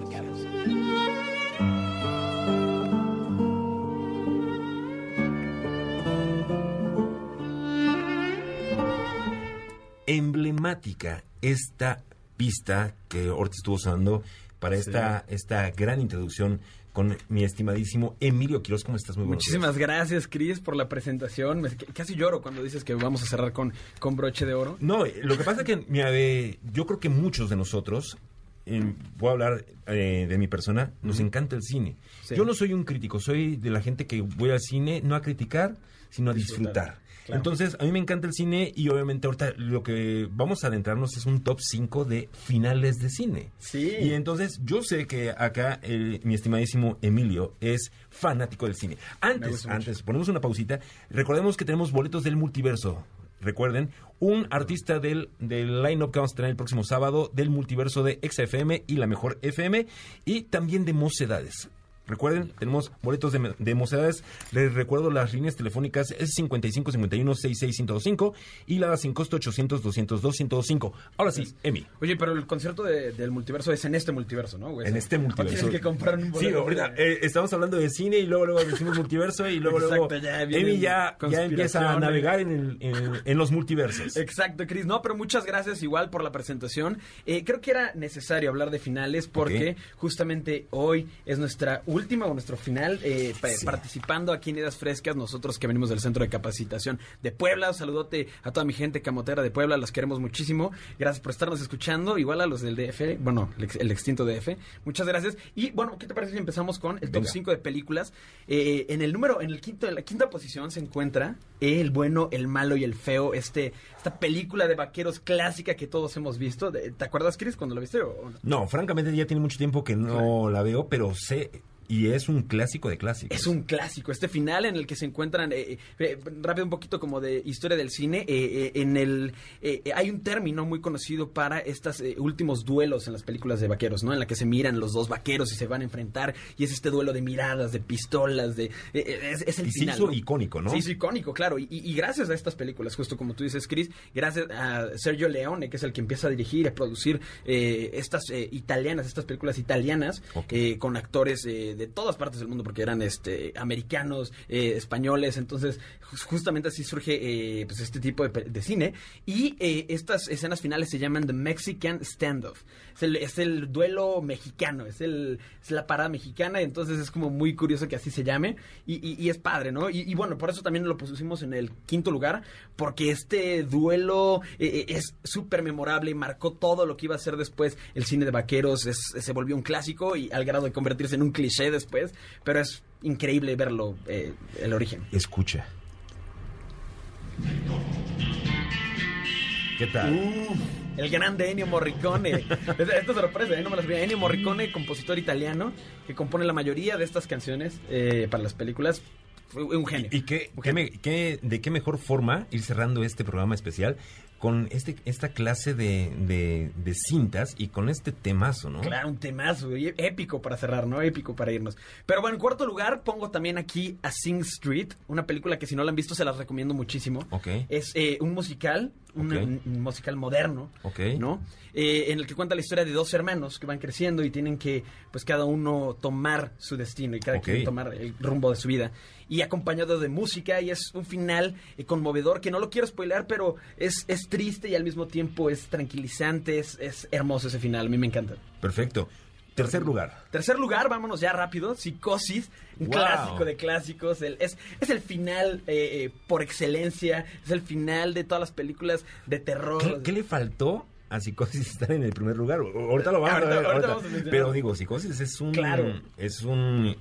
emblemática esta pista que ahorita estuvo sonando para esta, esta gran introducción con mi estimadísimo Emilio Quiroz. ¿Cómo estás? Muy Muchísimas gracias, Cris, por la presentación. Me- casi lloro cuando dices que vamos a cerrar con, con broche de oro. No, eh, lo que pasa es que mira, eh, yo creo que muchos de nosotros, eh, voy a hablar eh, de mi persona, nos encanta el cine. Sí. Yo no soy un crítico, soy de la gente que voy al cine no a criticar, sino a disfrutar. Disfrutar, claro. Entonces, a mí me encanta el cine y obviamente ahorita lo que vamos a adentrarnos es un top 5 de finales de cine. Sí. Y entonces yo sé que acá el- mi estimadísimo Emilio es fanático del cine. Antes, antes, ponemos una pausita. Recordemos que tenemos boletos del multiverso. Recuerden, un artista del, del line-up que vamos a tener el próximo sábado del multiverso de XFM y la mejor FM y también de Mocedades. Recuerden, tenemos boletos de, de Mocedades. Les recuerdo las líneas telefónicas es 55 51 66 125 y la sin costo 800 202 125. Ahora sí, Emi. Oye, pero el concierto de- del multiverso es en este multiverso, ¿no? güey? En este multiverso. Tienes que comprar un Sí, boleto. ahorita eh, estamos hablando de cine y luego luego decimos multiverso y luego Exacto, luego ya Emi ya, ya empieza a navegar en, el- en- en los multiversos. Exacto, Cris. No, pero muchas gracias igual por la presentación. Eh, creo que era necesario hablar de finales porque justamente hoy es nuestra última o nuestro final eh, pa- participando aquí en Ideas Frescas. Nosotros que venimos del Centro de Capacitación de Puebla. Un saludote a toda mi gente camotera de Puebla. Las queremos muchísimo. Gracias por estarnos escuchando. Igual a los del DF. Bueno, el, ex- el extinto DF. Muchas gracias. Y bueno, ¿qué te parece si empezamos con el top Venga. 5 de películas? Eh, en el número, en el quinto, en la quinta posición se encuentra El bueno, el malo y el feo. Este, esta película de vaqueros clásica que todos hemos visto. ¿Te acuerdas, Chris, cuando lo viste? o- no? No, francamente ya tiene mucho tiempo que no la veo, pero sé y es un clásico de clásicos. Es un clásico, este final en el que se encuentran, eh, eh, rápido un poquito como de historia del cine, eh, eh, en el eh, eh, hay un término muy conocido para estos últimos duelos en las películas de vaqueros, ¿no? En la que se miran los dos vaqueros y se van a enfrentar y es este duelo de miradas, de pistolas, de eh, eh, es, es el Y se final. hizo ¿no? icónico, ¿no? Sí, hizo icónico, claro. Y, y- y gracias a estas películas, justo como tú dices, Chris, gracias a Sergio Leone, que es el que empieza a dirigir y a producir eh, estas eh, italianas, estas películas italianas, eh, con actores de todas partes del mundo, porque eran este americanos, españoles. Entonces, jus- justamente así surge eh, pues este tipo de, de cine. Y estas escenas finales se llaman The Mexican Standoff. Es el, es el duelo mexicano, es, el, es la parada mexicana. Entonces es como muy curioso que así se llame. Y, y- y es padre, ¿no? Y, y bueno, por eso también lo pusimos en el quinto lugar, porque este duelo eh, eh, es súper memorable y marcó todo lo que iba a ser después el cine de vaqueros. Es- se volvió un clásico y al grado de convertirse en un cliché después. Pero es increíble verlo, eh, el origen. Escucha. ¿Qué tal? Uh, el grande Ennio Morricone. Esta sorpresa, ¿eh? no me las sabía. Ennio Morricone, compositor italiano, que compone la mayoría de estas canciones eh, para las películas. Un genio. ¿Y qué, qué de qué mejor forma ir cerrando este programa especial con este esta clase de, de, de cintas y con este temazo, ¿no? Claro, un temazo, y épico para cerrar, ¿no? Épico para irnos. Pero bueno, en cuarto lugar pongo también aquí a Sing Street, una película que si no la han visto se las recomiendo muchísimo. Ok. Es eh, un musical, un, musical moderno. ¿no? Eh, en el que cuenta la historia de dos hermanos que van creciendo y tienen que, pues cada uno tomar su destino y cada quien tomar el rumbo de su vida. Y acompañado de música y es un final eh, conmovedor que no lo quiero spoiler, pero es, es triste y al mismo tiempo es tranquilizante, es, es hermoso ese final, a mí me encanta. Perfecto. Tercer lugar. Tercer lugar, vámonos ya rápido, Psicosis, un Wow. clásico de clásicos, el- es, es el final eh, eh, por excelencia, es el final de todas las películas de terror. ¿Qué, qué le faltó a Psicosis estar en el primer lugar? Ahorita lo vamos Ahorita- a ver. ahorita ahorita. vamos a. Pero digo, Psicosis es un... Claro. Es un...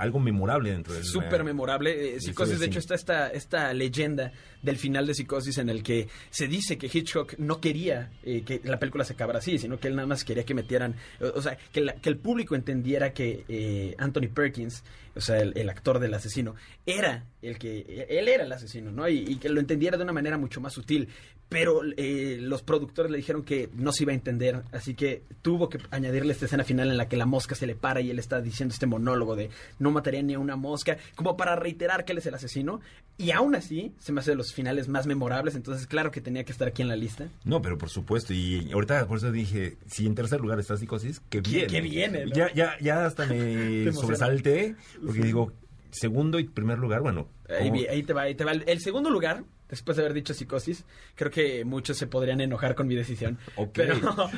Algo memorable dentro del... Súper memorable. Eh, Psicosis, de hecho, está esta, esta leyenda del final de Psicosis en el que se dice que Hitchcock no quería eh, que la película se acabara así, sino que él nada más quería que metieran, o sea, que, la- que el público entendiera que eh, Anthony Perkins, o sea, el, el actor del asesino, era el que, él era el asesino, ¿no? Y, y que lo entendiera de una manera mucho más sutil. Pero eh, los productores le dijeron que no se iba a entender, así que tuvo que añadirle esta escena final en la que la mosca se le para y él está diciendo este monólogo de no mataría ni a una mosca, como para reiterar que él es el asesino. Y aún así, se me hace de los finales más memorables, entonces claro que tenía que estar aquí en la lista. No, pero por supuesto. Y ahorita por eso dije, si en tercer lugar está Psicosis, que ¿Qué- viene. no? Ya, ya, ya hasta me sobresalté, porque digo, segundo y primer lugar, bueno. Ahí, te va, ahí te va. El segundo lugar, después de haber dicho psicosis, creo que muchos se podrían enojar con mi decisión. Ok. Pero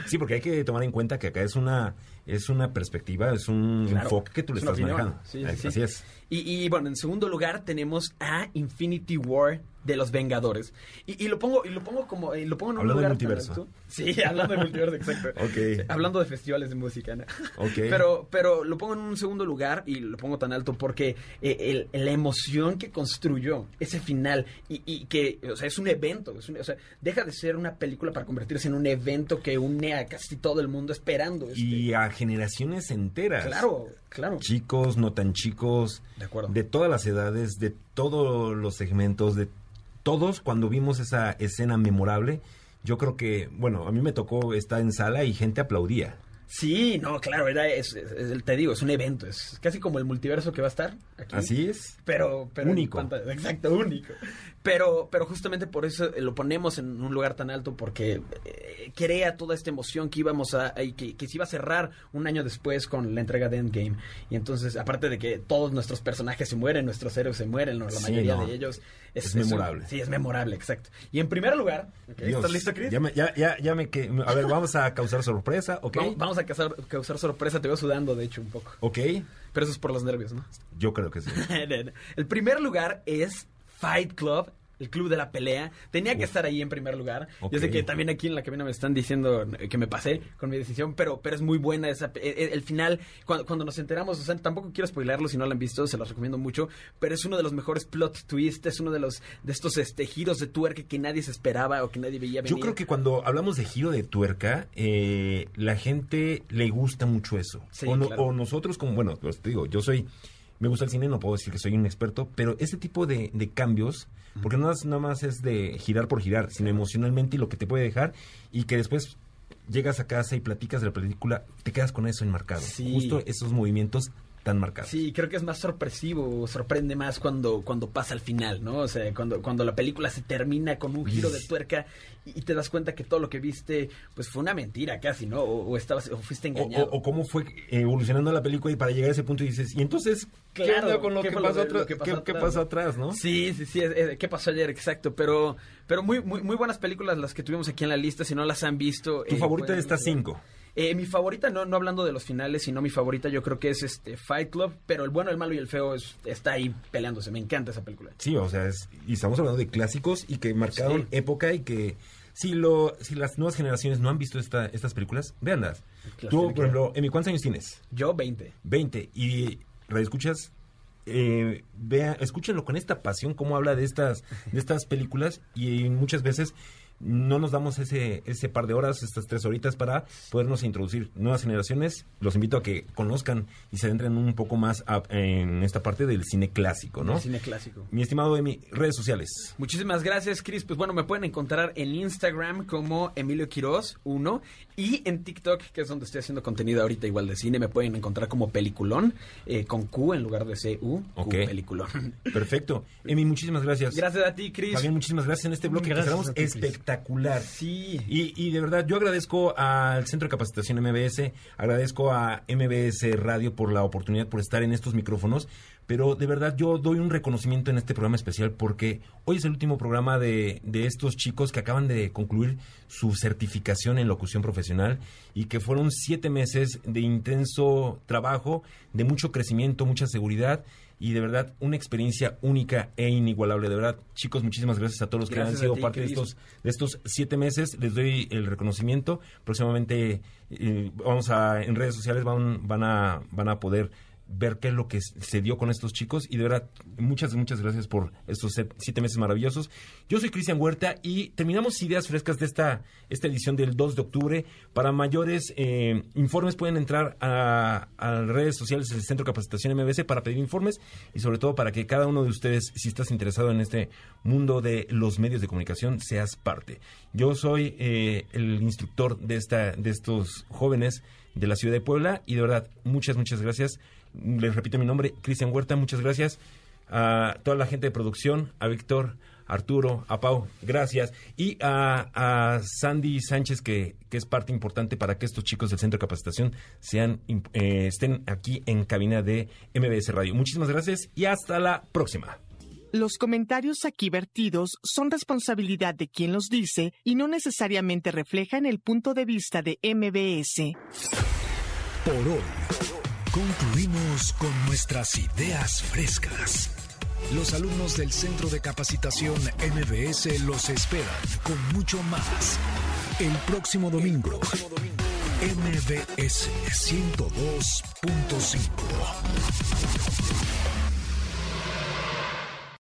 Sí, porque hay que tomar en cuenta que acá es una es una perspectiva, es un Claro, enfoque que tú le es estás manejando. Sí, sí, Ahí- sí. Así es. Y, y, bueno, en segundo lugar tenemos a Infinity War de los Vengadores. Y, y lo pongo y lo pongo como y lo pongo en un Hablando lugar multiverso. Sí, hablando del multiverso, exacto. Sí, hablando de festivales de música, ¿no? Ok. Pero pero lo pongo en un segundo lugar y lo pongo tan alto porque eh, el- la emoción que construyó ese final y, y que, o sea, es un evento, es un- o sea, deja de ser una película para convertirse en un evento que une a casi todo el mundo esperando. este. Y a generaciones enteras. Claro, claro. Chicos, no tan chicos. De acuerdo. De todas las edades, de todos los segmentos, de todos cuando vimos esa escena memorable. Yo creo que, bueno, a mí me tocó estar en sala y gente aplaudía. Sí, no, claro, era, es, es- es- te digo, es un evento, es casi como el multiverso que va a estar aquí. Así es. Pero, pero Único. exacto, único. Pero, pero justamente por eso lo ponemos en un lugar tan alto porque eh, crea toda esta emoción que íbamos a, y que, que se iba a cerrar un año después con la entrega de Endgame. Y entonces, aparte de que todos nuestros personajes se mueren, nuestros héroes se mueren, la Sí, mayoría no. de ellos. Es memorable. sí, es memorable, exacto. Y en primer lugar, ¿estás listo, Chris? Ya me, ya, ya, ya me que, a ver, vamos a causar sorpresa, ¿ok? Vamos, vamos a causar, causar sorpresa, te veo sudando, de hecho, un poco. Ok, Pero eso es por los nervios, ¿no? yo creo que sí. el primer lugar es Fight Club. El club de la pelea. Tenía que estar ahí en primer lugar. Yo sé que también aquí en la cabina me están diciendo que me pasé con mi decisión, pero, pero es muy buena esa. El, el final, cuando, cuando nos enteramos, o sea, tampoco quiero spoilerlo si no lo han visto, se los recomiendo mucho, pero es uno de los mejores plot twists, es uno de los de estos este, giros de tuerca que nadie se esperaba o que nadie veía venir. Yo creo que cuando hablamos de giro de tuerca, eh, la gente le gusta mucho eso. Sí, o, no- claro. o nosotros como, bueno, pues te digo, yo soy, me gusta el cine, no puedo decir que soy un experto, pero ese tipo de, de cambios, porque no es- nada más es de girar por girar, sino emocionalmente y lo que te puede dejar y que después llegas a casa y platicas de la película, te quedas con eso enmarcado. Sí. Justo esos movimientos tan marcados. Sí, creo que es más sorpresivo, sorprende más cuando, cuando pasa al final, ¿no? O sea, cuando, cuando la película se termina con un giro de tuerca y, y te das cuenta que todo lo que viste, pues fue una mentira casi, ¿no? O, o estabas, o fuiste engañado. o- o cómo fue eh, evolucionando la película y para llegar a ese punto y dices, y entonces, ¿qué Claro, onda con lo ¿qué que pasó, atrás? lo que ¿Qué- pasó qué atrás, pasó no? atrás, no? Sí, sí, sí, es- es- ¿qué pasó ayer? Exacto, pero, pero muy, muy, muy buenas películas las que tuvimos aquí en la lista, si no las han visto. ¿Tu eh, favorita de estas ver. Eh, mi favorita, no, no hablando de los finales, sino mi favorita yo creo que es este Fight Club, pero el bueno, el malo y el feo es- está ahí peleándose, me encanta esa película. Sí, o sea, es- y estamos hablando de clásicos y que marcaron Sí. época y que si lo si las nuevas generaciones no han visto esta, estas películas, véanlas. Las Tú, por ejemplo, Emi, ¿cuántos años tienes? Yo 20. 20. Y escuchas eh, vea, escúchenlo con esta pasión, cómo habla de estas, de estas películas y muchas veces no nos damos ese, ese par de horas, estas tres horitas para podernos introducir nuevas generaciones. Los invito a que conozcan y se adentren un poco más a- en esta parte del cine clásico, ¿no? El cine clásico. Mi estimado Emi, redes sociales. Muchísimas gracias, Chris. Pues bueno, me pueden encontrar en Instagram como Emilio Quiroz 1 y en TikTok, que es donde estoy haciendo contenido ahorita igual de cine, me pueden encontrar como Peliculón, eh, con Q en lugar de C-U, Q, Ok. Peliculón. Perfecto. Emi, muchísimas gracias. Gracias a ti, Chris. Fabián, muchísimas gracias en este bloque que Gracias Chris. Espectacular. Sí. Y, y de verdad, yo agradezco al Centro de Capacitación MBS, agradezco a MBS Radio por la oportunidad, por estar en estos micrófonos, pero de verdad yo doy un reconocimiento en este programa especial porque hoy es el último programa de, de estos chicos que acaban de concluir su certificación en locución profesional y que fueron siete meses de intenso trabajo, de mucho crecimiento, mucha seguridad y de verdad una experiencia única e inigualable. De verdad, chicos, muchísimas gracias a todos los que han sido ti, parte de estos de estos siete meses. Les doy el reconocimiento. Próximamente eh, vamos a en redes sociales van van a van a poder ver qué es lo que se dio con estos chicos y de verdad muchas muchas gracias por estos siete meses maravillosos. Yo soy Cristian Huerta y terminamos ideas frescas de esta esta edición del 2 de octubre. Para mayores eh, informes pueden entrar a, a redes sociales del Centro de Capacitación MBS para pedir informes y sobre todo para que cada uno de ustedes, si estás interesado en este mundo de los medios de comunicación, seas parte. Yo soy eh, el instructor de esta de estos jóvenes de la ciudad de Puebla y de verdad muchas muchas gracias. Les repito mi nombre, Cristian Huerta, muchas gracias a toda la gente de producción, a Víctor, Arturo, a Pau, gracias. Y a, a Sandy Sánchez, que, que es parte importante para que estos chicos del Centro de Capacitación sean, eh, estén aquí en cabina de MBS Radio. Muchísimas gracias y hasta la próxima. Los comentarios aquí vertidos son responsabilidad de quien los dice y no necesariamente reflejan el punto de vista de MBS. Por hoy, concluimos con nuestras ideas frescas. Los alumnos del Centro de Capacitación MBS los esperan con mucho más. El próximo domingo, MBS 102.5.